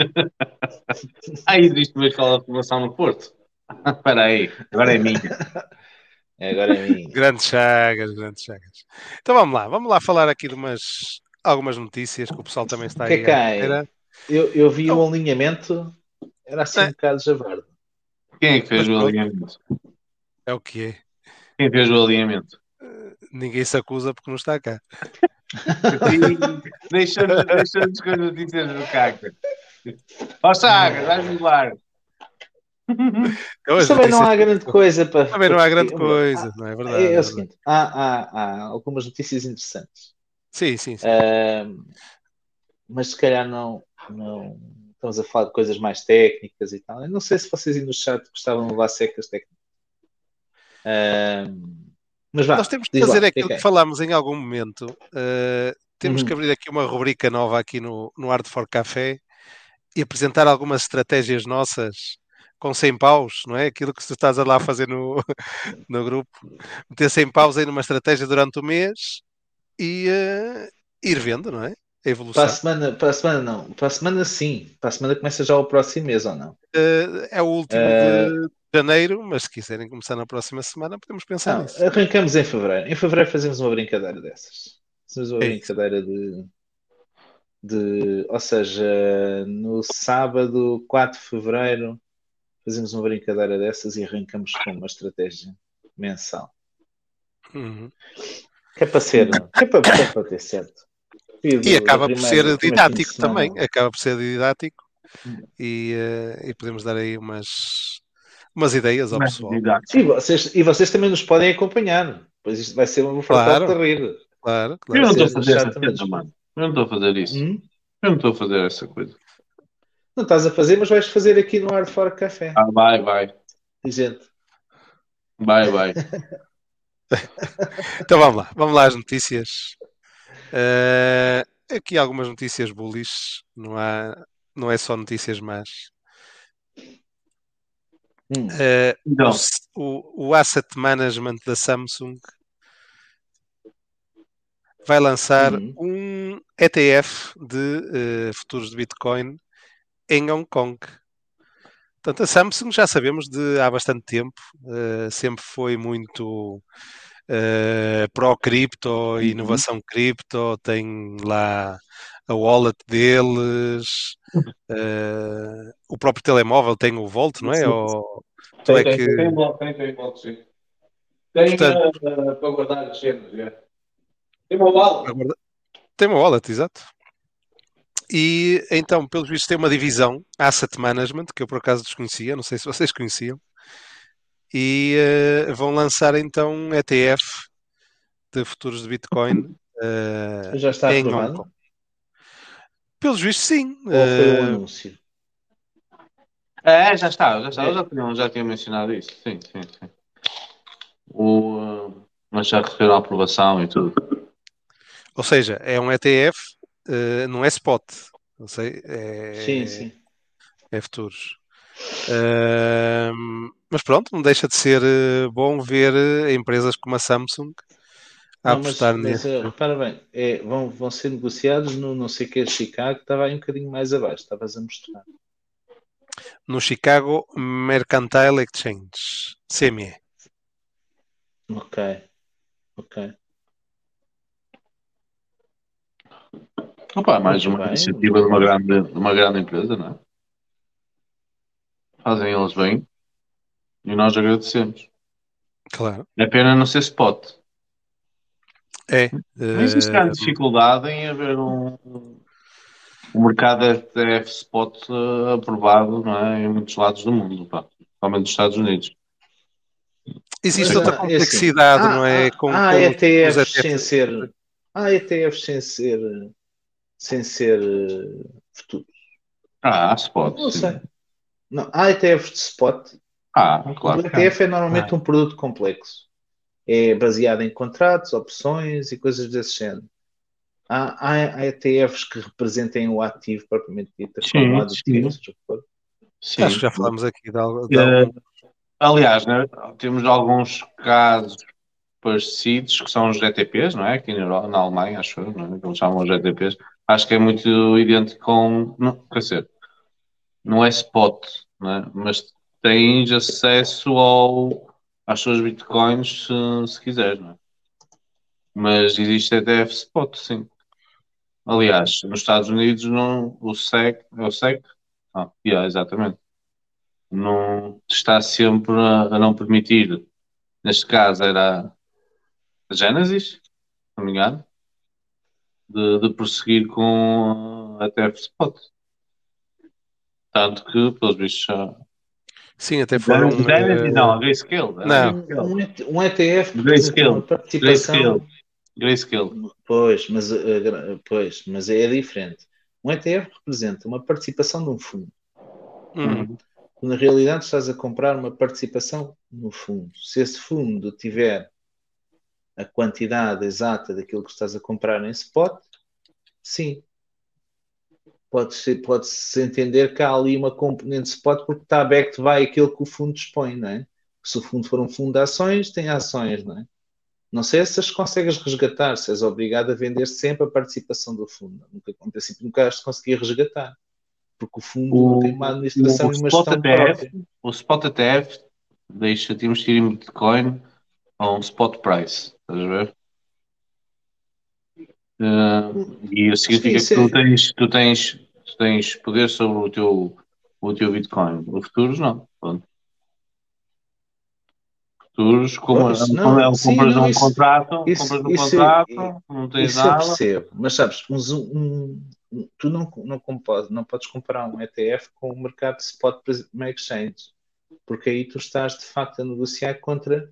S3: Ah, existe uma escola de formação no Porto? Espera aí, agora é minha.
S2: É, agora é minha.
S1: Grandes chagas, grandes chagas. Então vamos lá. Vamos lá falar aqui de umas, algumas notícias que o pessoal também está
S2: O que é
S1: aí
S2: aí?
S1: espera.
S2: Eu, eu vi o alinhamento, era assim um bocado javardo.
S3: Quem é que fez
S1: Mas
S3: o alinhamento?
S1: É o que é.
S3: Quem fez o alinhamento?
S1: Ninguém se acusa porque não está cá.
S3: Deixando, deixando com as notícias do caca. Ó Chagas, vais voar.
S1: Então,
S2: Mas
S1: as
S2: também não há grande coisa para.
S1: Também não há grande coisa, não é verdade?
S2: É, é
S1: é
S2: o seguinte: há, há, há algumas notícias interessantes.
S1: Sim, sim, sim.
S2: Ahm, mas se calhar não, não estamos a falar de coisas mais técnicas e tal. Eu não sei se vocês aí no chat gostavam de levar secas técnicas. Ahm, mas vá,
S1: Nós temos que
S2: lá,
S1: fazer
S2: que é
S1: aquilo
S2: que
S1: que
S2: é?
S1: falámos em algum momento. Uh, temos
S2: Uhum.
S1: que abrir aqui uma rubrica nova aqui no, no Art for Café e apresentar algumas estratégias nossas com 100 paus, não é? Aquilo que tu estás a lá fazer no, no grupo. Meter 100 paus aí numa estratégia durante o mês e uh, ir vendo, não é? a evolução.
S2: Para a semana, para a semana não. Para a semana sim. Para a semana começa já o próximo mês ou não?
S1: Eh, é o último
S2: Eh,
S1: de janeiro, mas se quiserem começar na próxima semana, podemos pensar
S2: Não,
S1: nisso.
S2: arrancamos em fevereiro. Em fevereiro fazemos uma brincadeira dessas. Fazemos uma
S1: É
S2: brincadeira de, de. Ou seja, no sábado 4 de fevereiro fazemos uma brincadeira dessas e arrancamos com uma estratégia mensal.
S1: Uhum.
S2: Que é para ser, que é para, que é para ter certo.
S1: E
S2: do-
S1: acaba por ser didático também. Acaba por ser didático e, eh, e podemos dar aí umas, umas ideias ao pessoal.
S2: E vocês, e vocês também nos podem acompanhar. Pois isto vai ser um fartal
S1: Claro.
S2: de rir.
S1: Claro,
S3: Eu
S1: claro.
S3: não estou a fazer essa
S2: exatamente.
S3: coisa, mano. Eu não estou a fazer isso.
S2: Hum?
S3: Eu não estou a fazer essa coisa.
S2: Não estás a fazer, mas vais fazer aqui no Hard Fork Café.
S3: Ah, vai, vai.
S2: Gente,
S3: Vai, vai.
S1: Então vamos lá, vamos lá às notícias. Eh, aqui algumas notícias bullish, não, há, não é só notícias más.
S2: hum,
S3: Então,
S1: o, o Asset Management da Samsung vai lançar
S2: Uhum.
S1: um ETF de eh, futuros de Bitcoin em Hong Kong. Portanto, a Samsung já sabemos de há bastante tempo, eh, sempre foi muito eh, pró-cripto, inovação cripto, tem lá a wallet deles, eh, o próprio telemóvel tem o Volt, não é?
S3: Sim.
S1: Ou, tu é
S3: tem,
S1: que-
S3: tem, tem, bloco, tem, tem, bloco, sim. Tem
S1: Portanto-
S3: para guardar as cenas, é. Tem uma.
S1: Agora- Tem uma wallet, exato. E então, pelos vistos, tem uma divisão Asset Management, que eu por acaso desconhecia, não sei se vocês conheciam, e eh, vão lançar então um ETF de futuros de Bitcoin eh,
S2: já está
S1: em Hong
S2: aprovado?
S1: Kong. Pelos vistos, sim.
S2: Ou foi um
S1: Eh,
S2: anúncio?
S3: É, já está, já está.
S2: É.
S3: Eu já tinha, já tinha mencionado isso. Sim, sim, sim. O, mas já receberam a aprovação e tudo.
S1: ou seja, é um ETF, eh, não é spot. Não sei, é,
S2: Sim, sim.
S1: é futuros. Ahm, mas pronto, não deixa de ser eh, bom ver eh, empresas como a Samsung a
S2: Não,
S1: apostar
S2: mas,
S1: nisso.
S2: repara bem, é, vão, vão ser negociados no não sei o que de Chicago, estava aí um bocadinho mais abaixo, estavas a mostrar.
S1: no Chicago Mercantile Exchange, CME.
S2: Ok, ok.
S3: Opa, mais
S2: Muito
S3: uma
S2: bem.
S3: iniciativa de uma grande, de uma grande empresa, não é? Fazem eles bem e nós agradecemos.
S1: Claro.
S3: É pena não ser spot.
S1: É.
S3: Não existe grande
S1: eh,
S3: dificuldade em haver um, um mercado ETF spot eh, aprovado não é? em muitos lados do mundo, pá. principalmente nos Estados Unidos.
S1: existe outra
S2: ah, é assim,
S1: complexidade,
S2: há-
S1: não é?
S2: há-
S1: Com,
S2: há
S1: com
S2: ETFs
S1: os
S2: sem ser. Há ETFs sem ser. Sem ser. eh, futuro.
S3: Ah, há spot.
S2: Não sei. Não, há ETFs de spot.
S3: Ah, claro.
S2: o. ETF é normalmente um produto complexo. É baseado em contratos, opções e coisas desse género. Há, há, há ETFs que representem o ativo propriamente dito,
S3: Sim,
S2: como há de
S3: sim.
S1: Acho que já falamos aqui de algo. de algum-
S3: Aliás, né, temos alguns casos parecidos que são os GTPs, não é? Aqui na Alemanha, acho eu, não é? Que eles chamam os GTPs. Acho que é muito idêntico com. Não, quer dizer, não é spot, não é? Mas tens acesso ao, às suas bitcoins se, se quiseres, não é? Mas existe ETF spot, sim. Aliás, nos Estados Unidos não, o SEC, é o SEC? Ah, yeah, exatamente não está sempre a, a não permitir, neste caso era a Genesis, se não me engano, de, de prosseguir com a TF Spot. Tanto que, pelos vistos, já.
S1: Sim, até foram.
S3: Genesis,
S1: eh,
S3: não, a Grayscale.
S1: Não.
S2: Um, um ET- um ETF
S3: Grayscale.
S2: participação.
S3: Grayscale. Grayscale.
S2: Pois, mas, eh, pois, mas é diferente. Um ETF representa uma participação de um fundo.
S1: hum,
S2: Tu, na realidade, estás a comprar uma participação no fundo. Se esse fundo tiver a quantidade exata daquilo que estás a comprar em spot, sim. Pode-se pode -se entender que há ali uma componente spot porque está backed by aquilo que o fundo dispõe, não é? Se o fundo for um fundo de ações, tem ações, não é? Não sei se as consegues resgatar, se és obrigado a vender sempre a participação do fundo. Nunca acontece, nunca has de conseguir resgatar. Porque o fundo
S3: O-
S2: não tem uma administração
S3: o
S2: e uma
S3: Spot
S2: gestão
S3: ETF,
S2: própria.
S3: o Spot ETF deixa-te investir em Bitcoin a um spot price. Estás a ver? Eh, e isso significa que
S2: é-
S3: tu tens, tu, tens, tu tens poder sobre o teu, o teu Bitcoin. Os futuros não. Pronto. Futuros, como, como
S2: não,
S3: é,
S2: sim,
S3: compras
S2: não,
S3: um
S2: isso-
S3: contrato,
S2: isso-
S3: compras um
S2: isso é-
S3: contrato, não tens
S2: Isso eu
S3: nada.
S2: percebo, mas sabes, um, um- um- tu não, não, não podes comprar um ETF com o mercado de spot exchange, porque aí tu estás de facto a negociar contra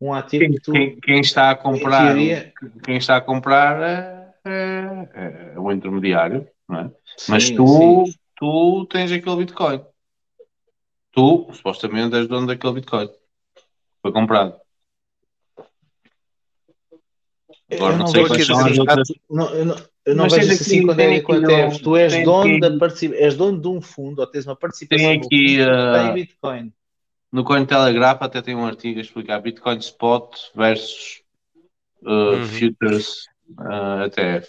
S2: um ativo
S3: Quem,
S2: que tu,
S3: quem- quem está a comprar,
S2: teoria,
S3: quem está a comprar é, é, é o intermediário, não é? Mas
S2: sim,
S3: tu,
S2: sim.
S3: tu tens aquele Bitcoin. Tu, supostamente, és dono daquele Bitcoin. Foi comprado. Agora
S2: Eu
S3: não
S2: não
S3: sei
S2: vejo
S3: quais são as outras.
S2: Não, eu não, eu não
S3: Mas
S2: vejo
S3: tem
S2: assim quando
S3: tem
S2: é ETFs.
S3: um-
S2: Tu és
S3: tem
S2: dono
S3: aqui-
S2: da participação, és dono de um fundo ou tens uma participação
S3: Tem
S2: no
S3: aqui,
S2: fundo que
S3: ah,
S2: tem Bitcoin.
S3: No Cointelegraph até tem um artigo a explicar Bitcoin Spot versus uh,
S1: Uhum.
S3: Futures uh, ETF.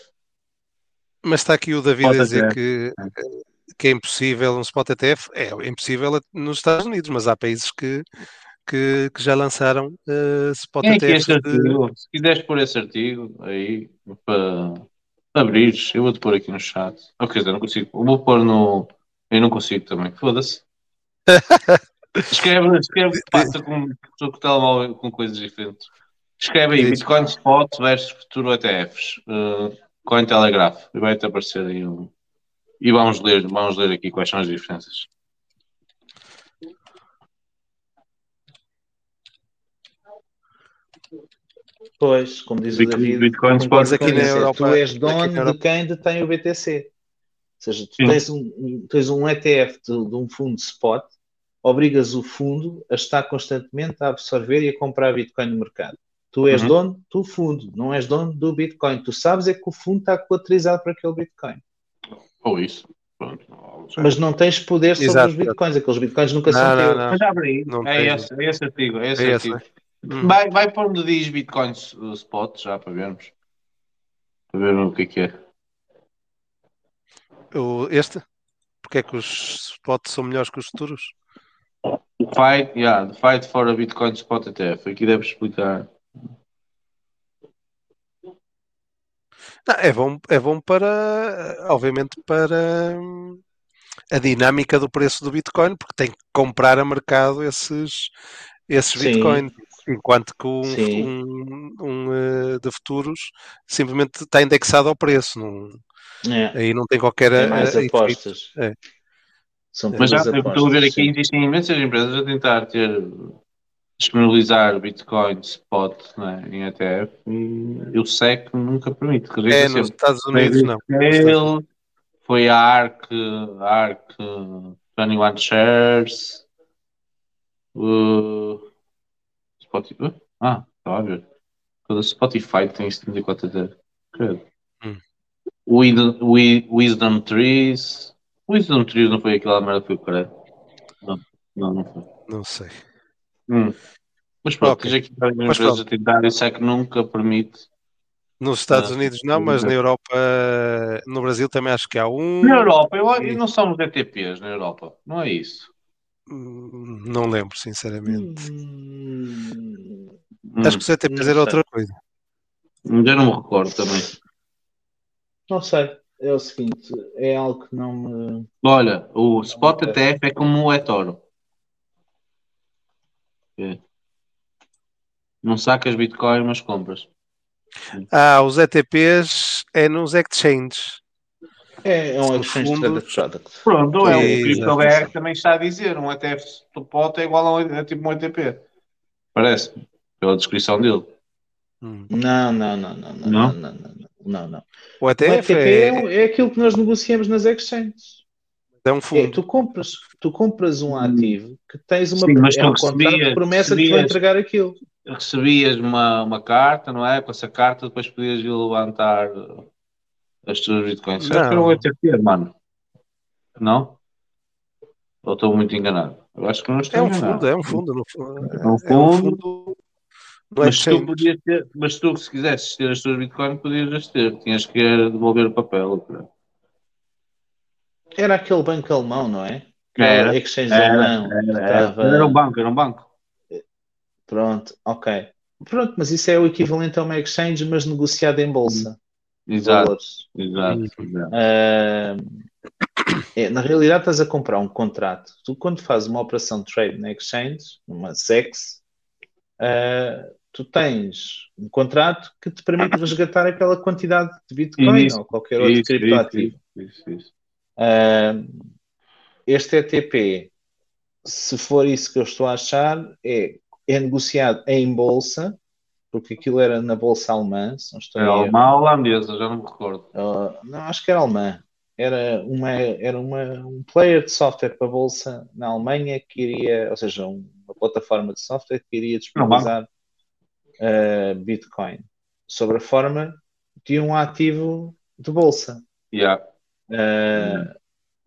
S1: Mas está aqui o David a
S3: Spot
S1: dizer
S3: ETF.
S1: que, que é impossível um spot ETF. É impossível nos Estados Unidos, mas há países que, que, que já lançaram eh, spot
S3: aqui
S1: ETFs.
S3: este
S1: de-.
S3: Se quiseres pôr esse artigo aí para abrires, eu vou-te pôr aqui no chat. Ou quer dizer, não consigo. Eu vou pôr no. Eu não consigo também. Foda-se. Escreve, escreve, passa com, com telemóvel com coisas diferentes. Escreve aí. Bitcoin Spot versus Futuro ETFs. Uh, Cointelegraph. E vai-te aparecer aí um. E vamos ler, vamos ler aqui quais são as diferenças.
S2: Pois, como diz o
S3: Bitcoin-
S2: David,
S3: Bitcoin Spot
S1: aqui na Europa-
S2: tu és dono de quem detém o BTC. Ou seja, tu tens um, um- tens um ETF de, de um fundo spot, obrigas o fundo a estar constantemente a absorver e a comprar Bitcoin no mercado. Tu és
S3: Uhum.
S2: dono do fundo, não és dono do Bitcoin. Tu sabes é que o fundo está colateralizado para aquele Bitcoin.
S3: Ou isso. Pronto. não.
S2: Mas não tens poder sobre
S1: Exato,
S2: os Bitcoins. Aqueles Bitcoins nunca
S1: Não,
S2: são
S1: não,
S2: teus.
S3: Mas abre aí. É, esse, é esse artigo. É esse
S1: É esse,
S3: artigo.
S1: Hum.
S3: Vai, vai pôr onde diz Bitcoin uh, Spot, já para vermos. Para ver o que é que é.
S1: O- este? Porque é que os spots são melhores que os futuros?
S3: Fight, yeah, the fight for a Bitcoin Spot ETF. Aqui deve explicar.
S1: Não, é bom, é bom para, obviamente, para hum, a dinâmica do preço do Bitcoin, porque tem que comprar a mercado esses, esses
S2: Sim.
S1: Bitcoins. Enquanto que um, um, um, eh, de futuros simplesmente está indexado ao preço. Não,
S2: É,
S1: aí não tem qualquer
S2: é mais
S1: eh,
S2: apostas.
S1: É.
S2: São
S3: Mas já estou a ver aqui,
S2: sim.
S3: existem imensas empresas a tentar ter disponibilizar Bitcoin Spot né, em ETF e o SEC nunca permite.
S1: É, nos
S3: sempre.
S1: Estados Unidos não.
S3: Ele foi a ARC, a ARC 21 Shares, uh, Spotify. Ah, está a ver. Toda Spotify tem 74 até. Credo.
S1: Hum.
S3: Wisdom, Wi- Trees. Wisdom Trees não foi aquela merda que foi o. Não, não, não foi.
S1: Não sei.
S3: Hum. Mas pronto,
S1: Ok.
S3: tens aqui várias
S1: Mas
S3: empresas a tentar, isso é que nunca permite.
S1: Nos Estados
S3: Ah,
S1: Unidos não, mas na Europa, no Brasil também acho que há um.
S3: Na Europa, eu, eu não somos ETPs na Europa, não é isso.
S1: Hum, Não lembro, sinceramente.
S2: Hum,
S1: Acho que o CTPs
S2: não
S1: era outra coisa.
S3: Eu não me recordo também.
S2: Não sei. É o seguinte, é algo que não me.
S3: Olha, o Spot ETF é como o eToro. É. Não sacas Bitcoin, mas compras.
S1: Ah, os ETPs é nos exchanges.
S2: É, é um Exchange Product.
S3: Pronto, é o
S1: Exato.
S3: CryptoBR também está a dizer. Um ETF Spot é igual a, um, é tipo um ETP. Parece, pela descrição dele.
S1: Hum.
S2: Não, não, não, não, não,
S3: Não?
S2: não, não, não, não, não.
S1: O
S2: O
S1: ETF
S2: ETP
S1: é,
S2: é, um- é aquilo que nós negociamos nas exchanges.
S1: é um
S2: É,
S1: fundo.
S2: tu compras, tu compras um ativo que tens uma
S3: Sim, mas
S2: é um contrato
S3: recebias-
S2: de promessa de te entregar aquilo.
S3: Recebias uma, uma carta, não é? Com essa carta depois podias ir levantar as tuas Bitcoins. Acho que era um
S1: Não.
S3: ETP, mano. Não? Ou estou muito enganado? Eu acho que não estou
S1: É um
S3: enganado.
S1: fundo, é um fundo. No fundo.
S3: É um
S1: É um
S3: fundo.
S1: No
S3: Mas tu, podias ter, mas tu, se quisesses ter as tuas Bitcoin, podias as ter. Tinhas que devolver o papel. cara.
S2: Era aquele banco alemão, não é?
S3: Era,
S2: Aquela exchange
S3: era,
S2: alemão.
S3: Era, era.
S2: estava-
S3: Era um banco, era um banco.
S2: Pronto, ok. Pronto, mas isso é o equivalente a uma exchange, mas negociada em bolsa.
S3: Exato,
S2: Valores.
S3: exato. exato.
S2: Ah, é, na realidade, estás a comprar um contrato. Tu, quando fazes uma operação de trade na exchange, numa SEX, ah, tu tens um contrato que te permite resgatar aquela quantidade de Bitcoin
S3: Isso,
S2: ou qualquer outro
S3: Isso,
S2: criptoativo.
S3: isso, isso, isso.
S2: Ah, este ETP, se for isso que eu estou a achar, é, é negociado em bolsa, porque aquilo era na bolsa alemã, se não estou
S3: Era
S2: em erro.
S3: alemã ou holandesa, já não me recordo.
S2: Uh, não, acho que era alemã. Era, uma, era uma, um player de software para a bolsa na Alemanha que iria, ou seja, um- plataforma de software que iria disponibilizar uh, Bitcoin sob a forma de um ativo de bolsa.
S3: Yeah.
S2: Uh,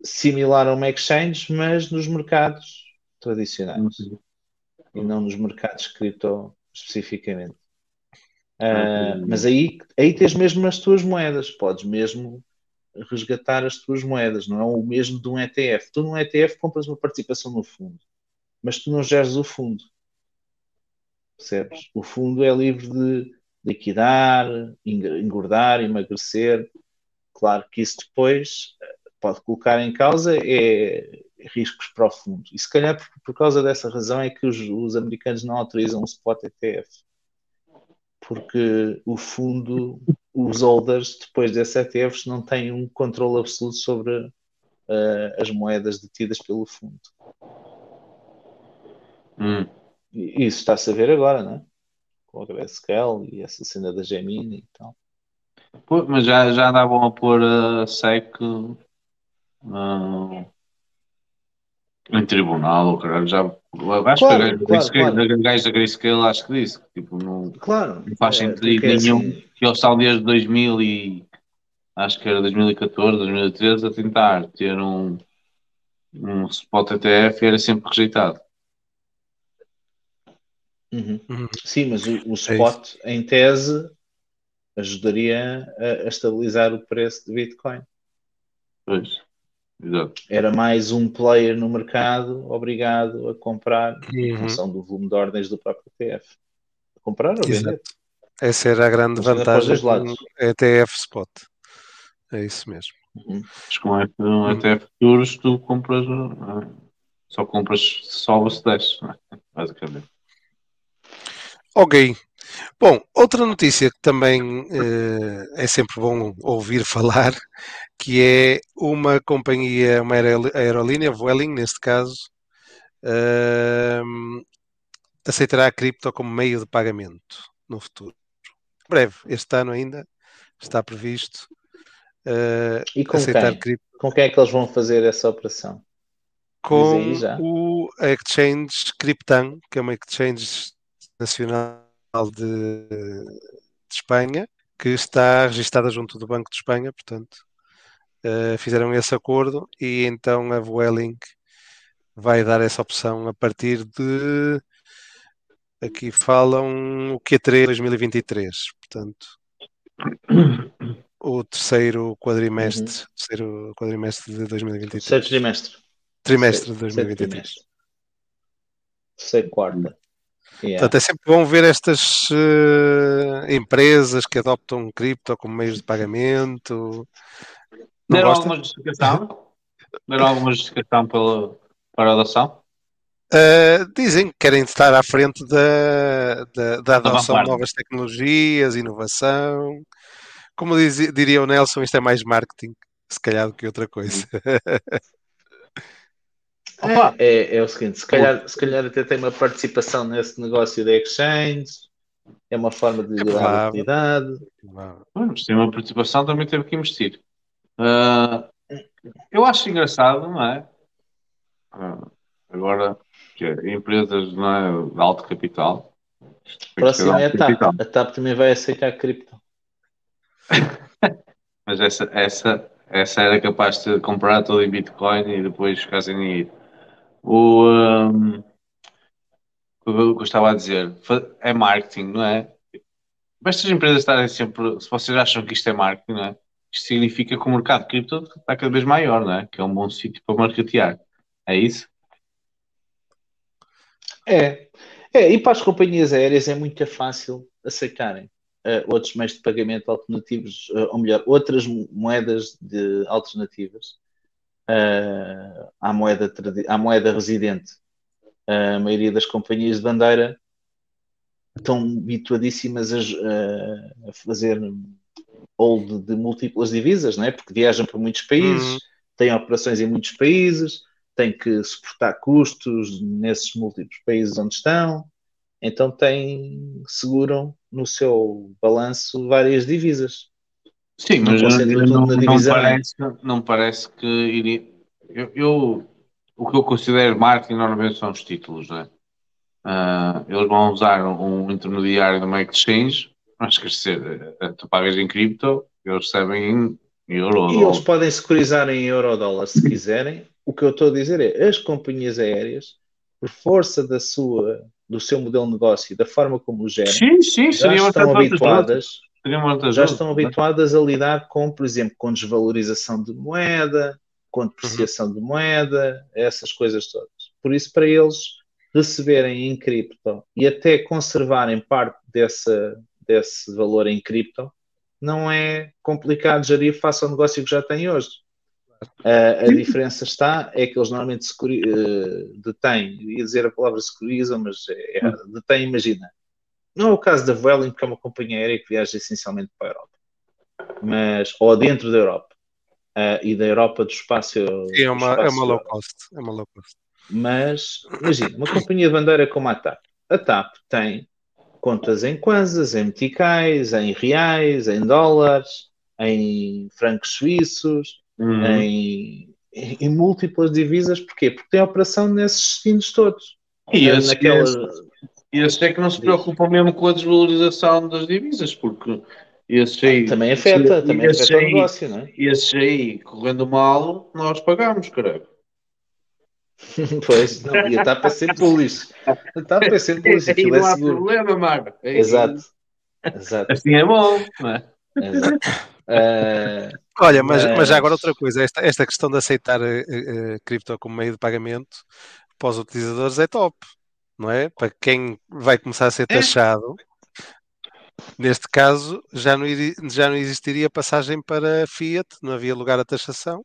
S2: similar a uma exchange, mas nos mercados tradicionais e não nos mercados cripto especificamente.
S3: Uhum.
S2: mas aí, aí tens mesmo as tuas moedas, podes mesmo resgatar as tuas moedas, não é o mesmo de um ETF. Tu num ETF compras uma participação no fundo, mas tu não geres o fundo. Percebes? O fundo é livre de liquidar, eng- engordar, emagrecer. Claro que isso depois eh, pode colocar em causa é, riscos para o fundo. E se calhar por, por causa dessa razão é que os, os americanos não autorizam o spot ETF. Porque o fundo, os holders, depois desses ETFs, não têm um controle absoluto sobre eh, as moedas detidas pelo fundo.
S3: Hum.
S2: E isso está-se a ver agora, não é? Com a Grayscale e essa cena da Gemini e tal.
S3: Pô, mas já, já andavam a pôr a SEC ah, em tribunal, caralho. Já, acho
S2: Claro,
S3: que
S2: claro, claro.
S3: a gajo da Grayscale acho que disse que tipo, não,
S2: Claro,
S3: não faz
S2: eh,
S3: sentido
S2: é
S3: nenhum
S2: assim,
S3: que eles estão desde 2000 e acho que era 2014, 2013 a tentar ter um, um spot ETF e era sempre rejeitado.
S2: Uhum.
S1: Uhum.
S2: Sim, mas o, o
S1: É
S2: spot, em tese, ajudaria a, a estabilizar o preço de Bitcoin.
S3: Pois, exato.
S2: Era mais um player no mercado obrigado a comprar em
S1: Uhum.
S2: função do volume de ordens do próprio ETF. A comprar ou vender.
S1: Exato. Essa era a grande
S2: Funciona para os
S1: vantagem
S2: dois
S1: do. ETF Spot. É isso mesmo.
S2: Uhum.
S3: Mas com um ETF futuros tu compras ah, só compras só se desce, não é? basicamente.
S1: Ok. Bom, outra notícia que também eh, é sempre bom ouvir falar, que é uma companhia, uma aerol- aerolínea, Vueling neste caso, ehm, aceitará a cripto como meio de pagamento no futuro. Breve, este ano ainda está previsto eh,
S2: E com
S1: aceitar
S2: quem?
S1: cripto
S2: Com quem é que eles vão fazer essa operação?
S1: com o exchange Cryptan, que é uma exchange nacional de, de Espanha, que está registada junto do Banco de Espanha, portanto, eh, fizeram esse acordo e então a Vueling vai dar essa opção a partir de aqui falam o Q3 2023, portanto, o terceiro quadrimestre, terceiro quadrimestre de 2023.
S2: Terceiro trimestre.
S1: trimestre de
S2: Terceiro
S1: 2023.
S2: trimestre. Terceiro quarta. Yeah.
S1: Portanto, é sempre bom ver estas eh, empresas que adoptam cripto como meios de pagamento. Não
S3: Deram
S1: gosta?
S3: alguma justificação? Deram alguma justificação pela, para a adoção?
S1: Uh, dizem que querem estar à frente da, da, da adoção de novas tecnologias, inovação. Como diz- diria o Nelson, isto é mais marketing, se calhar, do que outra coisa.
S3: Opa.
S2: É, é, é o seguinte, se calhar, se calhar até tem uma participação nesse negócio da exchange, é uma forma de lhe dar.
S3: Bom, se tem uma participação, também teve que investir. Ah, eu acho engraçado, não é? Ah, agora, que é, empresas não é, de alto capital. De
S2: é a TAP.
S3: capital.
S2: A TAP também vai aceitar cripto.
S3: Mas essa, essa, essa era capaz de comprar tudo em Bitcoin e depois ficar sem dinheiro. O, ahm, o que eu estava a dizer, é marketing, não é? Mas estas empresas estarem sempre, se vocês acham que isto é marketing, não é? Isto significa que o mercado de cripto está cada vez maior, não é? Que é um bom sítio para marketear. É isso?
S2: É. é. E para as companhias aéreas é muito fácil aceitarem eh, outros meios de pagamento alternativos, eh, ou melhor, outras moedas de alternativas eh, à moeda, à moeda residente. A maioria das companhias de bandeira estão habituadíssimas a, a- a fazer hold de múltiplas divisas, não é? Porque viajam por muitos países,
S1: Uhum.
S2: têm operações em muitos países, têm que suportar custos nesses múltiplos países onde estão, então têm, seguram no seu balanço várias divisas.
S3: Sim,
S2: Não
S3: mas não, não, parece, não parece que iria. Eu, eu- o que eu considero marketing normalmente são os títulos, não é? Ah, eles vão usar um, um intermediário de uma exchange, mas esquecer, eh, tu pagas em cripto, eles recebem em euro ou
S2: E eles
S3: dólar.
S2: podem securizar em euro-dólar se quiserem. O que eu estou a dizer é as companhias aéreas, por força da sua, do seu modelo de negócio e da forma como o gerem,
S3: Sim, sim,
S2: já estão habituadas já estão
S3: é?
S2: habituadas a lidar com, por exemplo, com desvalorização de moeda, com depreciação de moeda, essas coisas todas. Por isso, para eles receberem em cripto e até conservarem parte dessa, desse valor em cripto, não é complicado gerir face ao negócio que já têm hoje. A, a diferença está é que eles normalmente securi- eh, detêm, ia dizer a palavra securizam, mas é, é, detêm, imagina. Não é o caso da Vueling, porque é uma companhia aérea que viaja essencialmente para a Europa, mas, ou dentro da Europa, ah, e da Europa do espaço.
S1: Sim, é uma, é uma low cost. É uma low cost.
S2: Mas, imagina, uma companhia de bandeira como a TAP. A TAP tem contas em kwanzas, em meticais, em reais, em dólares, em francos suíços,
S3: Uhum.
S2: em, em, em múltiplas divisas. Porquê? Porque tem operação nesses destinos todos.
S3: E
S2: Na-
S3: esses,
S2: naquela-
S3: esses, esses é que não se preocupam mesmo com a desvalorização das divisas, porque esses aí,
S2: Também afeta, também
S3: esses
S2: afeta o
S3: aí-
S2: negócio, não é?
S3: esses aí, correndo mal, nós pagamos, caralho.
S2: Pois, não, e a TAP é sempre bullish. A TAP é sempre bullish,
S3: Aí não
S2: é
S3: há
S2: seguro.
S3: problema, Marco. Aí-
S2: Exato. Exato.
S3: Assim é bom, não é?
S2: exato. Ah,
S1: Olha, mas, mas já agora
S2: Mas-
S1: outra coisa, esta, esta questão de aceitar eh, eh, cripto como meio de pagamento para os utilizadores é top, não é? Para quem vai começar a ser
S2: É.
S1: taxado, neste caso já não, já não existiria passagem para Fiat, não havia lugar a taxação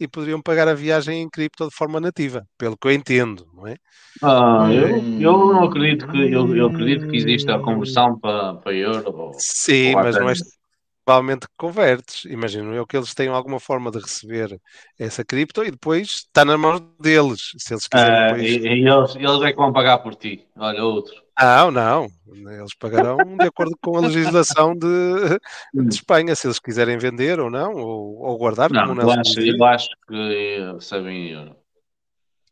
S1: e poderiam pagar a viagem em cripto de forma nativa, pelo que eu entendo, não é?
S3: Ah, eu,
S2: Hum.
S3: eu não acredito que eu, eu acredito que exista a conversão para, para euro.
S1: Sim,
S3: ou
S1: mas não é provavelmente convertes. Imagino eu que eles tenham alguma forma de receber essa cripto e depois está nas mãos deles. Se eles quiserem
S3: Ah,
S1: depois.
S3: e, e eles, eles é que vão pagar por ti. Olha, outro.
S1: Não, não. Eles pagarão de acordo com a legislação de, de Espanha, se eles quiserem vender ou não, ou, ou guardar,
S3: Não,
S1: como
S3: eu acho, eu acho que recebem euro.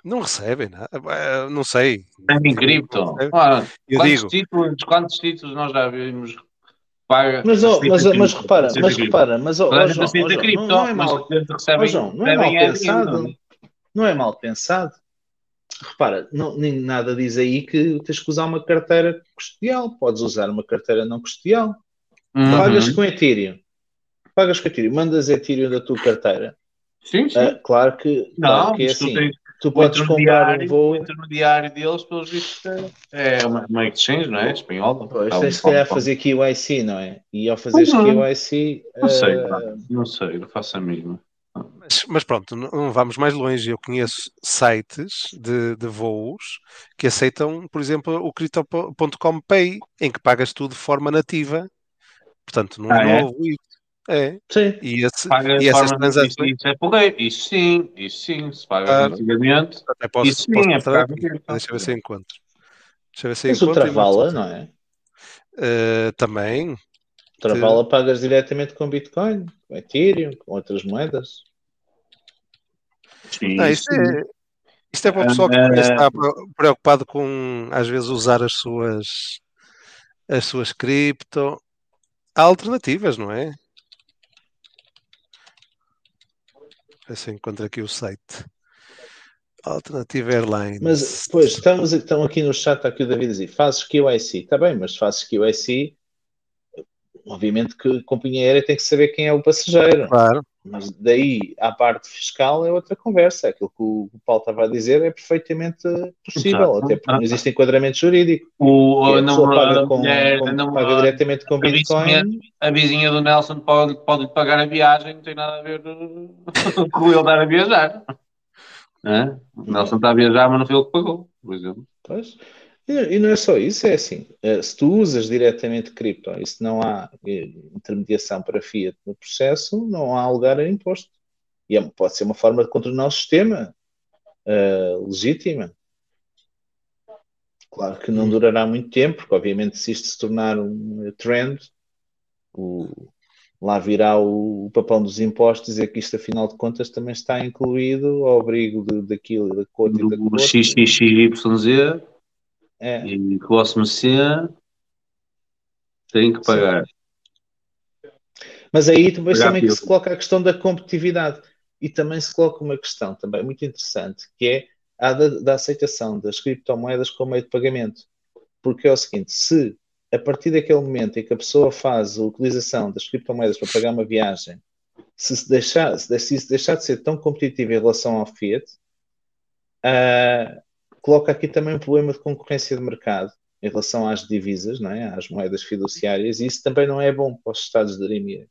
S1: Não recebem. Eh, não sei.
S3: Recebem em cripto.
S1: Não.
S3: Ah, quantos,
S1: digo.
S3: títulos, quantos títulos nós já vimos? Paga,
S2: Mas,
S3: aceita
S2: mas, mas repara, mas repara, mas ó,
S3: gente
S2: João, João,
S3: cripto,
S2: não, é mal,
S3: recebem,
S2: ó, João, não é mal pensado,
S3: euro.
S2: não é mal pensado. Repara, não, nem nada diz aí que tens que usar uma carteira custodial, podes usar uma carteira não custodial.
S3: Uhum.
S2: Pagas com Ethereum, pagas com Ethereum, mandas Ethereum da tua carteira.
S3: Sim, sim.
S2: Ah, claro que, claro
S3: Não,
S2: que é assim,
S3: tens
S2: tu
S3: o
S2: podes comprar um voo,
S3: intermediário deles, pelos vistos, é uma, uma exchange, não é? Espanhola.
S2: pois, tens se calhar fazer KYC, não é? E ao fazeres. KYC,
S3: Não sei,
S2: ah,
S3: pá, não sei, não faço a mínima.
S1: Mas, mas pronto, não, não vamos mais longe. Eu conheço sites de, de voos que aceitam, por exemplo, o Crypto.com Pay, em que pagas tudo de forma nativa. Portanto, não
S3: Ah,
S1: é
S3: é?
S1: novo isso. É.
S2: sim,
S1: E, esse,
S3: Paga
S1: e essas transações.
S3: Isso é porreiro. Isso sim, isso sim. Se pagas
S1: Claro.
S3: antigamente.
S1: Até posso,
S3: Isso sim,
S1: posso
S3: é no
S1: Deixa eu ver se encontro. Deixa eu ver se eu
S2: tens o
S1: encontro. e
S2: Travala, não é?
S1: Eh, também.
S2: Travala pagas diretamente com Bitcoin, com Ethereum, com outras moedas.
S3: Sim,
S1: Não,
S3: isso
S1: isto, é, isto é para o pessoal que
S3: Ah,
S1: está preocupado com, às vezes, usar as suas, as suas cripto. Há alternativas, não é? Ver se eu encontro aqui o site. Alternative Airlines.
S2: Mas, pois, estamos, estão aqui no chat, aqui o David a dizer, fazes QIC, está bem, mas fazes QIC, obviamente que a companhia aérea tem que saber quem é o passageiro.
S1: Claro.
S2: Mas daí à parte fiscal é outra conversa. Aquilo que o Paulo estava a dizer é perfeitamente possível,
S3: Exato.
S2: até porque não existe enquadramento jurídico.
S3: O, a namorada,
S2: paga,
S3: a
S2: com,
S3: mulher,
S2: com-
S3: a
S2: paga diretamente com
S3: a vizinha,
S2: Bitcoin.
S3: a vizinha do Nelson pode, pode lhe pagar a viagem, não tem nada a ver com ele dar a viajar. Hã? O Nelson está a viajar, mas não foi ele que pagou, por exemplo.
S2: Pois. E, e não é só isso, é assim, eh, se tu usas diretamente cripto e se não há eh, intermediação para fiat no processo, não há lugar a imposto. E é- pode ser uma forma de contornar o sistema eh, legítima. Claro que não durará muito tempo, porque obviamente se isto se tornar um trend, o- lá virá o, o papão dos impostos dizer que isto afinal de contas também está incluído ao abrigo de, daquilo, da cota e da
S3: Do
S2: cota. É.
S3: e OSMC tem que pagar.
S2: Mas aí depois
S3: Pagar
S2: também que se coloca a questão da competitividade e também se coloca uma questão também muito interessante que é a da, da aceitação das criptomoedas como meio de pagamento. Porque é o seguinte, se a partir daquele momento em que a pessoa faz a utilização das criptomoedas para pagar uma viagem, se se deixar, se se deixar de ser tão competitivo em relação ao fiat, ah, coloca aqui também um problema de concorrência de mercado em relação às divisas, não é? às moedas fiduciárias, e isso também não é bom para os Estados de Derimirem.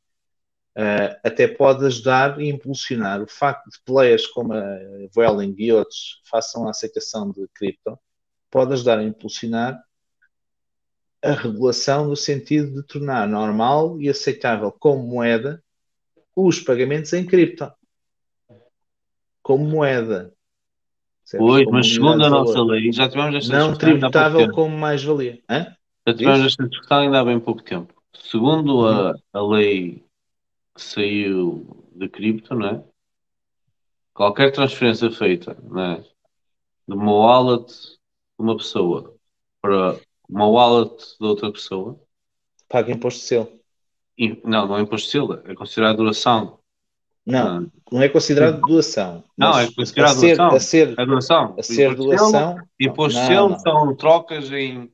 S2: Uh, até pode ajudar e impulsionar o facto de players como a Vueling e outros façam a aceitação de cripto, pode ajudar a impulsionar a regulação no sentido de tornar normal e aceitável como moeda os pagamentos em cripto. Como moeda. Certo?
S3: Pois, mas segundo a
S2: valor.
S3: nossa lei, já tivemos esta
S2: Não tributável como mais-valia.
S3: Já tivemos
S2: Diz?
S3: esta discussão ainda há bem pouco tempo. Segundo a, a lei que saiu de cripto, não é? Qualquer transferência feita, não é? De uma wallet de uma pessoa para uma wallet de outra pessoa,
S2: Paga imposto de selo.
S3: não, não é imposto de selo, é considerado doação.
S2: Não,
S3: Ah,
S2: não é considerado doação.
S3: Não, é considerado
S2: a ser,
S3: doação.
S2: a ser,
S3: É doação.
S2: a ser doação.
S3: Imposto de
S2: Não,
S3: selo
S2: não.
S3: são trocas em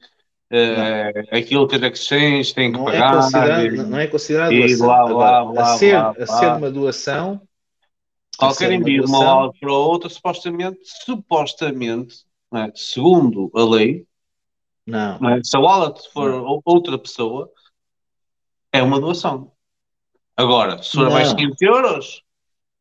S3: eh, aquilo que as exchanges têm que
S2: Não é,
S3: pagar.
S2: considerado,
S3: e-
S2: não é considerado
S3: e
S2: doação.
S3: blá, blá,
S2: Agora,
S3: blá,
S2: a, ser, a ser uma doação, a
S3: Qualquer envio de uma wallet para outra, supostamente, supostamente, não é? segundo a lei,
S2: não.
S3: não é? se a wallet for ou- outra pessoa, é uma doação. Agora, se for abaixo de 500 euros,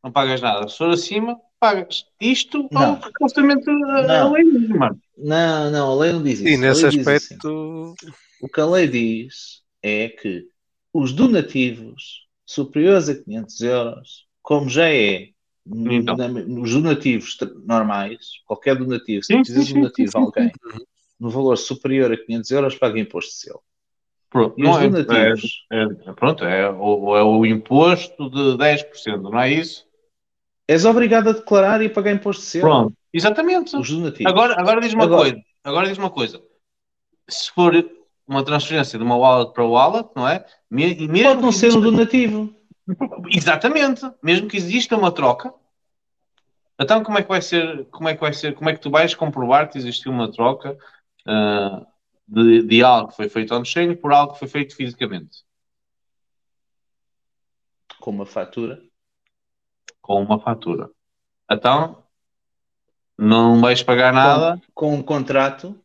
S3: não pagas nada. Se for acima, pagas. Isto é
S2: Não.
S3: o que supostamente a, a
S2: Não.
S3: lei diz, mano.
S2: Não, não, a lei não diz isso.
S1: E nesse
S2: diz assim.
S1: aspecto,
S2: O que a lei diz é que os donativos superiores a 500 euros, como já é
S3: Então.
S2: na- nos donativos normais, qualquer donativo, se
S3: Sim, sim,
S2: um
S3: sim,
S2: donativo
S3: sim,
S2: a alguém no valor superior a 500 euros, paga imposto de selo.
S3: Pronto, não é,
S2: donativos,
S3: é, é- pronto, é o, é o imposto de 10%, não é isso?
S2: és obrigado a declarar e pagar imposto de selo.
S3: Pronto, exatamente.
S2: Os donativos.
S3: Agora, agora diz uma
S2: Agora-
S3: coisa. Agora diz uma coisa. Se for uma transferência de uma wallet para wallet, não é? Me- mesmo
S2: Pode não ser um donativo.
S3: Exatamente. Mesmo que exista uma troca. Então como é que vai ser? Como é que vai ser? Como é que tu vais comprovar que existiu uma troca ah, de, de algo que foi feito on-chain por algo que foi feito fisicamente?
S2: Com uma fatura.
S3: Com uma fatura. Então não vais pagar nada.
S2: Com, com um contrato.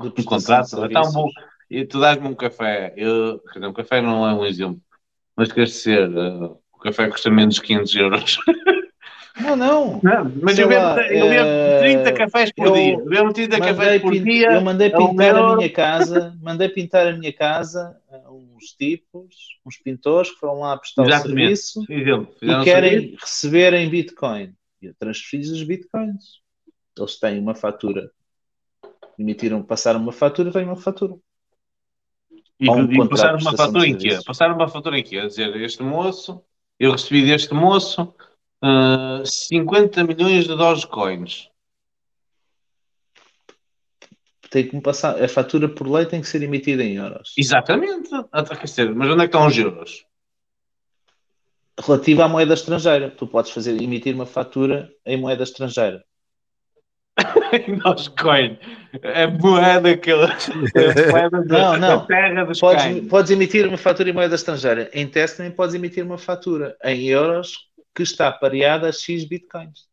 S2: de
S3: um contrato. Então, vou, e tu dás-me um café. Eu, dizer, um café não é um exemplo, mas quer ser, uh, o café custa menos de 500 euros.
S2: Não, não.
S3: Não, mas
S2: Sei
S3: eu bebo, eu bebo
S2: eh,
S3: 30 cafés por
S2: eu
S3: dia. Eu bebo 30
S2: Mandei
S3: cafés por dia.
S2: eu mandei
S3: é
S2: pintar a minha casa, mandei pintar a minha casa a uns tipos, uns pintores que foram lá prestar o
S3: Exatamente.
S2: serviço
S3: Exemplo, fizeram
S2: e querem
S3: serviço.
S2: receber em Bitcoin. E eu transferi os Bitcoins. Eles têm uma fatura. Emitiram, passaram uma fatura, têm uma fatura.
S3: E,
S2: um
S3: e passaram uma fatura em quê? Passaram uma fatura em quê? A dizer, este moço, eu recebi deste moço uh, 50 milhões de Dogecoins.
S2: Tem que me passar, a fatura por lei tem que ser emitida em euros.
S3: Exatamente. Ah, dizer, mas onde é que estão os euros?
S2: Relativa à moeda estrangeira. Tu podes fazer, emitir uma fatura em moeda estrangeira.
S3: Dogecoin. É moeda que. É moeda da,
S2: Não, não.
S3: terra dos
S2: Podes, podes emitir uma fatura em moeda estrangeira. Em teste também podes emitir uma fatura em euros que está pareada a X bitcoins.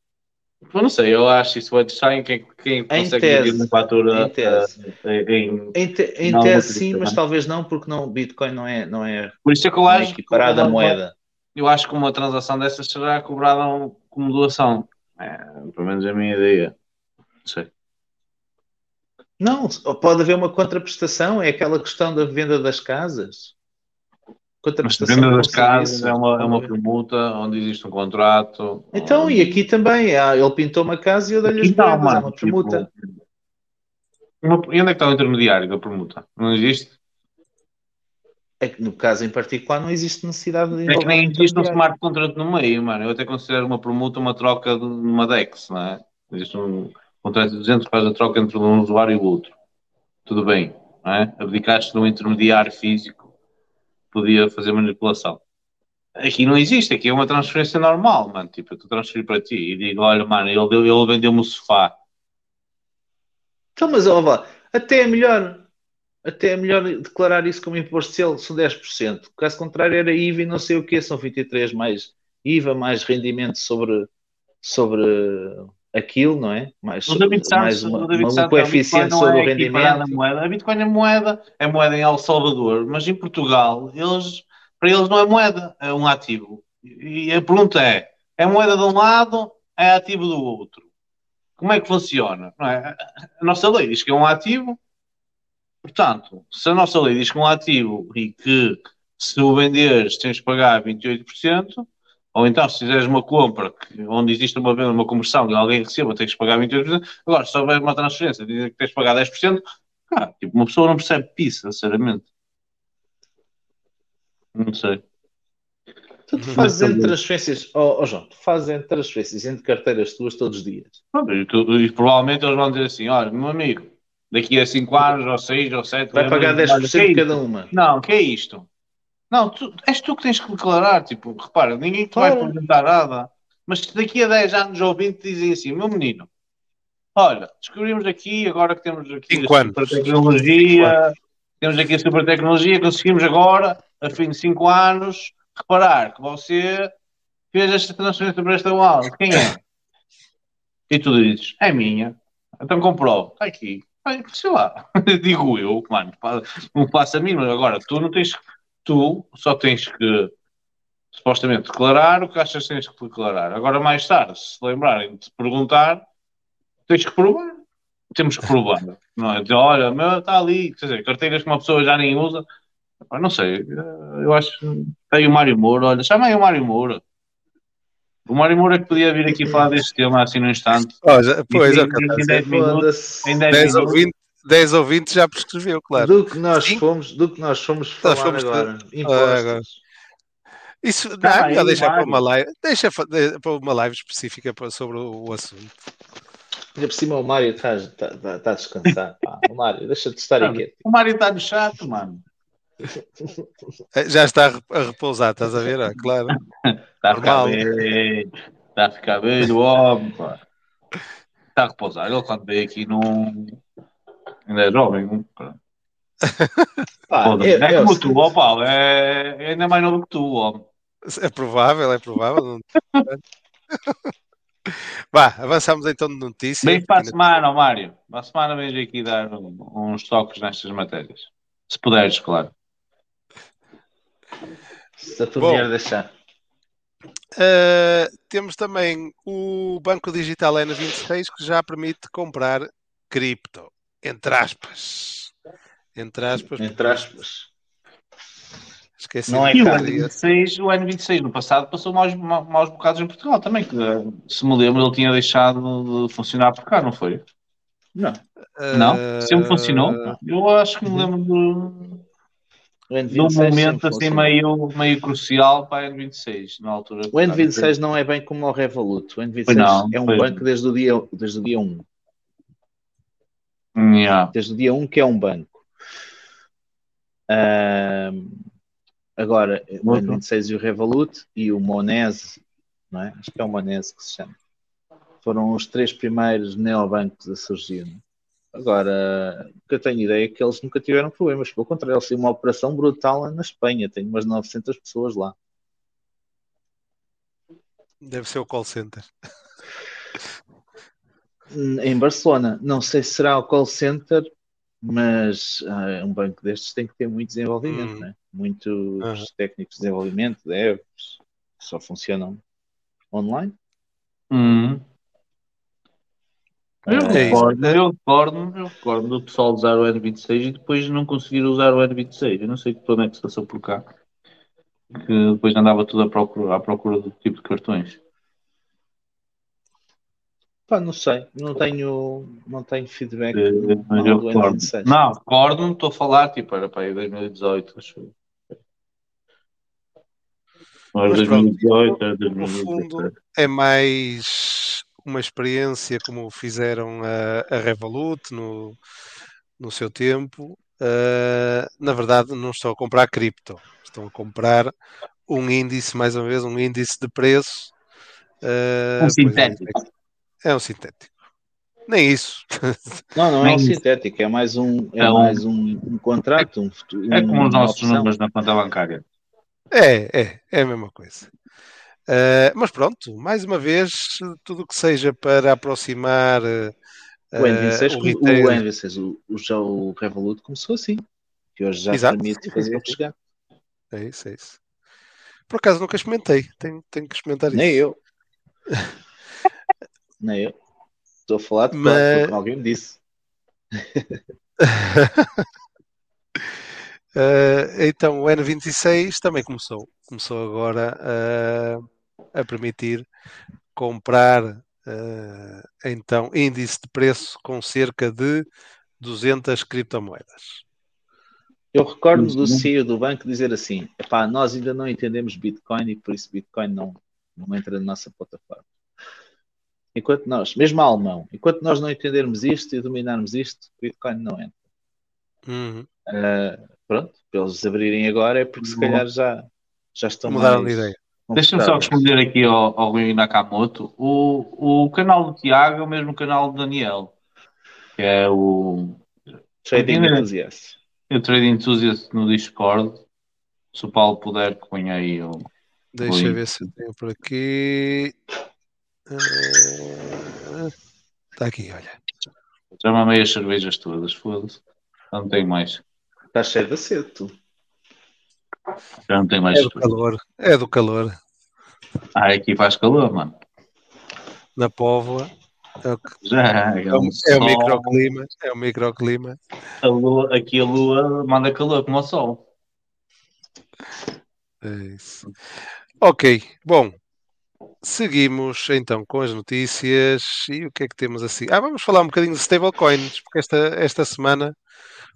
S3: Eu não sei, eu acho isso vai estranho. Quem, quem consegue
S2: tese.
S3: emitir uma fatura
S2: Em tese.
S3: eh, em.
S2: Em, te- em
S3: Não,
S2: tese sim, mas talvez não, porque não, Bitcoin não é, não é,
S3: Por isso é que eu acho
S2: equiparada a moeda.
S3: Eu acho que uma transação dessas será cobrada como doação. É, pelo menos é a minha ideia. Não sei.
S2: Não, pode haver uma contraprestação, é aquela questão da venda das casas.
S3: Mas a
S2: Contraprestação
S3: venda das casas
S2: serviço.
S3: é uma, é uma permuta onde existe um contrato.
S2: Então, e aqui também, ah, ele pintou uma casa e eu dei-lhe as moedas, é uma permuta.
S3: tipo, uma- e onde é que está o intermediário da permuta? Não existe?
S2: É que no caso em particular não existe necessidade de
S3: É que nem existe um smart contract no meio, mano. Eu até considero uma permuta uma troca de uma DEX, não é? Existe um contrato de 200 que faz a troca entre um usuário e o outro. Tudo bem, não é? Abdicaste de um intermediário físico podia fazer manipulação. Aqui não existe, aqui é uma transferência normal, mano. Tipo, eu estou transferir para ti e digo, olha, mano, ele, ele vendeu-me o sofá.
S2: Então, mas ó, até é melhor. Até é melhor declarar isso como imposto selo, são 10%. Caso contrário, era IVA e não sei o quê, são 23 mais IVA, mais rendimento sobre, sobre aquilo, não é? Mais,
S3: O
S2: mais uma,
S3: o
S2: uma- um coeficiente
S3: a Bitcoin
S2: sobre o
S3: é à
S2: rendimento.
S3: moeda. A Bitcoin é moeda, é moeda em El Salvador, mas em Portugal, eles, para eles não é moeda, é um ativo. E a pergunta é: é moeda de um lado, é ativo do outro? Como é que funciona? Não é? A nossa lei diz que é um ativo, portanto, se a nossa lei diz que é um ativo e que se o venderes tens que pagar 28%, ou então se fizeres uma compra que- onde existe uma venda, uma conversão e alguém receba, tens que pagar 28%, agora se houver uma transferência dizer que tens que pagar 10%, cara, tipo, uma pessoa não percebe isso, sinceramente. Não sei.
S2: Tu, tu fazes entre transferências, ó ó, João, tu fazes entre transferências entre carteiras tuas todos os dias.
S3: Pronto, E, tu- e provavelmente eles vão dizer assim: olha, meu amigo, daqui a 5 anos, ou 6, ou 7,
S2: Vai pagar 10% de cada uma.
S3: Não, que é isto? Não, tu, és tu que tens que declarar. Tipo, repara, ninguém te vai perguntar nada. Mas se daqui a 10 anos ou 20 dizem assim, meu menino, olha, descobrimos aqui, agora que temos aqui
S1: Cinco
S3: a
S1: anos.
S3: super tecnologia, temos aqui a super tecnologia, conseguimos agora, a fim de 5 anos, reparar que você fez esta transferência para esta wallet. Quem é? E tu dizes, é minha. Então comprovo. Está aqui. Sei lá. Digo eu, mano, não passa a mim, mas agora tu não tens, tu só tens que supostamente declarar o que achas que tens que declarar. Agora mais tarde, se lembrarem de te perguntar, tens que provar. Temos que provar. Não é? Olha, meu, está ali, quer dizer, carteiras que uma pessoa já nem usa. Epá, Não sei, eh, eu acho que tem o Mário Moura, olha, chama aí o Mário Moura. O Mário Moura que podia vir aqui falar deste tema assim no instante.
S1: Ó, já- pois, é o que eu
S3: em- em
S1: dizer.
S3: 10 minutos, em 10
S1: 10 ou,
S3: minutos,
S1: 20, 10 ou 20 já prescreveu, claro.
S2: Do que nós
S1: Sim.
S2: fomos, do que nós fomos falar
S1: fomos
S2: agora.
S1: de- agora.
S2: Impostos.
S1: Isso
S3: Tá
S1: não, é melhor deixar para uma live, deixa para uma live específica para- sobre o, o assunto.
S2: Ainda por cima o Mário está tá, tá, tá a descansar. pá. O Mário, deixa de estar aí quieto.
S3: O Mário está no chato, mano.
S1: Eh, Já está a re- a repousar, estás a ver? Ah, claro.
S3: Está a ficar
S1: Normal.
S3: velho. Está a ficar velho, o homem, pá. Está a repousar. Ele quando veio aqui não. Ainda é jovem. pá.
S2: É-
S3: como tu, ó Paulo. É, é ainda mais novo que tu, homem.
S1: É provável, é provável. Vá, avançamos então de notícia.
S3: Vem para a semana, ó Mário. Para a semana vens aqui dar uns toques nestas matérias. Se puderes, claro.
S2: Se a tua
S1: Bom.
S2: mulher deixar.
S1: Uh, temos também o Banco Digital N26 que já permite comprar cripto, entre aspas. Entre aspas,
S2: Entre aspas.
S1: esqueci
S2: Não é
S3: E o
S1: dizer.
S3: N26, o N26 no passado passou maus, ma- maus bocados em Portugal também. Que, se me lembro, ele tinha deixado de funcionar por cá, não foi?
S2: Não.
S3: Não?
S1: Uh,
S3: Sempre funcionou? Eu acho que me lembro de,
S2: O
S3: de um
S2: N26 sempre
S3: momento assim meio, meio crucial para a N26, na altura.
S2: O N26 não é bem como o Revolut. O N26
S3: Pois não,
S2: é um banco desde o dia, desde o dia 1.
S3: Yeah.
S2: Desde o dia 1 que é um banco. Ahm, agora, o
S3: Outro.
S2: N26 e o Revolut e o Monese, não é? Acho que é o Monese que se chama. foram os três primeiros neobancos a surgir. né? Agora, o que eu tenho ideia é que eles nunca tiveram problemas. Pelo contrário, eles têm uma operação brutal na Espanha. Tem umas 900 pessoas lá.
S1: Deve ser o call center.
S2: Em Barcelona, não sei se será o call center, mas ah, um banco destes tem que ter muito desenvolvimento,
S1: Hum.
S2: né? muitos
S1: Aham.
S2: técnicos de desenvolvimento, devs, que só funcionam online.
S3: Hum. Eu
S2: É
S3: recordo, eu recordo, eu recordo do pessoal usar o N26 e depois não conseguir usar o N26. Eu não sei onde é que se passou por cá. Que depois andava tudo à procura, à procura do tipo de cartões.
S2: Pá, não sei, não tenho, não tenho feedback do,
S3: Mas eu
S2: do
S3: recordo.
S2: N26.
S3: Não, recordo-me, estou a falar, tipo, era para aí 2018, acho
S1: Mas pronto,
S3: 2018, era
S1: No fundo,
S3: 2017.
S1: é mais uma experiência como fizeram a, a Revolut no, no seu tempo. Uh, na verdade, não estão a comprar cripto, estão a comprar um índice, mais uma vez, um índice de preço. Uh,
S3: Um
S1: pois
S3: sintético.
S1: É, é um sintético. Nem isso.
S2: Não, não é um
S3: Nem-
S2: sintético, é mais um, é
S3: É um-
S2: mais um, um contrato, um, futuro-
S3: É como os nossos números na conta bancária.
S1: É, é, é a mesma coisa. Uh, mas pronto, mais uma vez, tudo o que seja para aproximar uh,
S2: O N26,
S1: o
S2: o,
S1: retail.
S2: o N26, o, o, já o Revolut começou assim, que hoje já
S1: Exato.
S2: permite fazer chegar.
S1: É isso, é isso. Por acaso nunca experimentei, tenho, tenho que experimentar
S2: Nem
S1: isso.
S2: eu. Nem eu. Estou a falar de
S1: Mas-
S2: porque alguém me disse.
S1: Uh, então o N26 também começou. Começou agora a, a permitir comprar uh, então índice de preço com cerca de 200 criptomoedas.
S2: Eu recordo-me do. CEO do banco dizer assim: nós ainda não entendemos Bitcoin e por isso Bitcoin não, não entra na nossa plataforma. Enquanto nós, mesmo alemão, enquanto nós não entendermos isto e dominarmos isto, Bitcoin não entra.
S1: Uhum.
S2: Ah, pronto, para eles abrirem agora é porque se calhar já, já estão
S1: Mudaram
S2: mais
S1: de ideia.
S3: Deixa-me só responder aqui ao, ao Rui Nakamoto. O, o canal do Tiago é o mesmo canal do Daniel, que é o,
S2: Trading? Enthusiast.
S3: o Trading Enthusiast no Discord. Se o Paulo puder, que ponha aí o.
S1: Deixa eu ver se eu tenho por aqui. Uh, Está aqui, olha.
S3: Já mamei as cervejas todas, foda-se. Já não tenho mais.
S2: Está cheio de tu.
S3: Já não tenho mais
S1: É do
S3: cerveja.
S1: calor. É do calor.
S3: Ah, aqui faz calor, mano.
S1: Na Póvoa. É o, que-
S3: Já, é,
S1: é o,
S3: um
S1: é o
S3: sol.
S1: microclima. É o microclima.
S3: A lua- aqui a lua manda calor como o sol.
S1: É isso. Ok, bom. Seguimos então com as notícias e o que é que temos assim? Ah, vamos falar um bocadinho de stablecoins, porque esta, esta semana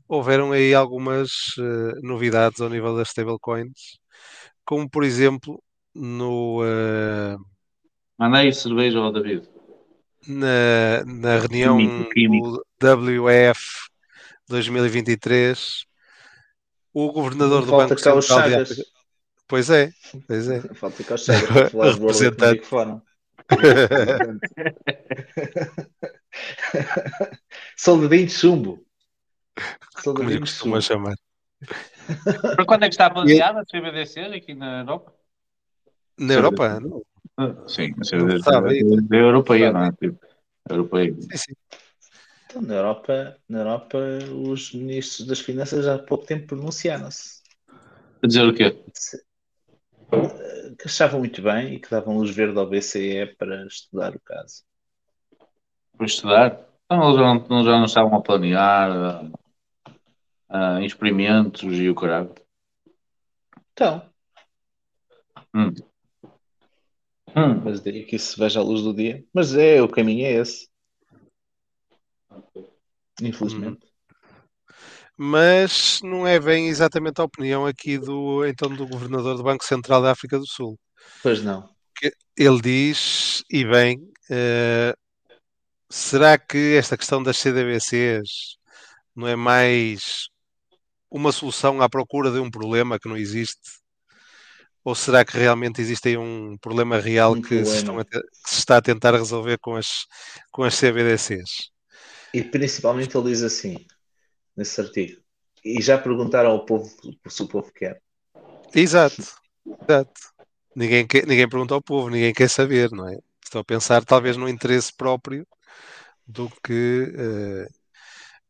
S1: houveram aí algumas eh, novidades ao nível das stablecoins, como por exemplo no,
S3: Manda aí cerveja ao David.
S1: na, na reunião
S3: Químico, químico.
S1: do WEF 2023, o governador
S2: Não
S1: do Banco Central de. África. Pois é, pois é.
S2: Falta os Chagas para falar de World
S1: Representante.
S2: Economic Forum. Soldadinho de chumbo.
S1: Como
S2: Soldadinho
S1: lhe
S2: de
S1: costuma
S2: chumbo.
S1: chamar.
S3: Para quando é que está planeada a CBDC aqui na Europa?
S1: Na Europa? Não.
S3: Ah, Sim, a
S1: Não
S3: CBDC
S1: sabe,
S3: é europeia, não é? Tipo, europeia.
S1: Sim, sim.
S2: Então, na Europa, na Europa, os ministros das Finanças já há pouco tempo pronunciaram-se.
S3: A dizer o quê?
S2: Que achavam muito bem e que davam luz verde ao BCE para estudar o caso.
S3: Para estudar? Então eles já não, já não estavam a planear experimentos e o caralho.
S2: Então,
S3: Hum. Hum.
S2: mas daí que isso veja a luz do dia. Mas é, o caminho é esse. Infelizmente.
S1: Mas não é bem exatamente a opinião aqui do então do governador do Banco Central da África do Sul.
S2: Pois não.
S1: Ele diz, e bem, eh, será que esta questão das CDBCs não é mais uma solução à procura de um problema que não existe? Ou será que realmente existe aí um problema real
S2: Um
S1: que, se
S2: problema.
S1: estão a que se está a tentar resolver com as, com as CBDCs?
S2: E principalmente ele diz assim, nesse artigo. E já perguntaram ao povo se o povo quer.
S1: Exato, exato. Ninguém, quer, ninguém pergunta ao povo, ninguém quer saber, não é? Estou a pensar talvez no interesse próprio do que eh,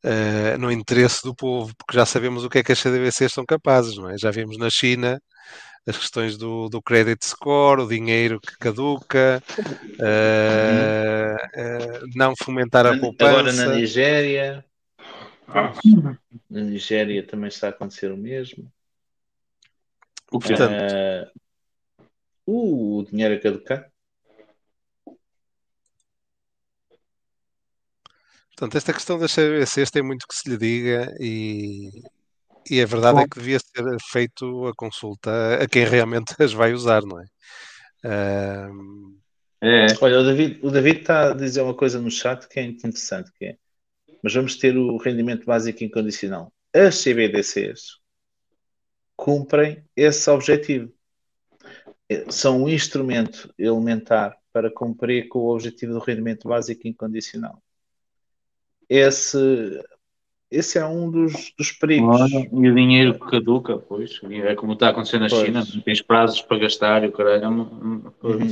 S1: eh, no interesse do povo, porque já sabemos o que é que as CDBCs são capazes, não é? Já vimos na China as questões do, do credit score, o dinheiro que caduca, eh, não fomentar a poupança.
S2: Agora na Nigéria. Na Nigéria também está a acontecer o mesmo.
S3: O que
S1: Portanto,
S2: Ah, o dinheiro a caducar.
S1: Portanto, esta questão das CBCs tem muito que se lhe diga e, e a verdade é que devia ser feito a consulta a quem realmente as vai usar, não é? Ahm,
S3: é?
S2: Olha, o David, o David está a dizer uma coisa no chat que é interessante, que é, mas vamos ter o rendimento básico incondicional. As CBDCs cumprem esse objetivo. Eh, São um instrumento elementar para cumprir com o objetivo do rendimento básico incondicional. Esse, esse é um dos, dos perigos.
S3: Olha, e o dinheiro que caduca, pois. É como está acontecendo na
S2: Pois.
S3: China, tens prazos para gastar e o caralho. é
S2: Uhum.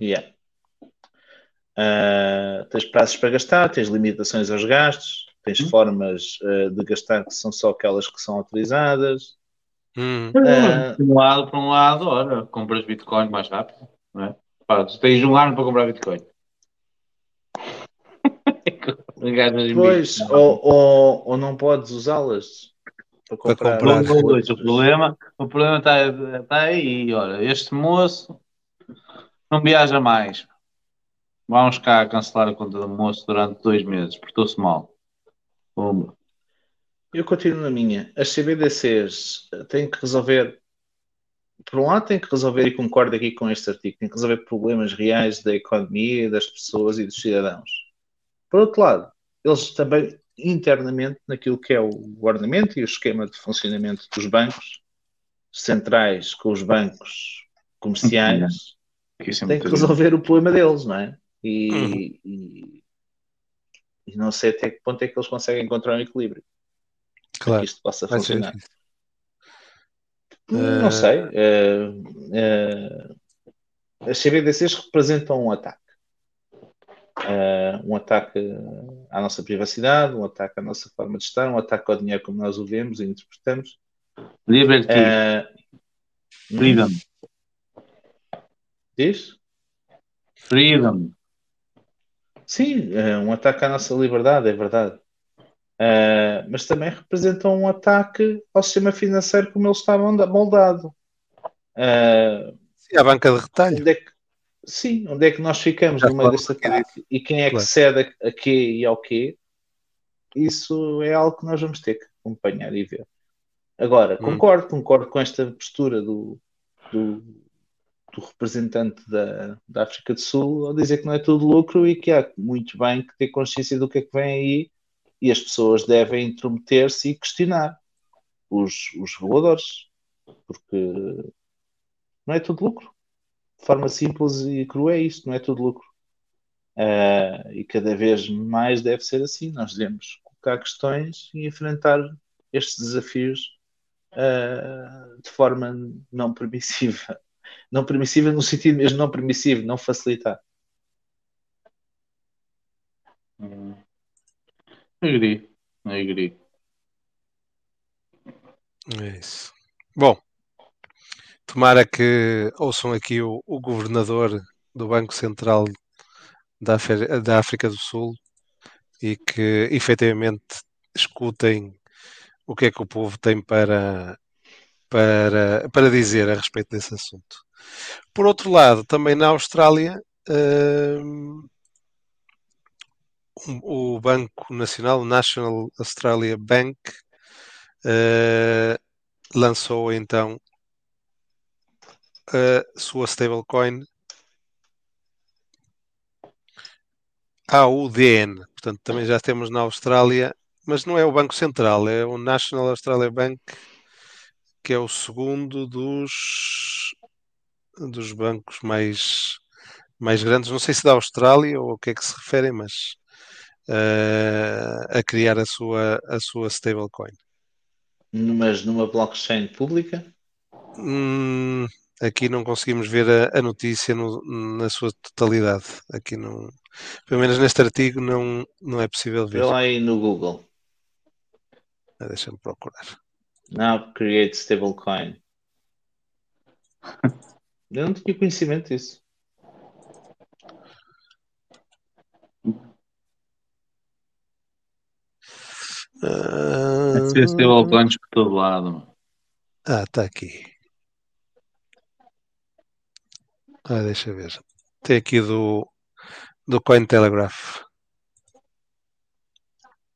S2: Yeah. Ah, tens prazos para gastar, tens limitações aos gastos, tens
S3: Uhum.
S2: formas ah, de gastar que são só aquelas que são autorizadas.
S1: hum,
S2: Ah,
S3: Por um lado, por um lado, olha, compras Bitcoin mais rápido, não é? Pá, tens um ano para comprar Bitcoin.
S2: Pois,
S3: Bitcoin.
S2: ou, ou, ou não podes usá-las para
S1: Para
S2: comprar.
S1: comprar.
S3: Um, dois, o problema o problema está, está aí. Olha, este moço não viaja mais. Vamos cá cancelar a conta do moço durante dois meses, portou-se mal. Pumba.
S2: Eu continuo na minha. As CBDCs têm que resolver. Por um lado, têm que resolver, e concordo aqui com este artigo, têm que resolver problemas reais da economia, das pessoas e dos cidadãos. Por outro lado, eles também, internamente, naquilo que é o ordenamento e o esquema de funcionamento dos bancos centrais com os bancos comerciais,
S3: é
S2: têm que resolver o problema deles, não é? E, e, e não sei até que ponto é que eles conseguem encontrar um equilíbrio para
S1: claro,
S2: que isto possa funcionar.
S1: difícil.
S2: Não
S1: Eh,
S2: sei. eh, eh, as CBDCs representam um ataque. Um ataque à nossa privacidade, um ataque à nossa forma de estar, um ataque ao dinheiro como nós o vemos e interpretamos.
S3: Liberty, freedom,
S2: diz?
S3: freedom.
S2: Sim, é um ataque à nossa liberdade, é verdade. Eh, mas também representam um ataque ao sistema financeiro como ele está molda- moldado. Eh,
S1: sim, a banca de retalho.
S2: onde é que, sim, onde é que nós ficamos
S1: Já
S2: no meio deste
S1: aqui
S2: ataque e quem é que
S1: Claro.
S2: cede a, a quê e ao quê? Isso é algo que nós vamos ter que acompanhar e ver. Agora,
S1: Hum.
S2: concordo, concordo com esta postura do, do, do representante da, da África do Sul ao dizer que não é tudo lucro e que há muito bem que ter consciência do que é que vem aí e as pessoas devem intrometer-se e questionar os, os reguladores, porque não é tudo lucro. De forma simples e crua é isto, não é tudo lucro. Ah, e cada vez mais deve ser assim. Nós devemos colocar questões e enfrentar estes desafios ah, de forma não permissiva. Não permissiva no sentido mesmo não permissivo, não facilitar.
S3: Hum. Agree, agree.
S1: É isso. Bom, tomara que ouçam aqui o, o governador do Banco Central da, da África do Sul e que efetivamente escutem o que é que o povo tem para, para, para dizer a respeito desse assunto. Por outro lado, também na Austrália, hum, o Banco Nacional, o National Australia Bank, eh, lançou então a sua stablecoin AUDN. Portanto, também já temos na Austrália, mas não é o Banco Central, é o National Australia Bank que é o segundo dos, dos bancos mais, mais grandes, não sei se da Austrália ou o que é que se referem, mas eh, a criar a sua, a sua stablecoin.
S2: Mas numa blockchain pública?
S1: Hum, aqui não conseguimos ver a, a notícia no- na sua totalidade. Aqui não, pelo menos neste artigo não, não é possível ver.
S2: Vê lá aí no Google.
S1: Ah, Deixa-me procurar.
S2: Now create stablecoin. Eu não tinha conhecimento disso.
S1: Ah,
S3: Deve ser stablecoins por todo lado. mano.
S1: Ah, está aqui. Ah, deixa eu ver. Tem aqui do, do Cointelegraph.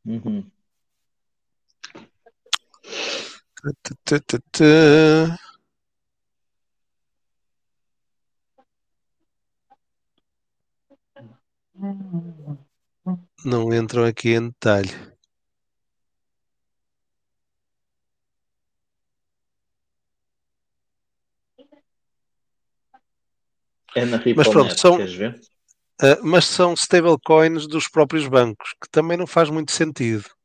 S2: Uhum.
S1: Tu, tu, tu, tu. Não entram aqui em detalhe.
S2: É na
S1: Mas pronto, são-? Ah, mas são stablecoins dos próprios bancos, que também não faz muito sentido.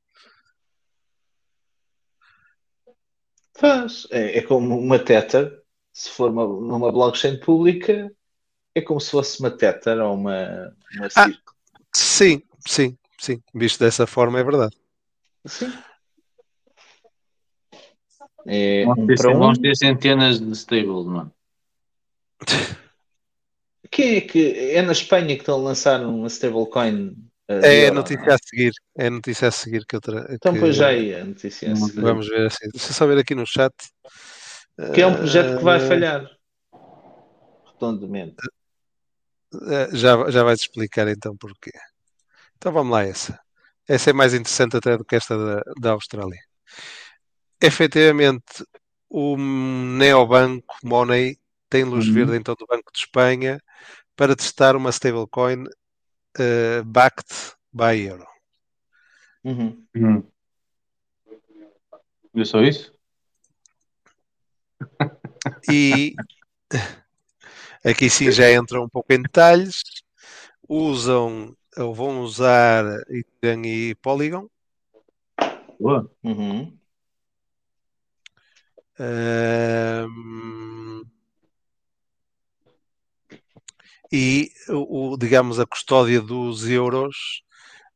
S2: Faz. É, é como uma Tether. Se for uma, numa blockchain pública, é como se fosse uma Tether ou uma, uma
S1: Ah. Sim, sim, sim. Visto dessa forma, é verdade.
S2: Sim. É
S3: Vamos
S2: um
S3: ter,
S2: para um.
S3: vamos ter centenas de stables, mano.
S2: Quem é que é na Espanha que estão a lançar uma stablecoin? Uh, de
S1: É a notícia
S2: é?
S1: a seguir. É a notícia a seguir que eu tra...
S2: Então,
S1: que
S2: pois já aí a notícia. é a seguir.
S1: Vamos ver assim. Deixa eu só ver aqui no chat.
S2: Que é um projeto que vai
S1: Ah,
S2: falhar. Redondamente.
S1: Eh, Já, já vais explicar então porquê. Então vamos lá essa. Essa é mais interessante até do que esta da, da Austrália. Efetivamente, o neobanco Money tem luz
S3: Uhum.
S1: verde então do Banco de Espanha para testar uma stablecoin eh, backed by euro.
S2: Uhum.
S3: Hum. É só isso?
S1: E aqui sim já entram um pouco em detalhes. Usam ou vão usar Ethereum e Polygon.
S3: Boa.
S2: Uhum.
S1: Ahm, e o, digamos a custódia dos euros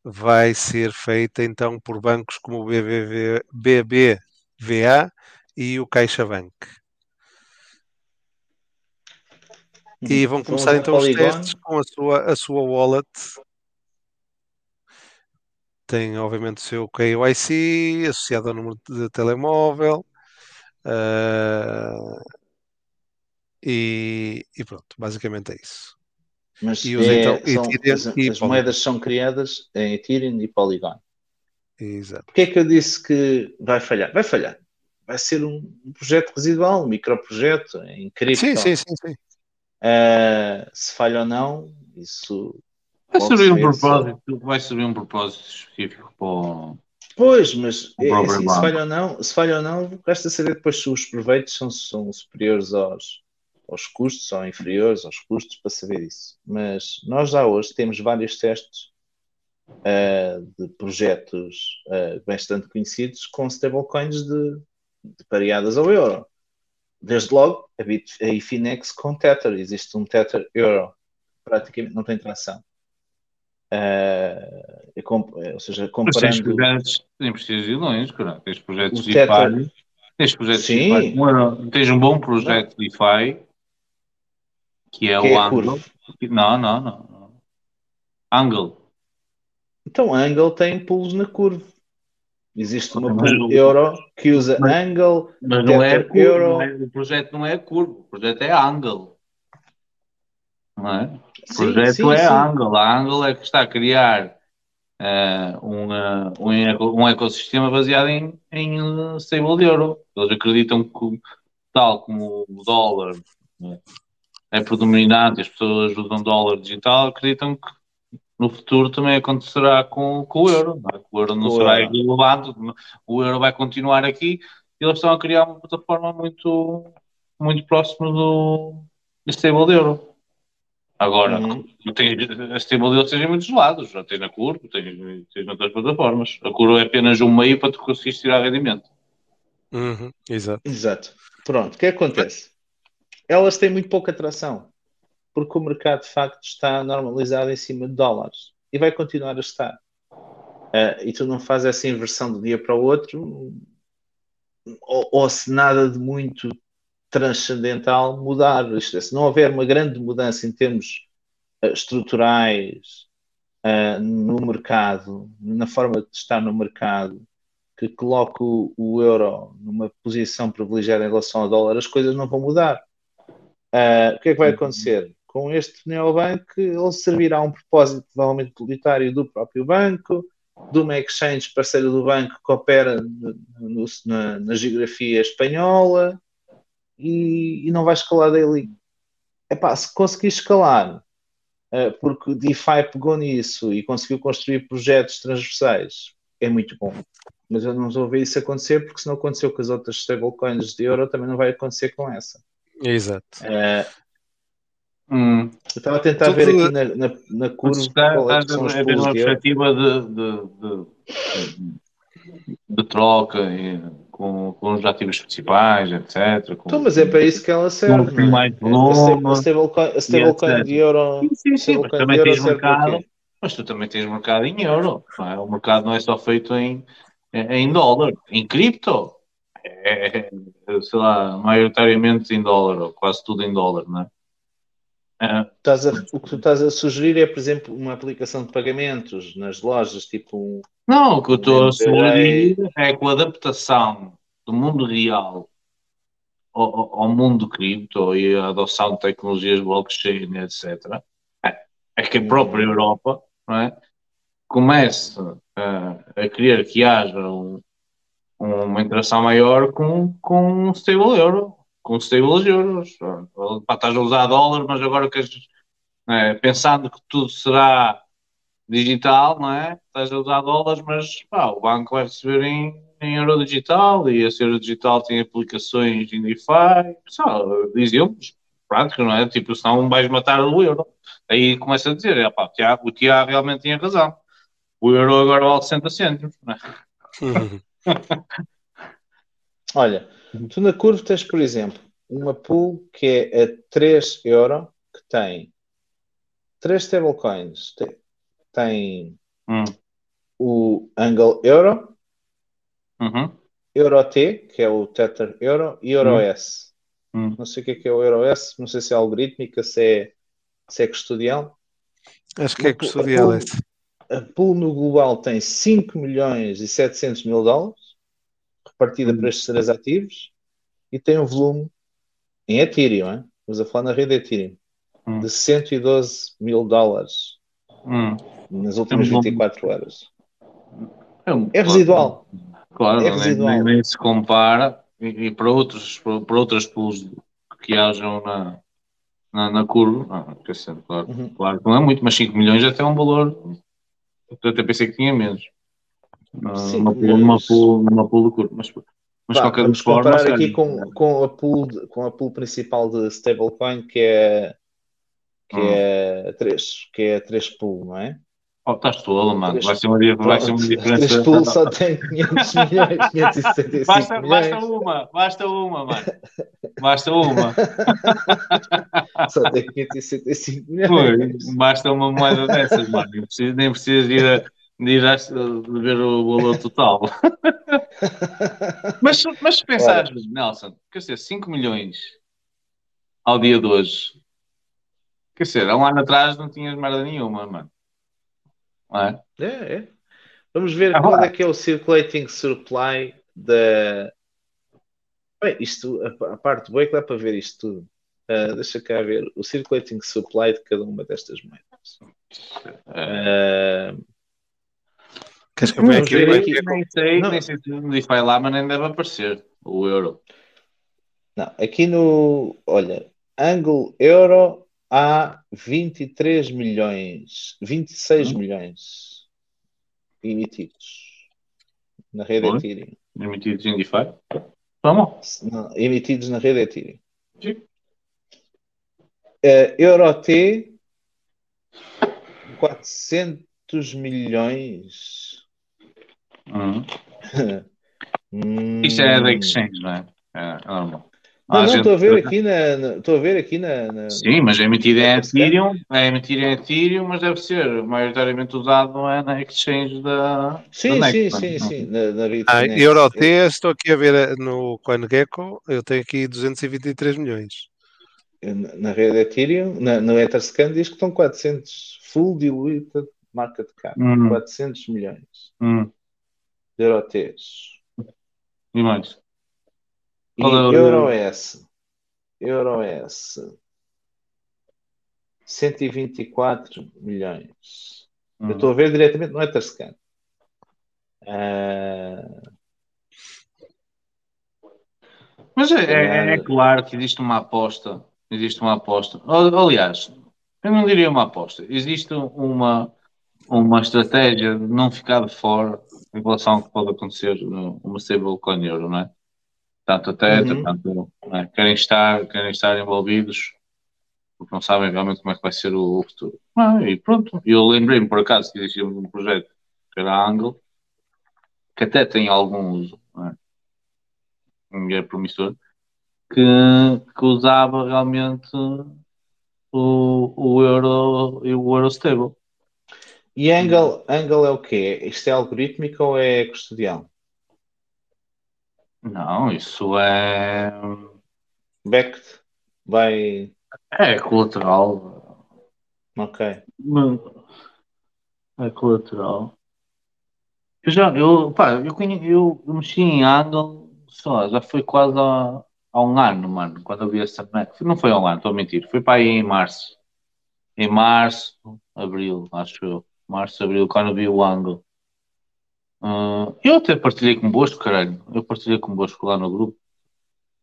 S1: vai ser feita então por bancos como o BBV, BBVA e o CaixaBank. E vão começar
S2: usar
S1: então os testes com a sua, a sua wallet. Tem obviamente o seu KYC associado ao número de telemóvel. ah, e, e pronto, basicamente é isso.
S2: Mas
S1: E usa,
S2: é-
S1: então,
S2: são-
S1: Ethereum
S2: as,
S1: e
S2: as moedas são criadas em Ethereum e Polygon.
S1: Exato.
S2: Porquê é que eu disse que vai falhar? Vai falhar. Vai ser um projeto residual, um microprojeto em cripto.
S1: Sim, sim, sim, sim.
S2: Ah, se falha ou não, isso.
S3: Vai servir um
S2: ser,
S3: propósito, vai servir um propósito específico para o...
S2: Pois, mas é,
S3: próprio
S2: assim, se falha ou não, se falha ou não, resta saber depois se os proveitos são, são superiores aos, aos custos ou inferiores aos custos para saber isso. Mas nós já hoje temos vários testes ah, de projetos ah, bastante conhecidos com stablecoins de, de pareadas ao euro. Desde logo, a, Bit, a Efinex com Tether. Existe um Tether Euro. Praticamente não tem tração. Ah, é comp- ou seja,
S3: Mas tens
S2: comparando.
S3: projetos, nem precisas ir longe, cara. Tens projetos de
S2: Tether-.
S3: Tens projetos
S2: Sim.
S3: de DeFi. Um- tens um bom projeto de DeFi que é
S2: Que
S3: o
S2: é
S3: Angle. Não, não, não. Angle.
S2: Então, Angle tem pulos na curva. Existe uma
S3: Mas
S2: euro que usa
S3: mas-
S2: Angle,
S3: Mas não é curva,
S2: Euro.
S3: não é- o projeto não é curva, o projeto é Angle. Não é? O
S2: Sim,
S3: projeto
S2: sim,
S3: é
S2: sim.
S3: Angle. A Angle é que está a criar eh, um, um, um ecossistema baseado em, em eh, stable euro. Eles acreditam que, tal como o dólar é predominante, as pessoas usam dólar digital, acreditam que no futuro também acontecerá com, com o euro. não é? O euro não
S2: o
S3: será irrelevante, o euro vai continuar aqui e eles estão a criar uma plataforma muito, muito próxima do stable de euro. Agora,
S2: Uhum.
S3: tem, a stable de euro tens em muitos lados, já tens na curva, tens, tens noutras plataformas. A curva é apenas um meio para tu conseguires tirar rendimento.
S1: Uhum, exato.
S2: Exato. Pronto, o que acontece? Elas têm muito pouca atração, porque o mercado de facto está normalizado em cima de dólares e vai continuar a estar. Ah, e tu não fazes essa inversão um dia para o outro, ou, ou se nada de muito transcendental mudar. Isto é, se não houver uma grande mudança em termos ah, estruturais ah, no mercado, na forma de estar no mercado, que coloque o, o euro numa posição privilegiada em relação ao dólar, as coisas não vão mudar. Ah, o que é que vai acontecer? Com este neobanco, ele servirá a um propósito provavelmente publicitário do próprio banco, de uma exchange parceira do banco que opera no- no- na, na geografia espanhola e, e não vai escalar daí. Epá, se conseguir escalar, ah, porque DeFi pegou nisso e conseguiu construir projetos transversais, é muito bom. Mas eu não a ver isso acontecer, porque se não aconteceu com as outras stablecoins de euro, também não vai acontecer com essa.
S1: Exato.
S2: Ah,
S3: Hum.
S2: eu estava a tentar
S1: Tudo-
S2: ver aqui na, na, na curva
S3: está-
S2: é os
S3: a ver uma perspectiva de, de, de, de troca e com, com os ativos principais, etc. Com,
S2: Então, mas é para isso que ela serve. Não é?
S3: mais
S2: A
S3: volume,
S2: a stablecoin
S3: etc.
S2: de euro.
S3: Sim, sim, sim, mas também tens mercado, mas tu também tens mercado em euro. não é? O mercado não é só feito em, em dólar, em cripto. É, é, sei lá, maioritariamente em dólar, ou quase tudo em dólar, não é? É,
S2: Estás a- o que tu estás a sugerir é, por exemplo, uma aplicação de pagamentos nas lojas, tipo um.
S3: Não, o que eu estou a sugerir é com a adaptação do mundo real ao, ao- mundo cripto e a adoção de tecnologias blockchain, etc., é, é que a própria Europa não é, comece a, a querer que haja um- uma interação maior com, com um stable euro, com stable euros. Estás a usar dólar, mas agora queres, é, pensando que tudo será digital, não é? Estás a usar dólares, mas pá, o banco vai receber em, em euro digital e esse euro digital tem aplicações em DeFi, só exemplos práticos, não é? Tipo, senão vais matar o euro. Aí começa a dizer, é, pá, o Tiago, o Tiago realmente tinha razão. O euro agora vale 60 cêntimos, não é?
S2: Olha, tu na curva tens, por exemplo, uma pool que é a 3 euro, que tem três stablecoins. Tem, tem
S3: Hum.
S2: o Angle Euro,
S3: Uhum.
S2: EuroT, que é o Tether Euro, e EuroS.
S3: Hum.
S2: Não sei o que é que é o EuroS, não sei se é algorítmica, se é, se é custodial.
S1: Acho que é
S2: A
S1: custodial
S2: pool-
S1: esse.
S2: A pool no global tem 5 milhões e 700 mil dólares, repartida para estes três ativos, e tem um volume em Ethereum, hein? estamos a falar na rede Ethereum,
S3: Hum.
S2: de 112 mil dólares
S3: Hum.
S2: nas últimas
S3: É um volume.
S2: 24 horas.
S3: um-
S2: É residual.
S3: Claro,
S2: É
S3: nem-
S2: residual.
S3: Nem, nem se compara e, e para, outros, para, para outras pools que hajam na, na, na curva, ah, dizer, claro,
S2: Uhum.
S3: claro que não é muito, mas 5 milhões até é um valor. Eu até pensei que tinha menos. Ah,
S2: Sim,
S3: Numa pool,
S2: mas-
S3: numa pool, numa pool de curva. Mas, mas
S2: Vá,
S3: qualquer
S2: vamos
S3: forma.
S2: comparar aqui com, com, a pool, com a pool principal de stablecoin, que é, que
S3: Hum.
S2: é 3, que é 3 pool, não é?
S3: Oh, estás tolo, mano. Vai ser uma, vai ser uma diferença.
S2: 3 pool só tem 500 milhões, 565
S3: Basta,
S2: milhões.
S3: basta uma, basta uma, mano. Basta uma.
S2: Só tem 565 milhões.
S3: Pois, basta uma moeda dessas, mano. Nem precisas, nem precisas ir, a, de ir a, de ver o valor total. Mas, mas se pensares, Nelson, quer dizer, 5 milhões ao dia de hoje, quer dizer, há um ano atrás não tinhas merda nenhuma, mano. Não é?
S2: É, é. Vamos ver
S3: Agora-
S2: qual é que é o circulating supply da. Bem, isto, a, a parte boa é que dá para ver isto tudo. Ah, deixa cá ver o circulating supply de cada uma destas moedas. Ah,
S1: Queres que eu aqui?
S2: aqui.
S3: nem sei,
S2: Não.
S3: nem sei se no DeFi lá, mas nem deve aparecer o euro.
S2: não, aqui no. Olha, Angle Euro há 23 milhões, 26
S3: Hum.
S2: milhões emitidos na rede
S3: Boa.
S2: Ethereum.
S3: Emitidos em DeFi. Vamos.
S2: Não, emitidos na rede Ethereum.
S3: Sim.
S2: Uh, EuroT 400 milhões. Hum.
S3: Isto é da exchange, não é? É, é normal.
S2: Não,
S3: Há
S2: não,
S3: gente-
S2: estou a ver aqui na. Estou a ver aqui na. na-
S3: Sim, mas é emitido em
S2: É?
S3: Ethereum, é emitido em Ethereum, mas deve ser maioritariamente usado não é, na exchange da.
S2: Sim,
S3: da
S2: sim, sim,
S3: não é?
S2: sim. Na, na.
S1: Ah, EuroT, estou aqui a ver eh, no CoinGecko, eu tenho aqui 223 milhões.
S2: Na, na rede Ethereum, na, no Etherscan, diz que estão 400. Full diluted market cap.
S3: Hum.
S2: 400 milhões
S3: Hum,
S2: de EuroTs.
S3: e mais?
S2: E
S3: Qual é o-
S2: EuroS. EuroS. 124 milhões.
S3: Hum.
S2: Eu estou a ver diretamente no Etherscan. Ah,
S3: Mas é, é- é
S2: Claro.
S3: que existe uma aposta. Existe uma aposta. Al- Aliás, eu não diria uma aposta. Existe uma, uma estratégia de não ficar de fora em relação ao que pode acontecer numa stablecoin euro, não é? Tanto a Tether,
S2: Uhum.
S3: tanto, não é? querem, estar, querem estar envolvidos porque não sabem realmente como é que vai ser o, o futuro. Ah, e pronto. Eu lembrei-me por acaso que existia um projeto que era a Angle, que até tem algum uso, é? É promissor, que, que usava realmente o, o euro e o euro stable.
S2: e Angle, Angle é o quê? Isto é algorítmico ou é custodial?
S3: Não, isso é,
S2: Backed vai.
S3: é colateral.
S2: Ok.
S3: É colateral. Eu já, eu, pá, eu, eu, eu mexi em Angle, lá, já foi quase há, há um ano, mano, quando eu vi essa. Não foi há um ano, estou a mentir, foi para aí em março. Em março, abril, acho eu. Março, abril, quando eu vi o Angle. Ah, eu até partilhei convosco, caralho. Eu partilhei convosco lá no grupo,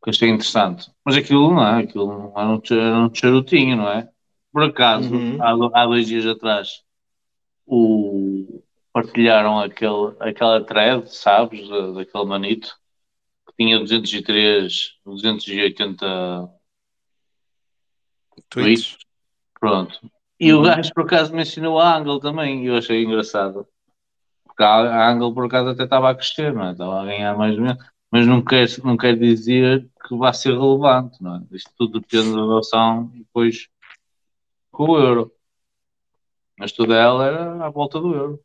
S3: que achei interessante. Mas aquilo não é, aquilo era um, era um charutinho, não é? Por acaso,
S2: Uhum.
S3: há, há dois dias atrás, o, partilharam aquele, aquela thread, sabes, da- daquele manito, que tinha 203, 280
S1: Tweets.
S3: Pronto. E o
S2: Uhum.
S3: gajo por acaso mencionou a Angle também, e eu achei engraçado. Porque a Angle por acaso até estava a crescer, não é? Estava a ganhar mais ou menos. Mas não quer, não quer dizer que vai ser relevante, não é? Isto tudo depende da relação depois com o euro. Mas tudo ela era à volta do euro.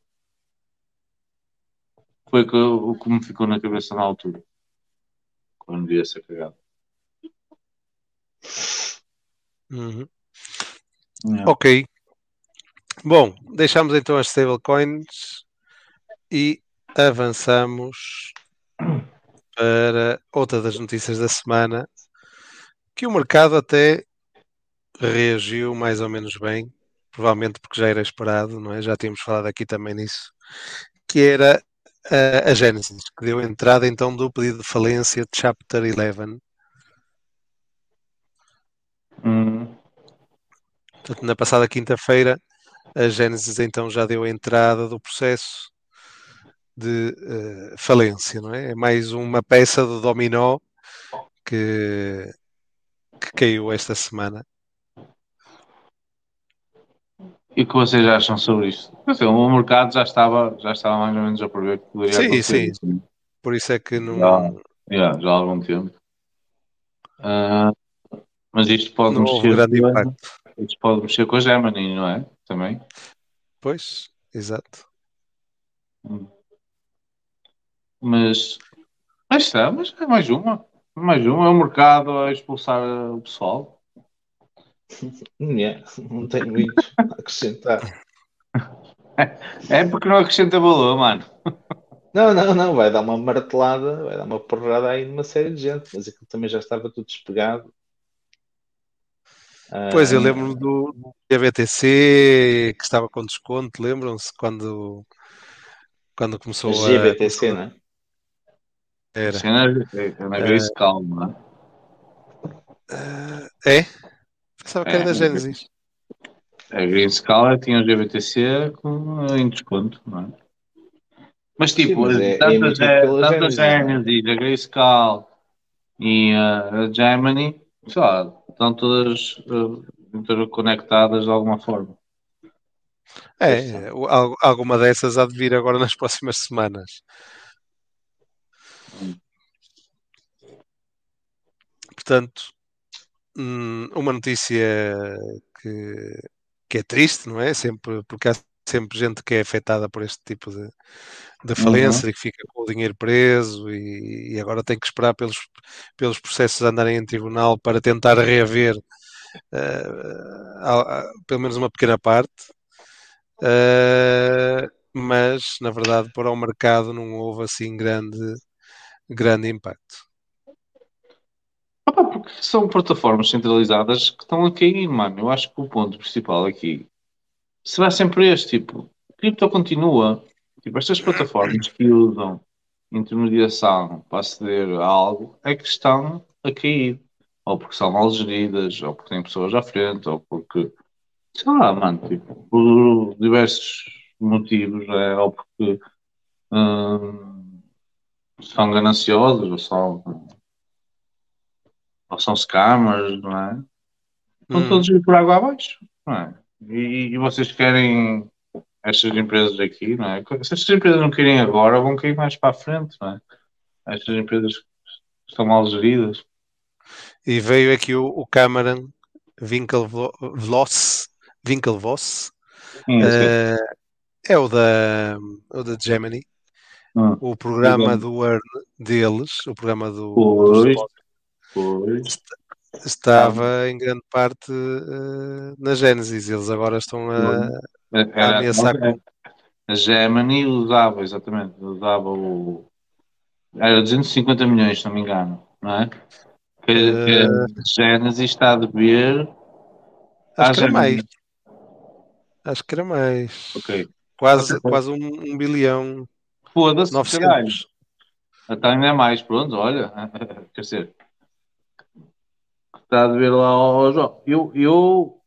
S3: Foi o que, o que me ficou na cabeça na altura. Quando vi essa cagada.
S1: Uhum.
S3: Yeah.
S1: Ok. Bom, deixamos então as stablecoins e avançamos para outra das notícias da semana que o mercado até reagiu mais ou menos bem, provavelmente porque já era esperado, não é? Já tínhamos falado aqui também nisso, que era a, a Genesis, que deu entrada então do pedido de falência de Chapter 11.
S3: Hum,
S1: Portanto, na passada quinta-feira, a Genesis então já deu a entrada do processo de eh, falência, não é? É mais uma peça de dominó que, que caiu esta semana.
S3: E o que vocês acham sobre isto? Dizer, o mercado já estava, já estava mais ou menos a prever que poderia
S1: Sim,
S3: acontecer.
S1: sim. Por isso é que não,
S3: Já, já, já há algum tempo. Ah, mas isto pode
S1: não
S3: mexer
S1: grande impacto.
S3: isto pode mexer com a Gemini, não é? Também.
S1: Pois, exato.
S3: Mas, mas está, mas é mais uma. Mais uma, é o mercado a expulsar o pessoal.
S2: Yeah, Não tenho muito a acrescentar.
S3: É porque não acrescenta valor, mano.
S2: Não, não, não. Vai dar uma martelada, vai dar uma porrada aí numa série de gente. Mas aquilo também já estava tudo despegado. Ah,
S1: Pois, eu lembro-me do do GBTC que estava com desconto, lembram-se? Quando, quando começou a.
S2: GBTC, não é?
S1: Era.
S3: É, é na Grace Calm, não é?
S1: É? Pensava que era
S3: É,
S1: da
S3: é.
S1: Genesis.
S3: A Green Scala tinha o GBTC com, em desconto, não é? Mas tipo,
S2: Sim, é-
S3: a a
S2: Genesis,
S3: a Grayscale e a a Gemini, sei lá, estão todas eh, interconectadas de alguma forma.
S1: É, alguma dessas há de vir agora nas próximas semanas. Portanto, hum, uma notícia que, que é triste, não é? Sempre, porque há sempre gente que é afetada por este tipo de, de falência e que fica com o dinheiro preso e, e agora tem que esperar pelos, pelos processos andarem em tribunal para tentar reaver eh, a- a- pelo menos uma pequena parte. Uh, mas na verdade para o mercado não houve assim grande, grande impacto.
S3: Porque são plataformas centralizadas que estão a cair, mano. Eu acho que o ponto principal aqui será sempre este, tipo, cripto continua. Tipo, estas plataformas que usam intermediação para aceder a algo é que estão a cair. Ou porque são mal geridas, ou porque têm pessoas à frente, ou porque, sei lá, mano, tipo, por diversos motivos, é, ou porque hum, são gananciosos, ou são, ou são scammers, não é? Estão
S1: Hum.
S3: todos por água abaixo, não é? E, e vocês querem estas empresas aqui, não é? Se estas empresas não querem agora, vão cair mais para a frente, não é? Estas empresas estão mal geridas.
S1: E veio aqui o, o Cameron Winklevoss, Winklevoss
S3: Sim, eu sei.
S1: uh, é o da, o da Gemini,
S3: Hum.
S1: o programa do Earn deles, o programa do,
S3: Pois. Pois.
S1: estava em grande parte uh, na Genesis. Eles agora estão a, a
S3: Era,
S1: ameaçar com.
S3: a Gemini usava, exatamente, usava o. Era 250 milhões, se não me engano, não é? Que, que a Genesis está a dever.
S1: Acho que era mais. Acho que era mais.
S3: Ok.
S1: Quase,
S3: Ok.
S1: quase um, um bilhão.
S3: Foda-se, caralho.
S1: 900.
S3: Até ainda é mais, pronto, olha. Quer dizer, está a dever lá ao João. Eu, eu,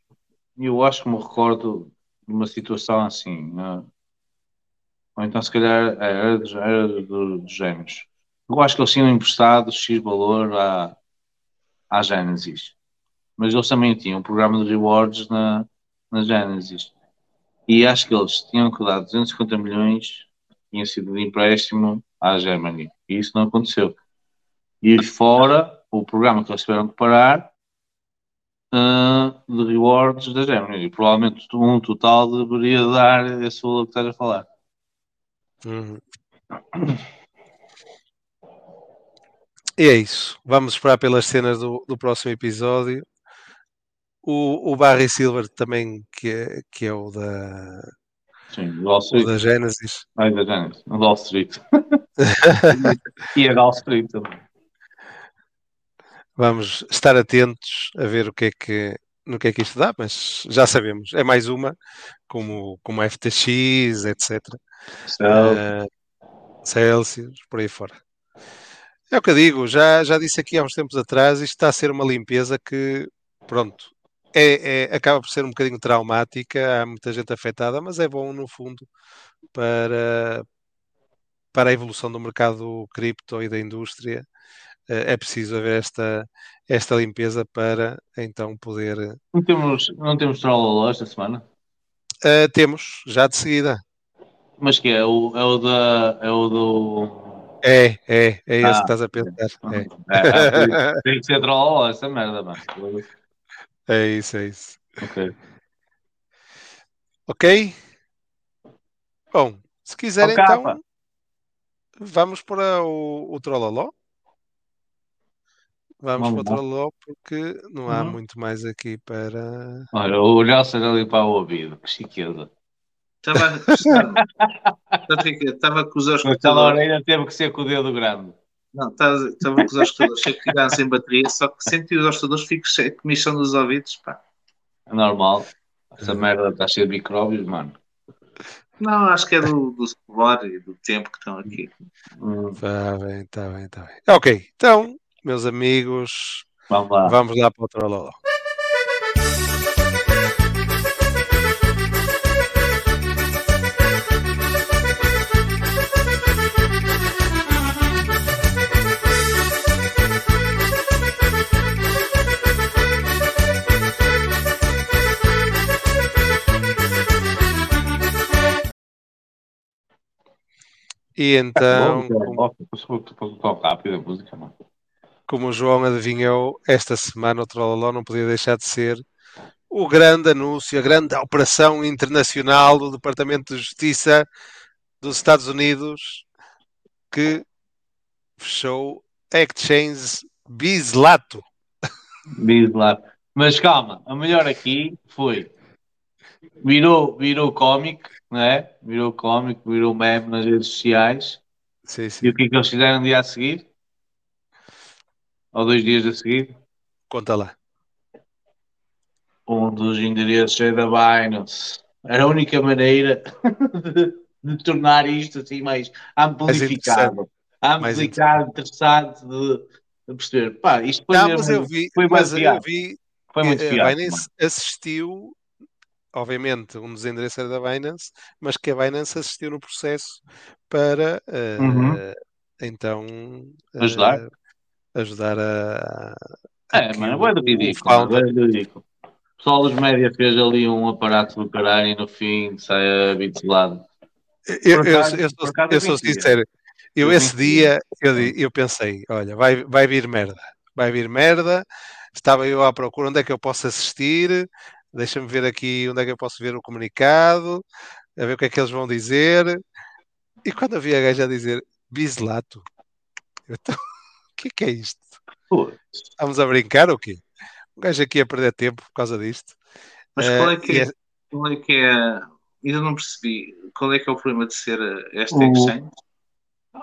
S3: eu acho que me recordo de uma situação assim. né? Ou então, se calhar, era, dos- era do- dos gêmeos. Eu acho que eles tinham emprestado X valor à, à Genesis. Mas eles também tinham um programa de rewards na, na Genesis. E acho que eles tinham que dar 250 milhões, tinha sido de empréstimo à Germany. E isso não aconteceu. E fora o programa que eles tiveram que parar ah, de rewards da Germany. E provavelmente um total deveria dar esse valor que estás a falar.
S1: Uhum. E é isso. Vamos esperar pelas cenas do, do próximo episódio. O, o Barry Silver também, que é, que é o da,
S3: Sim, Wall
S1: o da Genesis.
S3: Ai, da Genesis. Wall Street. e a Wall Street também.
S1: Vamos estar atentos a ver o que é que, no que é que isto dá, mas já sabemos. É mais uma, como, como a FTX, etc. Uh, Celsius, por aí fora. É o que eu digo, já, já disse aqui há uns tempos atrás, isto está a ser uma limpeza que, pronto, é, é- acaba por ser um bocadinho traumática, há muita gente afetada, mas é bom no fundo para, para a evolução do mercado cripto e da indústria. Eh, É preciso haver esta, esta limpeza para então poder.
S3: não temos, não temos trolloló esta semana?
S1: Eh, temos, já de seguida.
S3: Mas que é o, é o da. É o do.
S1: É, é, é esse
S3: Ah.
S1: que estás a pensar. É.
S3: É, é, tem que ser trolloló essa merda, mano.
S1: É isso, é isso.
S3: Ok.
S1: Ok? Bom, se quiser
S3: Ó, capa.
S1: então, vamos para o, o Trololó. Vamos,
S3: Vamos
S1: para o. Trololó porque não há
S3: Uhum.
S1: muito mais aqui para.
S3: Olha, o Nelson ali para o ouvido. Que chiqueza.
S2: Estava, estava, com os
S3: Aquela
S2: escutadores.
S3: orelha teve que ser com o dedo grande.
S2: Não, estava, estava com os escutadores cheio que ficaram sem bateria, só que senti os escutadores, fico cheio de comichão dos ouvidos. Pá.
S3: É normal. Essa merda está cheia de micróbios, mano.
S2: Não, acho que é do, do suor e do tempo que estão aqui.
S3: Hum,
S1: Está bem, está bem, está bem. Ok, então, meus amigos.
S3: Vamos lá.
S1: Vamos lá para o Trololó. E
S3: tá
S1: então.
S3: É bom, é bom. Rápido a música, mano
S1: como o João adivinhou, esta semana o Trolloló não podia deixar de ser o grande anúncio, a grande operação internacional do Departamento de Justiça dos Estados Unidos que fechou Exchange Bislato.
S3: Lá. Mas calma, a melhor aqui foi. Virou, virou cómic, não é? Virou cómic, virou meme nas redes sociais.
S1: Sim,
S3: E
S1: sim.
S3: o que é que eles fizeram no dia a seguir? Ou dois dias a seguir?
S1: Conta lá.
S3: Um dos endereços é da Binance. Era a única maneira de, de tornar isto assim mais amplificado. Amplificado, interessante de, de perceber. Pá, isto foi,
S1: Não, mas eu vi,
S3: foi
S1: mas eu vi
S3: Foi muito
S1: que a
S3: fiado.
S1: Binance assistiu, obviamente, um dos endereços era da Binance, mas que a Binance assistiu no processo para eh,
S3: Uhum.
S1: então eh,
S3: Ajudar.
S1: Ajudar a, a
S3: É, mano, é do ridículo. É do ridículo. O pessoal dos média fez ali um aparato do caralho e no fim sai a bit de lado.
S1: Eu, eu- eu
S3: por
S1: sou, eu
S3: eu
S1: sou
S3: conhecia.
S1: sincero, eu
S3: Eu
S1: esse dia eu, eu pensei, olha, vai, vai vir merda, vai vir merda. Estava eu à procura onde é que eu posso assistir, deixa-me ver aqui onde é que eu posso ver o comunicado, a ver o que é que eles vão dizer. E quando eu vi a gaja a dizer bislato, eu o que é que é isto?
S3: Pô,
S1: Estamos a brincar ou quê? Um gajo aqui a perder tempo por causa disto.
S2: Mas
S1: Eh,
S2: qual é que
S1: e
S2: é, qual é que é, ainda não percebi, qual é que é o problema de ser eh, esta
S3: O-
S2: exchange?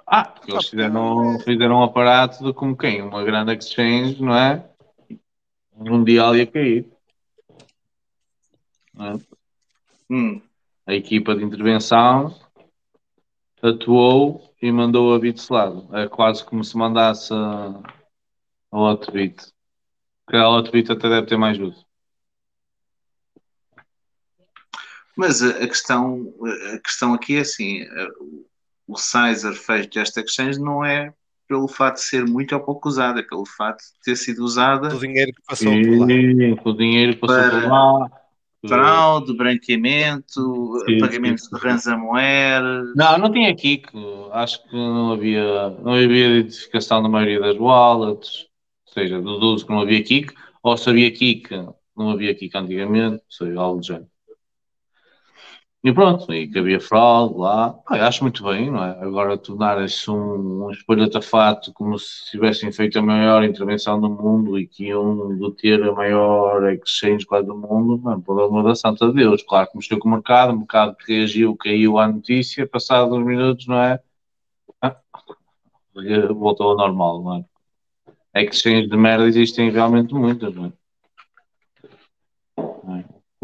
S3: Ah, porque eles fizeram, fizeram um aparato de como quem? Uma grande exchange, não é? Mundial ia cair. É?
S2: Hum,
S3: A equipa de intervenção atuou e mandou a bit de lado. É quase como se mandasse a, a Hotbit. Que a Hotbit até deve ter mais uso.
S2: Mas a, questão, a questão aqui é assim, o Sizer fez desta exchange não é pelo fato de ser muito ou pouco usada, é pelo fato de ter sido usada
S1: do dinheiro que passou por lá.
S3: E com o dinheiro que passou
S2: Para-
S3: por lá.
S2: Fraude, branqueamento,
S3: Sim,
S2: pagamento
S3: sim,
S2: de ransomware.
S3: Não, não tinha kick. Acho que não havia, não havia identificação na maioria das wallets. Ou seja, deduzo que não havia kick. Ou se havia kick, não havia kick antigamente. Ou seja, algo do género. E pronto, e que havia fraude lá. Eu acho muito bem, não é? Agora tornar-se um, um espalhatafato como se tivessem feito a maior intervenção do mundo e que iam deter a maior exchange quase do mundo, mano, pelo amor da santa de Deus. Claro que mexeu com o mercado, o mercado reagiu, caiu à notícia, passados uns minutos, não é? Ah, voltou ao normal, não é? Exchange de merda existem realmente muitas, não é?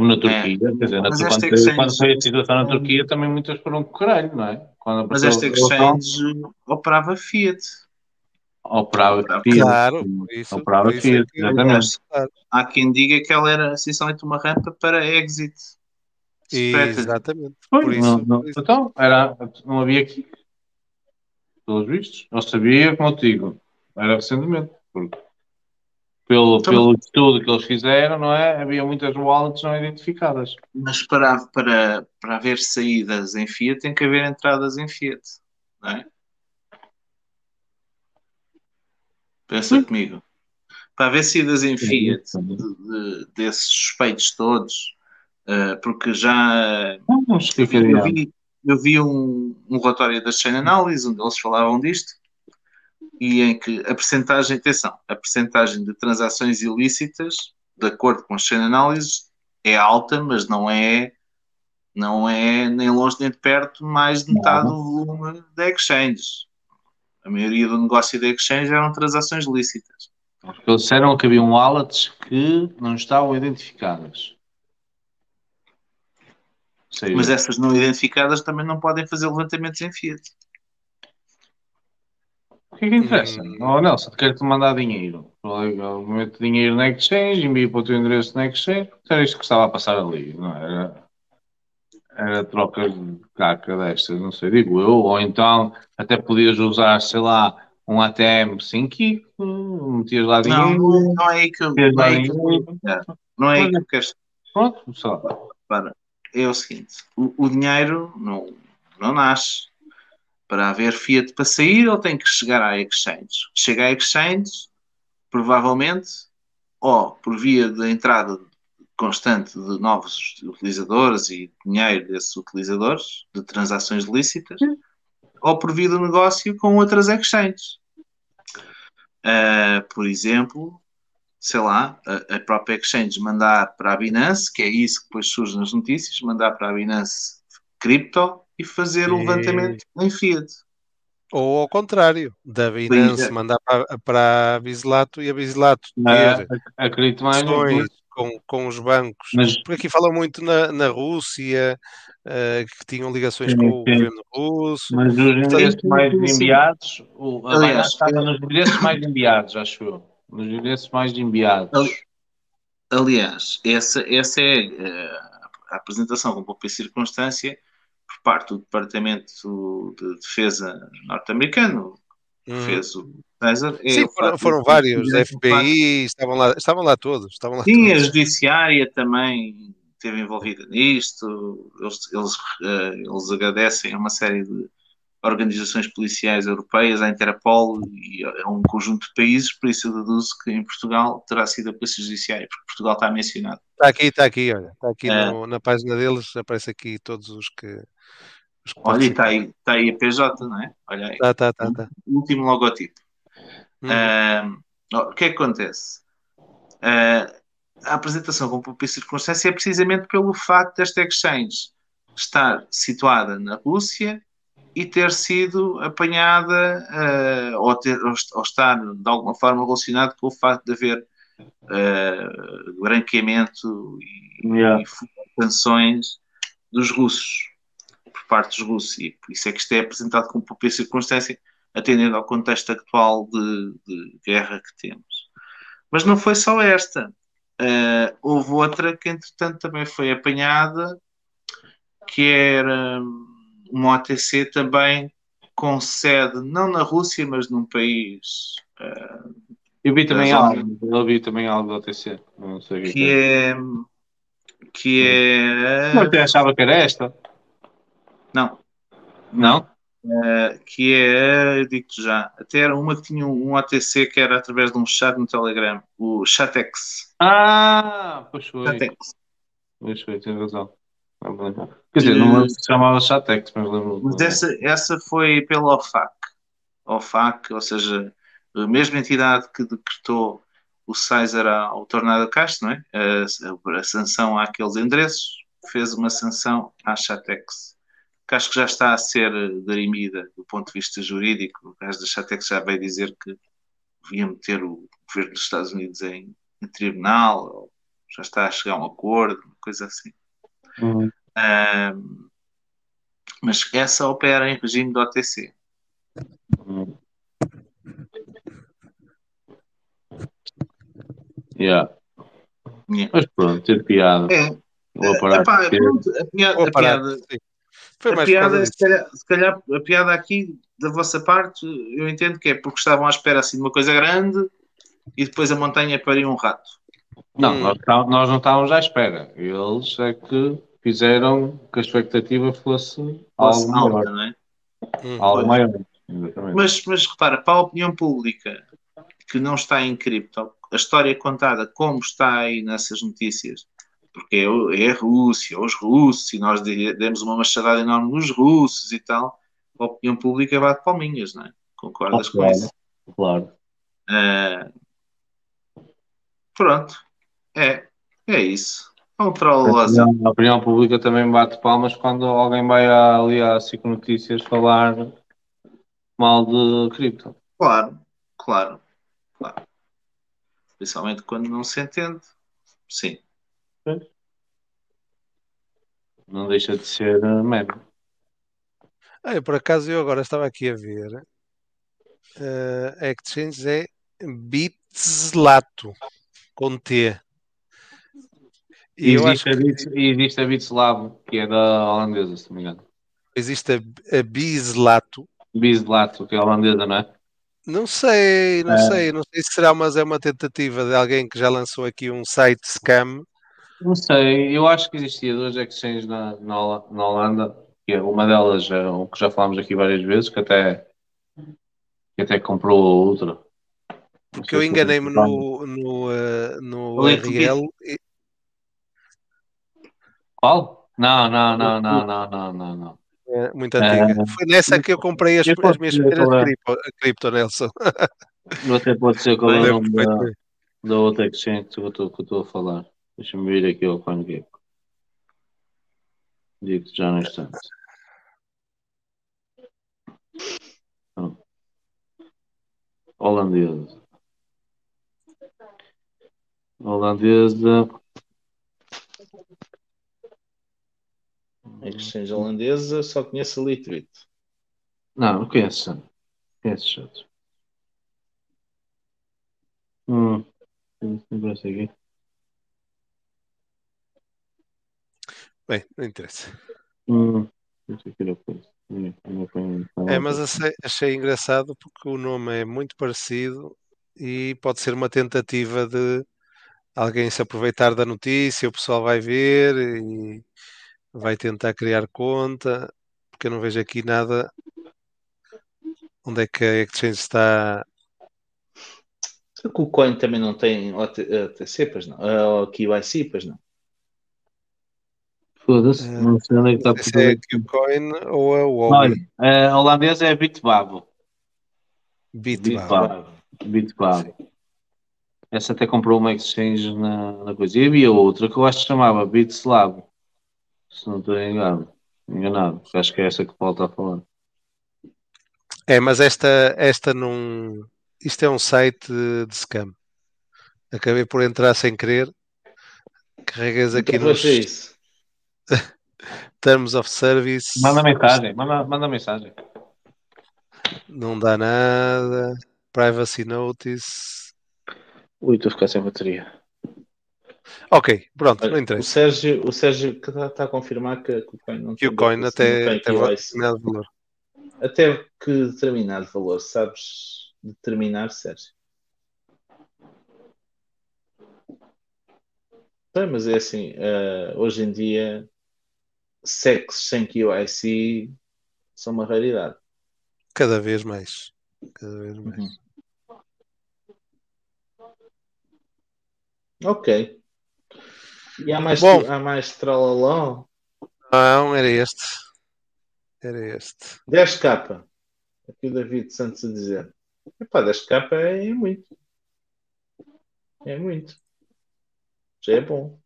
S3: Não é? Como na Turquia, quer dizer, na,
S2: Mas
S3: quando,
S2: esta
S3: foi-
S2: exchange-
S3: quando foi a situação na Turquia também muitas foram com o caralho, não é? Quando
S2: Mas esta
S3: revolução,
S2: exchange operava Fiat.
S3: operava Fiat.
S1: Claro, isso,
S3: Operava
S1: isso é
S3: Fiat,
S1: que-
S3: exatamente.
S2: Há quem diga que ela era essencialmente uma rampa para exit. strategy.
S1: Exatamente.
S3: Foi,
S1: Por isso,
S3: não, não.
S1: por isso.
S3: Então, era, não havia aqui. Pelos vistos. Eu sabia, como eu digo, era recentemente. Porque pelo,
S2: Então-
S3: pelo estudo que eles fizeram, não é? Havia muitas wallets não identificadas.
S2: Mas para, para, para haver saídas em Fiat tem que haver entradas em Fiat. Não é? Pensa
S3: Sim.
S2: comigo. Para haver saídas em Fiat de- de- desses suspeitos todos, eh, porque já
S3: Não, não
S2: eu vi, eu vi um, um relatório da Chain Analysis onde eles falavam disto e em que a percentagem, atenção, a percentagem de transações ilícitas, de acordo com a Chain Analysis, é alta, mas não é não é nem longe nem de perto mais de metade do volume da exchange. A maioria do negócio da exchange eram transações lícitas.
S3: Porque eles disseram que haviam wallets que não estavam identificadas.
S2: Mas essas não identificadas também não podem fazer levantamentos em Fiat.
S3: O que é que interessa?
S1: Hum.
S3: Oh, Nelson, quero-te mandar dinheiro. Eu meto dinheiro na exchange, envio para o teu endereço na exchange. Era isto que estava a passar ali, não é? era? Era trocas de caca destas, não sei, digo eu. Ou então até podias usar, sei lá, um ATM sem kick, metias lá
S2: Não,
S3: dinheiro.
S2: não é aí que não é aí que eu
S3: dinheiro.
S2: não é aí que eu quero
S3: Pronto, só.
S2: para é o seguinte: o, o dinheiro não, não nasce. Para haver fiat para sair, ele tem que chegar à exchange. Chega à exchange, provavelmente, ou por via da entrada constante de novos utilizadores e dinheiro desses utilizadores, de transações lícitas, ou por via do negócio com outras exchanges. Uh, por exemplo, sei lá, a, a, própria exchange mandar para a Binance, que é isso que depois surge nas notícias, mandar para a Binance cripto e fazer o levantamento em fiat.
S1: Ou ao contrário, da Binance
S2: é.
S1: mandar para, para a Bislato e a Bislato
S3: É,
S1: ter
S3: acredito mais
S1: questões com, com os bancos.
S3: Mas-
S1: Porque aqui falam muito na, na Rússia, eh, que tinham ligações
S3: Sim,
S1: com o
S3: sim.
S1: governo russo.
S3: Mas os endereços mais enviados, o, a
S2: Aliás,
S3: Binance estava nos endereços mais enviados, acho eu. Nos endereços mais enviados.
S2: Ali- Aliás, essa, essa é eh, a apresentação com pouca circunstância por parte do Departamento de Defesa norte-americano, que
S1: Hum.
S2: fez o César. é
S1: Sim, foram, foram vários,
S2: de-
S1: FBI, estavam lá, estavam lá todos. Estavam lá
S2: Sim, a
S1: todos.
S2: Judiciária também esteve envolvida nisto. Eles, eles, eh, eles agradecem a uma série de organizações policiais europeias, a Interpol e a um conjunto de países, por isso eu deduzo que em Portugal terá sido a Polícia Judiciária, porque Portugal está mencionado.
S1: Está aqui, está aqui, olha. Está aqui
S2: É.
S1: no- na página deles, aparece aqui todos os que.
S2: Olha, e está aí, está aí a PJ, não é? Olha aí,
S1: Tá, tá, tá, tá.
S2: o último logotipo. Ah, ó, o que é que acontece? Ah, a apresentação com pouca circunstância é precisamente pelo facto desta exchange estar situada na Rússia e ter sido apanhada ah, ou, ter, ou est- ou estar de alguma forma relacionado com o facto de haver ah, branqueamento e,
S3: Yeah.
S2: e sanções dos russos por parte dos russos e por isso é que isto é apresentado com pouca circunstância atendendo ao contexto atual de, de guerra que temos. Mas não foi só esta. Ah, houve outra que, entretanto, também foi apanhada, que era hum, uma OTC também com sede não na Rússia, mas num país ah,
S3: Eu vi também
S2: Da
S3: algo, eu vi também algo do OTC. Não sei o que,
S2: que é que é
S3: Mas eu achava que era esta.
S2: Não
S3: Não?
S2: ah, que é eu digo já até era uma que tinha um OTC que era através de um chat no Telegram o Chatex
S3: Ah, pois foi.
S2: Chatex
S3: Pois foi, tens razão. Quer dizer, não me lembro se chamava Chatex, mas lembro.
S2: Mas essa, essa foi pela OFAC. OFAC, ou seja, a mesma entidade que decretou o César ao Tornado Castro, não é? A, a sanção àqueles endereços, fez uma sanção à Chatex, que acho que já está a ser derimida do ponto de vista jurídico. O caso da Chatex já veio dizer que devia meter o governo dos Estados Unidos em, em tribunal, ou já está a chegar a um acordo, uma coisa assim.
S3: Hum.
S2: Ahm, mas essa opera em regime de OTC.
S3: Hum. Yeah.
S2: Yeah.
S3: Mas pronto, ter piada.
S2: É,
S3: Vou parar
S2: epá,
S3: de ter.
S2: pronto, a piada,
S1: Vou
S2: a
S1: parar.
S2: piada,
S1: Sim. Foi
S2: a piada se calhar, se calhar a piada aqui da vossa parte, eu entendo que é porque estavam à espera assim de uma coisa grande e depois a montanha pariu um rato.
S3: Não,
S1: Hum.
S3: nós, tá- nós não estávamos à espera. Eles é que fizeram que a expectativa fosse
S2: Fosse
S3: algo
S2: alta,
S3: maior.
S2: não é?
S1: Hum.
S3: Algo maior. Exatamente.
S2: Mas, mas repara, para a opinião pública que não está em cripto, a história contada como está aí nessas notícias, porque é, é a Rússia, os russos, e nós de- demos uma machadada enorme nos russos e tal, a opinião pública bate palminhas, não é? Concordas com
S3: Claro.
S2: isso?
S3: Claro.
S2: Ah, pronto, é, é isso.
S3: A opinião, pública também bate palmas quando alguém vai ali à SIC Notícias falar mal de cripto.
S2: Claro, claro, claro. Principalmente quando não se entende. Sim.
S3: Não deixa de ser uh, meme.
S1: Ah, eu, por acaso eu agora estava aqui a ver. eh, a Exchange é Bitslato com T. E
S3: existe, a
S1: que
S3: Bits, e existe a Bitslab, que é da holandesa, se não me engano.
S1: existe a, a Bislato.
S3: Bislato, que é holandesa, não é?
S1: Não sei, não
S3: É.
S1: sei, não sei se será, mas é uma tentativa de alguém que já lançou aqui um site scam.
S3: Não sei, eu acho que existia dois exchanges na, na, na Holanda que é uma delas é o que já falámos aqui várias vezes, que até, que até comprou a outra.
S1: Porque eu enganei-me no, no, eh, no
S3: Ali,
S1: RL. e-
S3: Qual? Não, não, não, não, não, não, não, não.
S1: é, muito antiga.
S3: Ah.
S1: Foi nessa que eu comprei as,
S3: Eu
S1: as minhas primeiras
S3: é.
S1: cripto, cripto, Nelson.
S3: Eu até pode ser qual é o nome da, da outra exchange que eu estou a falar. Deixa-me vir aqui ao CoinGecko. Digo já no instante. Então, Holandesa. Holandesa.
S2: Exchange holandesa, só conheço a Litbit.
S3: Não, não conheço. Conheço chato. Hum. Essa aqui.
S1: Bem, não interessa.
S3: Hum. Não
S1: É,
S3: vou-
S1: mas achei, achei engraçado porque o nome é muito parecido e pode ser uma tentativa de alguém se aproveitar da notícia, o pessoal vai ver e vai tentar criar conta, porque eu não vejo aqui nada onde é que a Exchange está.
S2: O Coin também não tem OT- OTC, pois não? Ou KYC, pois não?
S3: Foda-se,
S1: Eh,
S3: não sei onde é que está
S1: se é
S3: por
S1: Qcoin ou é o
S3: Olha,
S1: Huawei.
S3: a holandesa é Bitbabo.
S1: Bitbab.
S3: Bitbabo. Bitbabo. Essa até comprou uma exchange na, na coisa. E havia outra que eu acho que chamava Bitslab. Se não estou enganado. Enganado. Acho que é essa que o Paulo está a falar.
S1: É, mas esta, esta não. Isto é um site de, scam. Acabei por entrar sem querer. Carregas aqui
S2: Então
S1: nos. Terms of Service.
S3: Manda mensagem. Manda, manda mensagem.
S1: Não dá nada. Privacy Notice.
S3: Ui, estou a ficar sem bateria.
S1: Ok, pronto, não
S2: Olha, o
S1: interessa.
S2: Sérgio, o Sérgio está, está a confirmar que, que o Coin não
S1: Que
S2: tem
S1: o coin até,
S2: tem
S1: até determinado valor.
S2: Até que determinado valor, sabes determinar, Sérgio? Bem, mas é assim, eh, hoje em dia, sexos sem QIC são uma raridade.
S1: Cada vez mais. Cada vez mais.
S2: Uhum. Ok. E há mais,
S1: Bom.
S2: há mais tralaló?
S1: Não, era este. Era este.
S2: 10k. Aqui o David Santos a dizer. Epá, 10k é muito. É muito. Já é bom.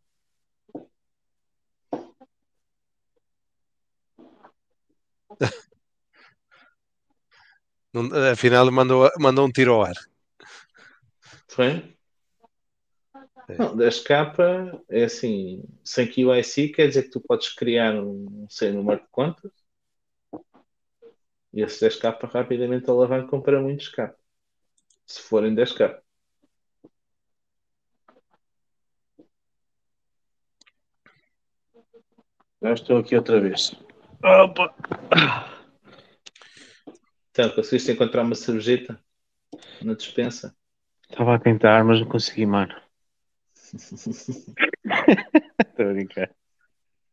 S1: Afinal, mandou, mandou um tiro ao ar.
S2: Foi?
S1: É.
S2: Não, 10k é assim, sem QIC quer dizer que tu podes criar um não sei número de contas e esse 10k rapidamente alavancam para muitos k. Se forem 10k.
S3: Já estou aqui outra vez. Opa!
S2: Então, conseguiste encontrar uma cervejita na despensa?
S3: Estava a tentar, mas não consegui, mano. Estou a brincar.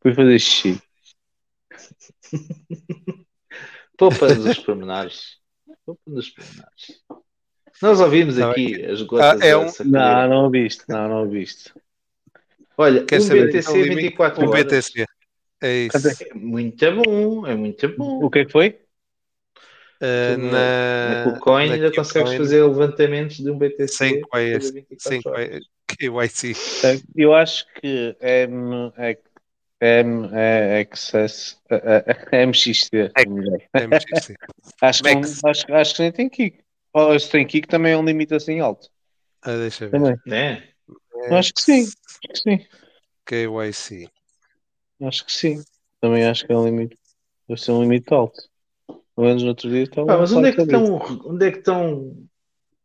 S3: Fui fazer xixi.
S2: Poupa-nos os pormenores. Poupa-nos os pormenores. Nós ouvimos
S1: Tá
S2: aqui as gotas
S1: Ah, é um-.
S3: Não, não ouviste. Não, não ouviste.
S2: Olha,
S1: Quer
S2: um
S1: saber?
S2: BTC
S1: então, limite-
S2: 24
S1: Um
S2: horas.
S1: BTC. É isso.
S2: É muito bom, é muito bom.
S3: O que é que foi?
S1: Uh, na,
S2: Na KuCoin ainda consegues
S1: KuCoin,
S2: fazer levantamentos de um BTC
S1: sem,
S2: 24
S1: sem. KYC.
S3: Eu acho que M, M, é é MXT. é melhor.
S1: MXC.
S3: Acho que, acho, acho que nem tem kick. Ou se tem kick também é um limite assim alto.
S1: Ah, deixa ver.
S3: Também. Eu acho que sim. Acho que sim.
S1: KYC.
S3: Acho que sim. Também acho que é um limite. Deve ser um limite alto. Pelo menos no outro dia estava.
S2: Pá, mas onde é, que estão, onde é que estão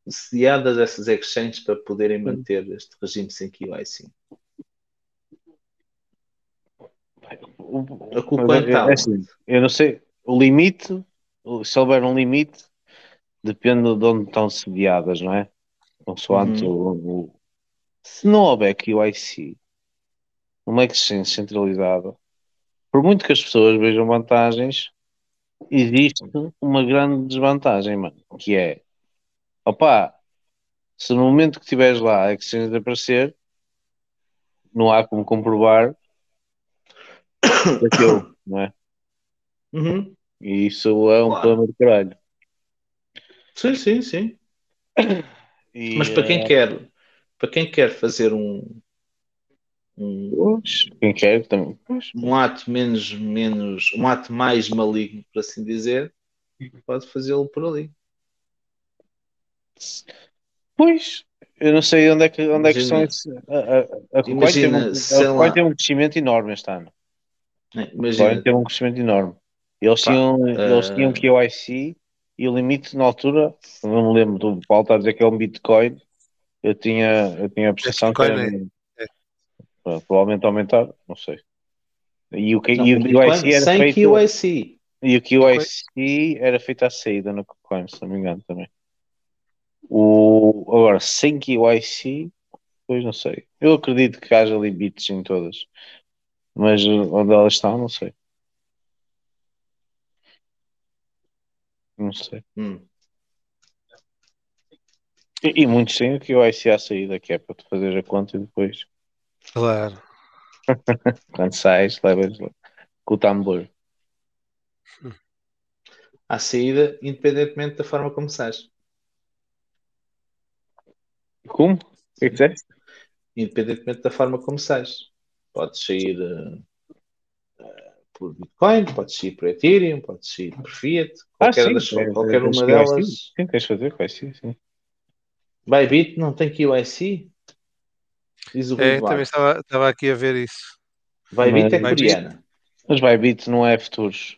S2: sediadas essas exchanges para poderem manter este regime sem QIC?
S3: O-
S2: A KuCoin
S3: mas é-
S2: está
S3: é assim, eu não sei. O limite, se houver um limite, depende de onde estão sediadas, não é? Consoante o, o- Se não houver QIC, uma exchange centralizada, por muito que as pessoas vejam vantagens, existe uma grande desvantagem, mano, que é, opá, se no momento que estiveres lá a exchange aparecer, não há como comprovar aquilo, não é?
S2: Uhum.
S3: E isso é um
S2: Claro.
S3: problema de caralho.
S2: Sim, sim, sim.
S3: E,
S2: Mas para quem
S3: eh,
S2: quer, para quem quer fazer um, um,
S3: pois, quem quer também.
S2: Um ato menos, menos, um ato mais maligno, por assim dizer, pode fazê-lo por ali.
S3: pois, eu não sei onde é que, onde é que estão
S2: Imagina-
S3: esses. A, a, a Kuwait
S2: imagina,
S3: teve um- a teve um crescimento enorme este ano.
S2: É,
S3: A
S2: Imagina,
S3: teve um crescimento enorme. Eles
S2: Pá,
S3: tinham, eles
S2: eh,
S3: tinham QIC e o limite na altura, não me lembro do Paulo está a dizer que é um Bitcoin. Eu tinha, eu tinha a percepção que era
S1: Bitcoin
S3: eh, provavelmente aumentar, não sei. E o, que,
S2: não,
S3: e o QIC era
S2: sem
S3: feito.
S2: QIC.
S3: E o QIC era feito à saída no Coin, se não me engano também. O, agora, sem QIC, pois não sei. Eu acredito que haja ali bits em todas. Mas onde elas estão, não sei. Não sei.
S2: Hum.
S3: E, e muitos têm o QIC à saída, que é para tu fazer a conta e depois,
S1: Claro.
S3: quando sais, levas com o tambor.
S2: À saída, independentemente da forma como sais.
S3: Como? O que é que disseste?
S2: Independentemente da forma como sais. Podes sair eh, por Bitcoin, podes sair por Ethereum, podes sair por Fiat, qualquer, das,
S3: tens-
S2: qualquer
S3: tens
S2: uma delas.
S3: Sim, tens de fazer QIC, sim.
S2: Bybit não tem QIC? Diz o
S1: É, também estava, estava aqui a ver isso.
S2: Bybit é
S3: Mas-
S2: coreana.
S3: Mas Bybit não é futuros.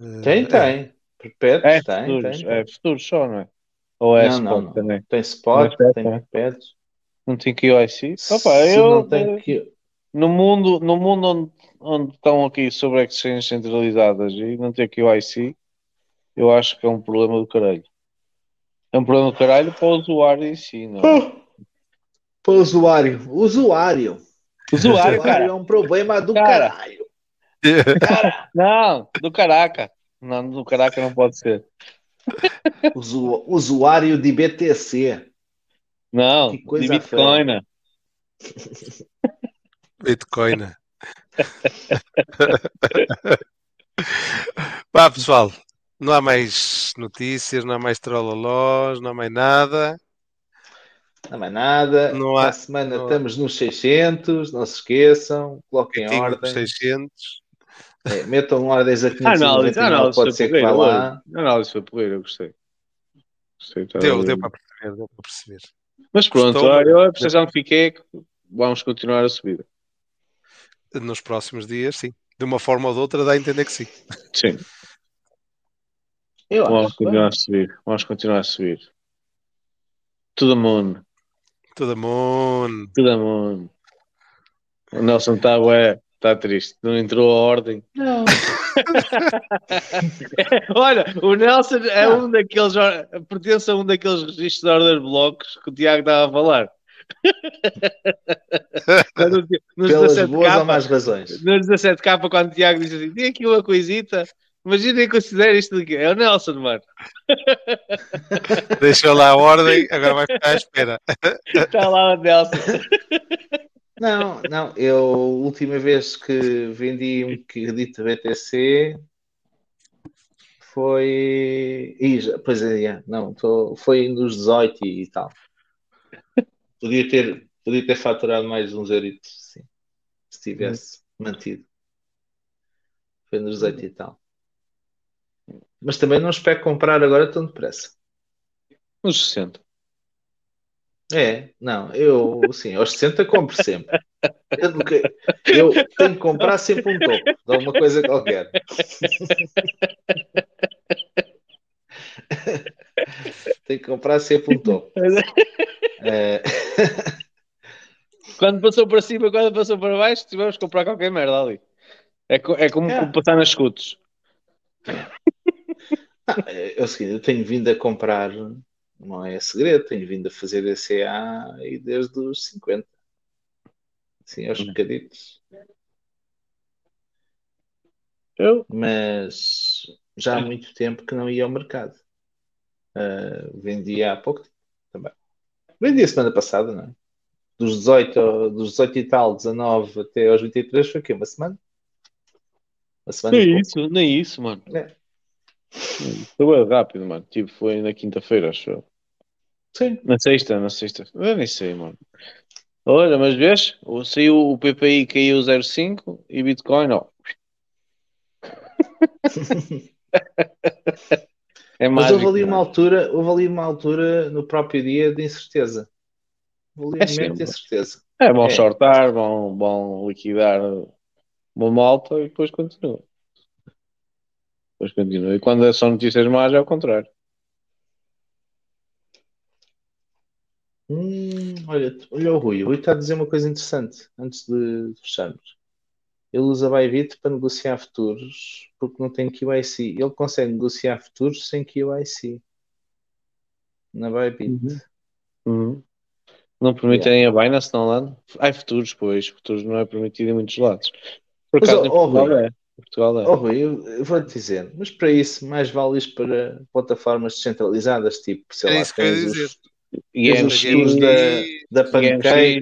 S1: Eh,
S2: Tem,
S1: é.
S2: tem. Perpétuos,
S3: É
S2: tem,
S3: futuros,
S2: tem.
S3: é futuros só, não é? Ou é
S2: Não,
S3: spot
S2: não, não.
S3: também?
S2: Tem spot,
S3: é
S2: tem perpétuos.
S3: Não tem QIC? Opa,
S2: Se
S3: eu,
S2: não tem Q...
S3: no mundo, no mundo onde, onde estão aqui sobre exchanges centralizadas e não tem QIC, eu acho que é um problema do caralho. É um problema do caralho para o usuário em si, não é?
S2: O usuário. Usuário.
S3: Usuário,
S2: é
S3: cara.
S2: um problema do
S3: Cara.
S2: caralho.
S3: Não, do caraca. Não, do caraca não pode ser.
S2: Usu... Usuário de BTC.
S3: Não,
S2: Que coisa
S3: de Bitcoin. né?
S1: Bitcoin. Pá, pessoal, não há mais notícias, não há mais trololós, não há mais nada.
S2: Não é mais nada.
S1: Não há-
S2: Na semana
S1: não há.
S2: estamos nos 600. Não se esqueçam. Coloquem ordens.
S1: 600.
S2: É, metam ordens a
S3: A análise,
S2: 599.
S3: a análise
S2: Pode ser que vá lá.
S3: análise foi porreira, eu gostei. Gostei, tá
S1: Deu, deu para perceber, deu para perceber.
S3: Mas pronto, olha, eu a percepção que fiquei é que vamos continuar a subida.
S1: Nos próximos dias, sim. De uma forma ou de outra, dá a entender que sim.
S3: Sim,
S2: Eu
S3: vamos
S2: acho.
S3: continuar a subir. Vamos continuar a subir. To the moon.
S1: Todo mundo.
S3: To the moon. O Nelson está é, tá triste. Não entrou a ordem.
S2: Não.
S3: Olha, o Nelson é um daqueles. pertence a um daqueles registros de order blocos que o Tiago estava a falar. Nos
S2: Pelas
S3: 17
S2: boas ou más razões.
S3: nos 17 capa, quando o Tiago diz assim: tem aqui uma coisita. Imaginem considera isto daqui. É o Nelson, mano.
S1: Deixou lá a ordem, agora vai ficar à espera.
S3: Está lá o Nelson.
S2: Não, não. Eu, a última vez que vendi um crédito BTC foi. Ih, já- pois é, não, tô, foi nos 18 e tal. Podia ter, podia ter faturado mais uns euritos, sim, se tivesse mantido. Foi nos 18 e tal. Mas também não espero comprar agora tão depressa.
S3: Uns 60.
S2: É, não, eu, sim, aos 60 compro sempre. Eu, nunca- eu tenho que comprar sempre um topo de alguma coisa qualquer. Tenho que comprar sempre um topo. É,
S3: Quando passou para cima, quando passou para baixo, tivemos que comprar qualquer merda ali. É, é como
S2: É.
S3: passar nas escutos.
S2: É o seguinte, eu tenho vindo a comprar, não é segredo, tenho vindo a fazer ECA aí desde os 50. Assim, aos bocaditos.
S3: Eu?
S2: mas já há muito tempo que não ia ao mercado. Ah, vendia há pouco tempo também. Vendi a semana passada, não é? Dos 18, ao- dos 18 e tal, 19 até aos 23 foi o quê? Uma semana? Uma semana e
S3: Nem isso, nem isso, mano.
S2: É.
S3: Foi bem rápido, mano. Tipo, foi na quinta-feira, acho eu.
S2: Sim.
S3: Na sexta, na sexta. Eu nem sei, mano. Olha, mas vês? Saiu o PPI, caiu 0,5 e Bitcoin, ó. É
S2: Mas
S3: mágico.
S2: houve ali uma altura, houve ali uma altura no próprio dia de incerteza. Houve
S3: É
S2: ali um momento de
S3: sempre.
S2: incerteza.
S3: É bom
S2: É.
S3: shortar, bom, bom liquidar uma malta e depois continua. Depois continua. E quando são notícias más, é ao contrário.
S2: Hum, olha, olha o Rui. O Rui está a dizer uma coisa interessante antes de fecharmos. Ele usa Bybit para negociar futuros porque não tem QIC. Ele consegue negociar futuros sem QIC na Bybit.
S3: Uhum. Não permitem a Binance na Holanda? Há futuros, pois. Futuros não é permitido em muitos lados. Por acaso,
S2: ó,
S3: Portugal
S2: Rui.
S3: é. Portugal é.
S2: Oh, eu, eu vou-te dizer, mas para isso, mais vale ir para plataformas descentralizadas, tipo, sei
S1: Era
S2: lá,
S1: isso que eu ia
S2: tens
S1: dizer.
S2: os,
S3: GMX,
S2: futuros da, da
S3: GMX,
S2: Pancake,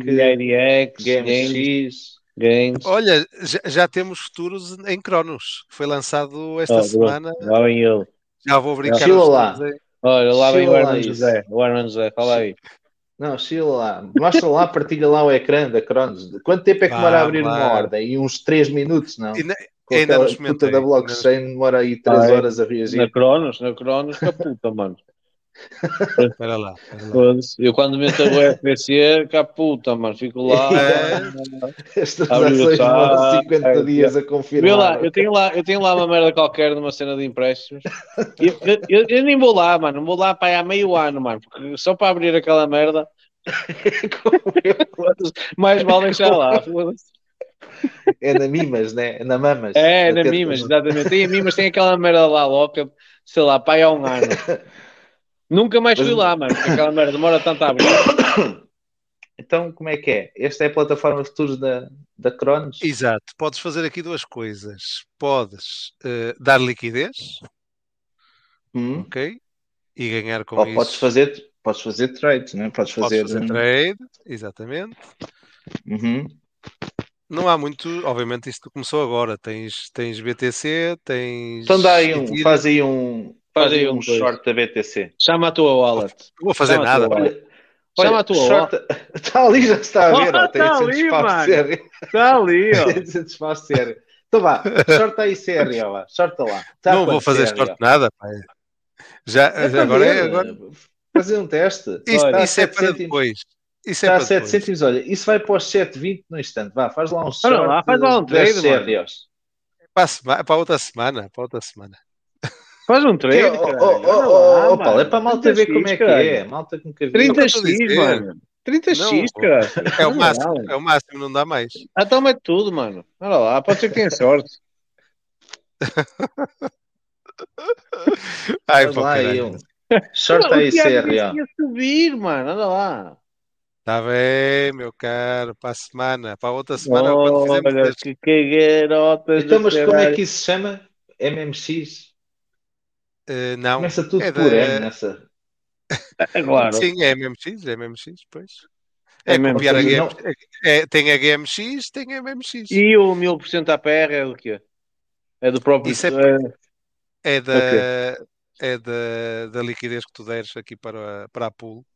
S3: Games,
S2: GMX.
S3: Games.
S1: Olha, já, já temos futuros em Cronos. Foi lançado esta
S3: Oh,
S1: semana.
S3: Lá vem ele.
S1: Já vou brincar.
S2: Chila lá.
S3: Olha, lá vem o
S2: lá
S3: Herman. José. O Herman José, fala aí.
S2: Não, chila lá. Mostra lá, partilha lá o ecrã da Cronos. Quanto tempo é que demora a abrir
S1: Vá,
S2: uma ordem? E uns 3 minutos, não?
S1: E ainda não
S2: puta da
S1: ainda
S2: blockchain demora aí 3
S3: Ah, é?
S2: horas a
S3: Na
S2: reagir.
S3: Cronos, na Cronos, caputa, mano.
S1: Espera lá. espera lá.
S3: Foda-se. Eu quando meto o FPC, caputa, mano. Fico lá.
S1: É.
S2: As
S3: Abre o
S2: transações demoram
S3: site,
S2: 50 dias a
S3: Vê
S2: confirmar.
S3: lá, eu tenho lá, eu tenho lá uma merda qualquer numa cena de empréstimos. Eu, eu- eu nem vou lá, mano. Vou lá para aí há meio ano, mano. Porque só para abrir aquela merda, mais vale deixar lá.
S2: É na Mimas, né? É na Mamas.
S3: É, na
S2: Até-
S3: Mimas, exatamente. Tem a Mimas, tem aquela merda lá louca, sei lá, aí há um ano. Nunca mais fui
S2: Mas-
S3: lá, mano. Aquela merda demora tanto a abrir.
S2: Então, como é que é? Esta é a plataforma de futuros da, da Cronos?
S1: Exato. Podes fazer aqui duas coisas. Podes eh, dar liquidez,
S2: Hum?
S1: ok? E ganhar com
S2: Ou
S1: isso.
S2: podes fazer, podes fazer trade, né? Podes fazer.
S1: Podes fazer
S2: hum,
S1: trade, exatamente.
S2: uhum.
S1: Não há muito, obviamente isto começou agora. Tens, tens BTC, tens.
S2: Então dá aí um, faz aí um,
S3: Faz
S2: faz aí um
S3: um
S2: short da BTC.
S3: Chama a tua wallet.
S1: Não vou fazer
S3: Chama
S1: nada.
S2: Olha,
S3: Chama a tua
S2: short... Está ali, já se está a ver,
S3: Oh,
S2: ó, tem
S3: tá
S2: de ser
S3: ali, mano.
S2: sério.
S3: Está ali, ó.
S2: Tem de ser espaço sério. Então vá, shorta aí sério, vá. Shorta lá. Tá
S1: não vou fazer short nada. pá. Já,
S2: É
S1: já agora, é, agora.
S2: Fazer um teste.
S1: Isso,
S2: Está a
S1: isso é
S2: 7
S1: para depois. Isso é
S2: Está a
S1: para
S2: 7
S1: depois.
S2: cêntimos, olha, isso vai para os 7,20 no instante. Vá, faz lá um short.
S3: Olha lá, faz lá um
S2: de 10
S3: trade.
S1: Para, a sema- para outra semana. Para outra semana.
S3: Faz um trade,
S2: É, oh,
S3: caralho.
S2: oh, oh, oh,
S3: lá,
S2: oh, Paulo, é para a malta ver
S3: 30x,
S2: como é que é. Malta que.
S3: 30x,
S1: o que eu estou a dizer.
S3: mano. 30x,
S1: Não,
S3: cara.
S1: É o máximo. É o máximo, não dá mais.
S3: Então mete tudo, mano. Olha lá, pode ser que tenha sorte.
S1: Ai, pá,
S2: lá um. Short
S3: Não,
S2: aí
S3: que ia subir, mano. Olha lá.
S1: Está bem, meu caro. Para a semana. Para a outra semana. quando fizermos
S3: Olha,
S1: este-
S3: que cagarotas
S2: Então, mas como é que isso se chama? MMX?
S1: Eh, não.
S2: Começa tudo
S1: é
S2: por
S1: da-
S2: M nessa.
S3: É claro.
S1: Sim, é MMX, é MMX, pois. É
S3: MMX.
S1: copiar a GMX. É, tem a GMX, tem a MMX.
S3: E o 1000% APR é do quê? É do próprio.
S1: Isso é-
S3: é-
S1: É da, é da, da liquidez que tu deres aqui para, a- para a pool.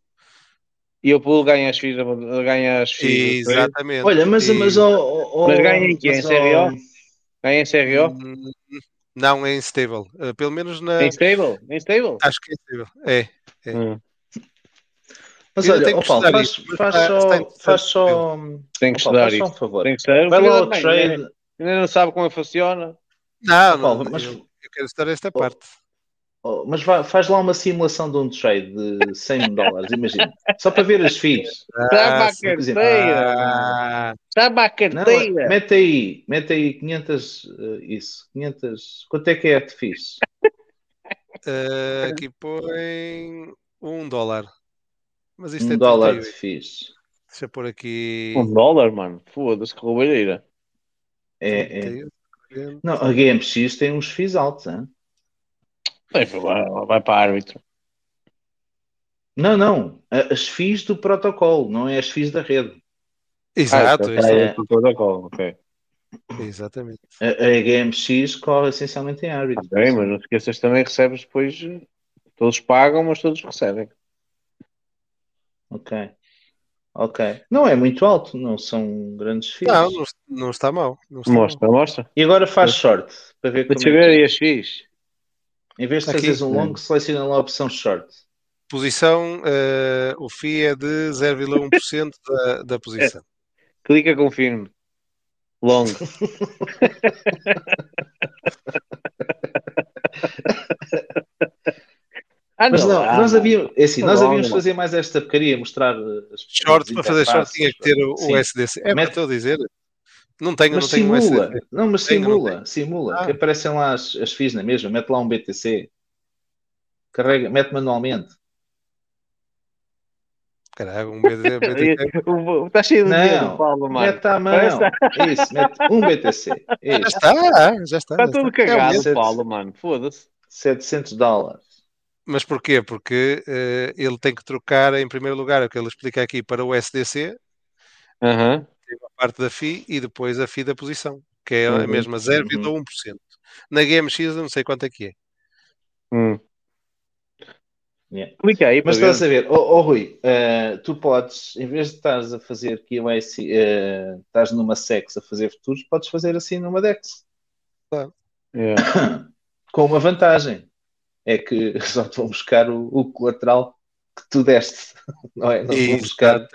S3: E o pool ganha as FIIs. Ganha as FIIs.
S1: Exatamente.
S2: Olha, mas,
S1: E-
S2: mas, oh, oh, oh,
S3: Mas ganha em quê? Em CRO?
S2: oh,
S3: Ganha em CRO?
S1: Hum, Não, é instável. Eh, Pelo menos na.
S3: Em stable? Em stable?
S1: Acho que é instável. É. É.
S3: Hum.
S2: Mas
S1: Eu
S2: olha, oh,
S1: que
S2: Paulo,
S1: estudar
S2: faz,
S1: mas
S2: faz
S1: está-
S2: só,
S1: está
S2: faz só,
S3: Tem que
S2: oh,
S3: estudar isso.
S2: um favor.
S3: Tem que estudar.
S2: Vai lá ao trade.
S3: Ainda não sabe como é que funciona.
S1: Não,
S2: Oh, Paulo,
S1: não,
S2: mas-
S1: eu, eu quero estar esta parte.
S2: Oh, mas vá- faz lá uma simulação de um trade de 100 dólares, imagina. Só para ver as fees.
S3: Sabe
S1: Ah,
S3: a carteira.
S1: Ah,
S3: a
S2: Não,
S3: carteira.
S2: mete aí, mete aí 500, eh, isso, 500, quanto é que é de fees?
S1: eh, aqui põe um dólar. Mas isto
S2: Um
S1: é
S2: dólar
S1: 38.
S2: de fees.
S1: Deixa eu pôr aqui.
S3: Um dólar, mano. Foda-se, que roubalheira.
S2: É, é.
S1: 38.
S2: Não, a GameX tem uns FIIs altos, hein?
S3: Vai, vai, para árbitro.
S2: Não, não. As FIIs do protocolo, não é as FIIs da rede.
S1: Exato,
S3: Ah,
S1: isso
S3: é,
S1: é-
S3: o protocolo, ok.
S1: exatamente.
S2: A, a GameX corre essencialmente em árbitro.
S3: Ok, mas não esqueças também recebes depois. Todos pagam, mas todos recebem.
S2: Ok. Ok. Não é muito alto, não são grandes FIIs.
S1: Não, não, não está mal. Não está
S3: Mostra, mostra.
S2: E agora faz short, para ver como
S3: Deixa
S2: é
S3: ver
S2: que
S3: aí
S2: é.
S3: as X.
S2: Em vez de
S1: Aqui.
S2: fazeres um longo, seleciona lá a opção short.
S1: Posição, eh, o FII é de 0,1% da, da posição.
S3: Clica confirme. Long. ah,
S2: Mas não,
S3: ah,
S2: nós havíamos, é assim, nós havíamos
S3: não.
S2: fazer mais esta porcaria, mostrar uh, as
S1: Short, para fazer short tinha que ter o,
S2: Sim.
S1: o SDC. É o que eu
S2: Mete-
S1: estou a dizer. Não tenho,
S2: Mas
S1: não tenho um
S2: simula,
S1: SDC.
S2: não, mas
S1: Tenho, não
S2: simula, simula,
S1: Ah.
S2: aparecem lá as, as FIIs na mesma, mete lá um BTC, carrega, mete manualmente.
S1: Caralho, um BTC. BTC.
S3: Está cheio de
S2: Não,
S3: dedo, Paulo, mano.
S2: Mete à mão, isso, mete um BTC,
S1: Já
S2: isso,
S1: está, já está.
S3: Está
S1: já
S3: tudo
S1: está.
S3: cagado,
S2: Realmente.
S3: Paulo, mano. Foda-se.
S2: 700 dólares.
S1: Mas porquê? Porque eh, ele tem que trocar, em primeiro lugar, o que ele explica aqui, para o SDC, A parte da FI, e depois a FI da posição, que é a
S3: Uhum,
S1: mesma, 0,1%. Na GMX eu não sei quanto é que é.
S3: Hum.
S2: Yeah.
S3: Clica aí para
S2: Mas estás a ver, oh, oh, Rui, eh, tu podes, em vez de estás a fazer QIC, uh, estás numa SEX a fazer futuros, podes fazer assim numa DEX.
S3: Yeah.
S2: Com uma vantagem. É que só te vão buscar o, o colateral que tu deste. Não é? Não te vão buscar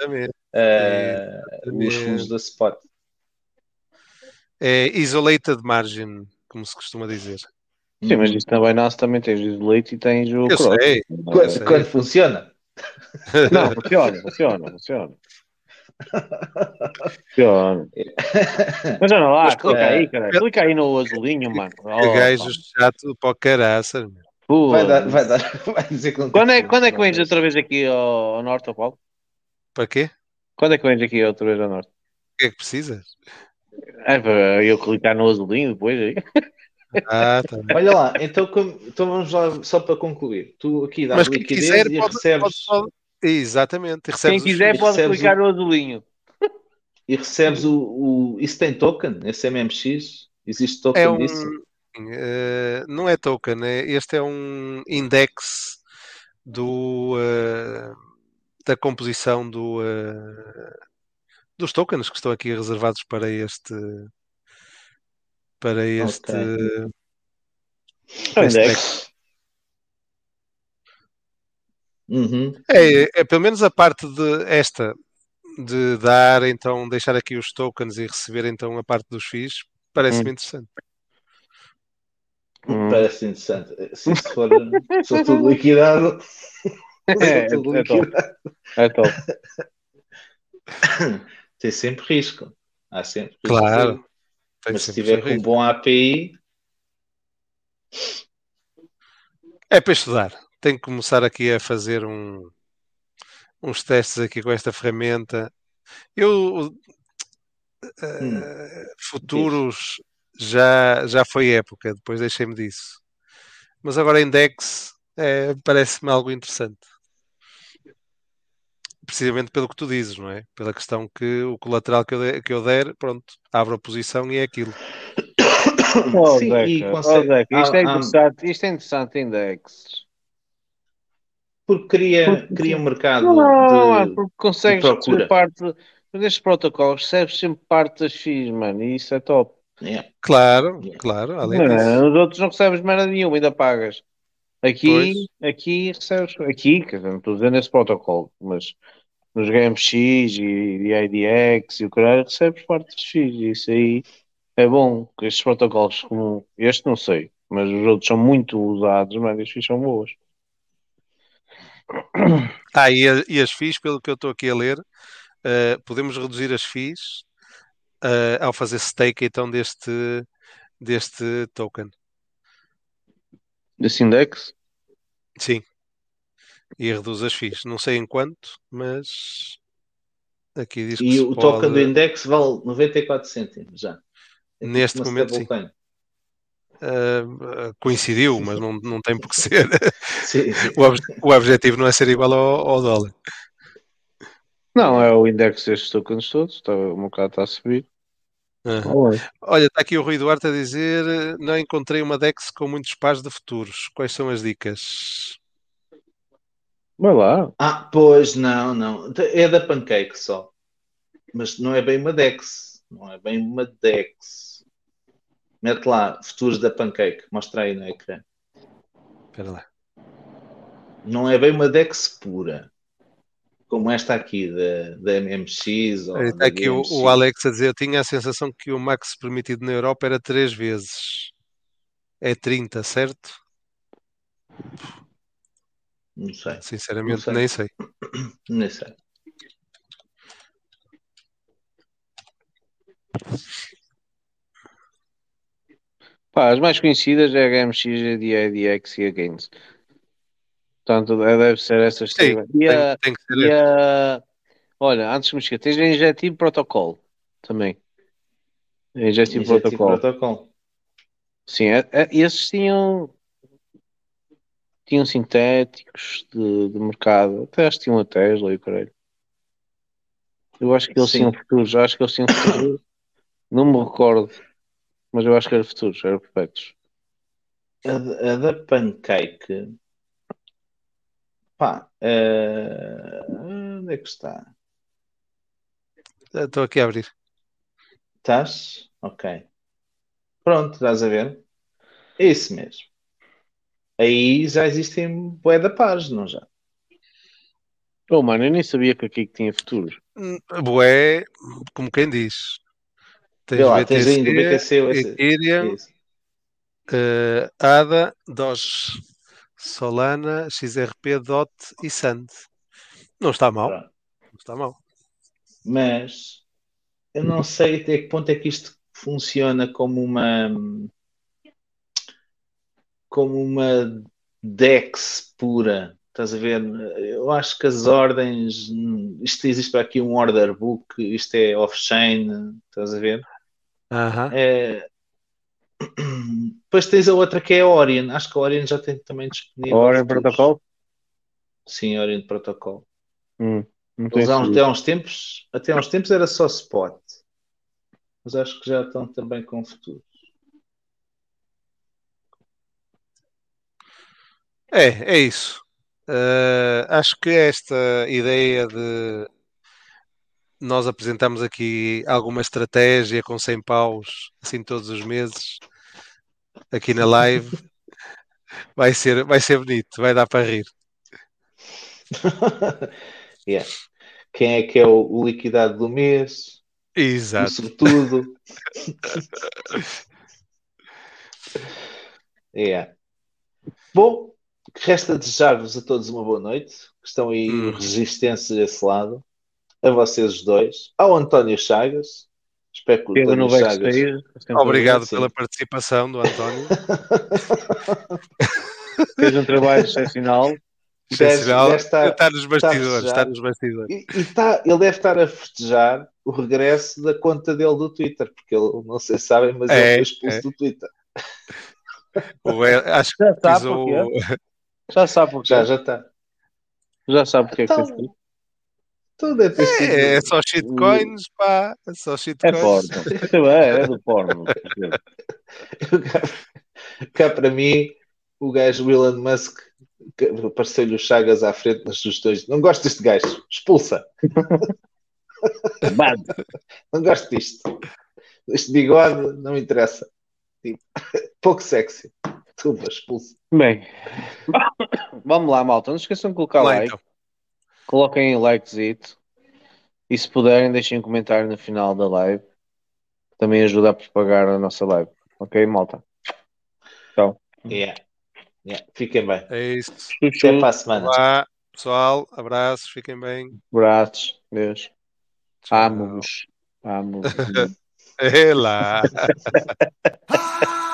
S2: Eh, os
S1: Exatamente.
S2: fundos da spot.
S1: É isolated margin, como se costuma dizer.
S3: Sim, mas isso na Binance também tens o leite e tens o
S1: Eu
S3: cross.
S1: sei.
S2: Quando,
S1: sei.
S2: quando funciona.
S3: Não, funciona, funciona, funciona. Funciona. Mas olha lá,
S1: Mas,
S3: clica
S2: é,
S3: aí, cara. Clica aí no azulinho, mano. Oh,
S1: gajo chato para o
S3: pô.
S2: Vai, dar, vai, dar, vai dizer não
S3: Quando é, quando é que
S2: fundos,
S3: vens outra vez aqui ao, ao norte, Paulo?
S1: Para quê?
S3: Quando é que vens aqui outra vez ao norte?
S1: O que é que precisas?
S3: É para eu clicar no azulinho depois aí.
S1: Ah, tá bem.
S2: Olha lá, então, então vamos lá só para concluir. Tu aqui dás
S1: Mas quem
S2: liquidez
S1: quiser
S2: e
S1: pode,
S2: recebes,
S1: pode- pode- Exatamente.
S3: Quem
S1: os
S3: quiser
S1: FIIs.
S3: pode clicar no azulinho.
S2: e recebes o, o. Isso tem token? Esse MMX? Existe token
S1: É um.
S2: disso?
S1: eh, não é token, é, este é um index do, eh, da composição do, eh, dos tokens que estão aqui reservados para este para este para este deck.
S2: Uhum.
S1: É, é pelo menos a parte de esta de dar então deixar aqui os tokens e receber então a parte dos FIIs parece-me interessante.
S3: Hum.
S2: Parece interessante. Se for, se for tudo liquidado,
S3: É,
S2: for tudo
S3: é top. É top.
S2: tem sempre risco. Há sempre risco.
S1: Claro.
S2: Mas se tiver com um bom API,
S1: É para estudar. Tenho que começar aqui a fazer um, uns testes aqui com esta ferramenta. Eu eh,
S2: Hum.
S1: futuros já, já foi época, depois deixei-me disso. Mas agora index é, parece-me algo interessante. Precisamente pelo que tu dizes, não é? Pela questão que o colateral que eu, der, que eu der, pronto, abro a posição e é aquilo.
S3: Oh,
S2: Sim, e
S3: oh, isto, é
S2: há-
S3: interessante, isto é interessante, index.
S2: porque cria, cria um mercado
S3: Não,
S2: de.
S3: porque consegues receber parte destes protocolos, recebes sempre parte das FIIs, mano, e isso é top.
S2: Yeah.
S1: Claro,
S2: Yeah.
S1: claro, além
S3: Não,
S1: disso.
S3: os outros não recebes merda nenhuma, ainda pagas. Aqui, aqui recebes, aqui, quer dizer, não estou dizendo esse protocolo, mas nos GameX e, e IDX e o caralho recebes parte dos FIIs, e isso aí é bom, que estes protocolos como este não sei, mas os outros são muito usados, mas as FIIs são boas.
S1: Ah, e, a- e as FIIs, pelo que eu estou aqui a ler, eh, podemos reduzir as FIIs eh, ao fazer stake então deste, deste token.
S3: Desse index?
S1: Sim. E reduz as FIIs. Não sei em quanto, mas aqui diz que
S2: E
S1: se
S2: o token
S1: pode-
S2: do index vale 94 cêntimos já. É tipo
S1: Neste momento, sim. ah, coincidiu, mas não, não tem por que ser. O, obje- o objetivo não é ser igual ao, ao dólar.
S3: Não, é o index destes tokens todos. Tá, o mercado está a subir.
S1: Aham.
S3: Olha.
S1: Está aqui o Rui Duarte a dizer: não encontrei uma DEX com muitos pares de futuros. Quais são as dicas?
S3: Vai lá.
S2: Ah, pois não, não. É da Pancake só. Mas não é bem uma Dex. Não é bem uma Dex. Mete lá, futuros da Pancake. Mostra aí no ecrã.
S1: Espera lá.
S2: Não é bem uma Dex pura. Como esta aqui da, da MMX ou
S1: Está
S2: da
S1: aqui o, o Alex a dizer: eu tinha a sensação que o max permitido na Europa era 3 vezes. É 30, certo?
S2: Não sei.
S1: Sinceramente,
S2: Não sei.
S1: nem sei.
S2: Nem sei.
S3: Pá, as mais conhecidas é a HMX, a DIDX e a Gains. Portanto, é- deve ser essas
S1: Sim,
S3: três. E
S1: tem,
S3: a,
S1: tem que ser.
S3: e a- Olha, antes de me esquecer, tens a Injective Protocol também. A Injective
S2: Injective
S3: Protocol.
S2: Protocol.
S3: Sim, é- é- esses tinham. Tinham sintéticos de, de mercado. Até acho que tinham a Tesla e o caralho. Eu acho que eles
S2: Sim.
S3: tinham futuros. Acho que eles tinham futuros. Não me recordo. Mas eu acho que era futuros, eram perfeitos.
S2: A, a da Pancake. Pá, eh, onde é que está?
S1: Estou aqui a abrir.
S2: Estás? Ok. Pronto, estás a ver? É isso mesmo. Aí já existem bué da paz, não já?
S3: Oh, mano, eu nem sabia que aqui que tinha futuros.
S1: Hum, Bué, como quem diz. Tens
S2: lá, tens ainda
S1: BTC,
S2: BTC, esse-
S1: Ethereum, eh, ADA, Doge, Solana, XRP, DOT e Sand. Não está mal.
S2: Pronto.
S1: Não está mal.
S2: Mas eu não sei até que ponto é que isto funciona como uma como uma DEX pura. Estás a ver? Eu acho que as ordens, isto existe para aqui um order book, isto é off-chain, estás a ver?
S1: Aham.
S2: É... Depois tens a outra que é a Orion. Acho que a Orion já tem também disponível.
S3: Ora,
S2: futuros.
S3: protocolo?
S2: Sim, Orion Protocol.
S3: Hum,
S2: Eles há uns, até há uns tempos, até há uns tempos era só spot. Mas acho que já estão também com futuro.
S1: É, é isso. Eh, acho que esta ideia de nós apresentamos aqui alguma estratégia com 100 paus, assim todos os meses, aqui na live, vai ser, vai ser bonito, vai dar para rir.
S2: Yeah. Quem é que é o, o liquidado do mês?
S1: Exato.
S2: sobretudo. Yeah. Bom, resta desejar-vos a todos uma boa noite. Que estão aí
S1: Hum.
S2: resistência desse lado. A vocês os dois. Ao António Chagas. Espero que o António Chagas.
S3: sair.
S1: Obrigado pela participação do António.
S3: Fez um trabalho excepcional.
S1: Excepcional.
S2: está-
S1: está nos bastidores,
S2: festejado.
S1: está nos bastidores.
S2: E, e tá, ele deve estar a festejar o regresso da conta dele do Twitter, porque ele, não sei se sabem, mas
S1: É,
S2: ele foi expulso
S1: é.
S2: do Twitter.
S1: Acho que
S3: Já sabe
S1: pisou
S3: porquê? Já sabe porque
S2: Já, já está.
S3: Já sabe porque é que
S2: Então,
S3: isso.
S2: Tudo é
S1: É, é só shitcoins, pá. É só
S3: É
S1: shitcoins.
S3: porno. Muito bem, é do porno.
S2: cá, para mim, o gajo Elon Musk que apareceu-lhe o Chagas à frente nas sugestões. Não gosto deste gajo, expulsa. Não gosto disto. Este bigode não me interessa. Tipo, pouco sexy. Tuba, expulsa.
S3: Bem, vamos lá, malta. Não se esqueçam de colocar
S1: Lá,
S3: like.
S1: então.
S3: Coloquem likezito. E se puderem, deixem um comentário no final da live. Também ajuda a propagar a nossa live. Ok, malta? Então,
S2: Yeah. Yeah. Fiquem bem.
S1: É isso.
S2: Até para a semana.
S1: Olá, pessoal. Abraços, fiquem bem.
S3: abraços. Deus.
S1: Tchau.
S3: Amo-vos. Amo-vos.
S1: É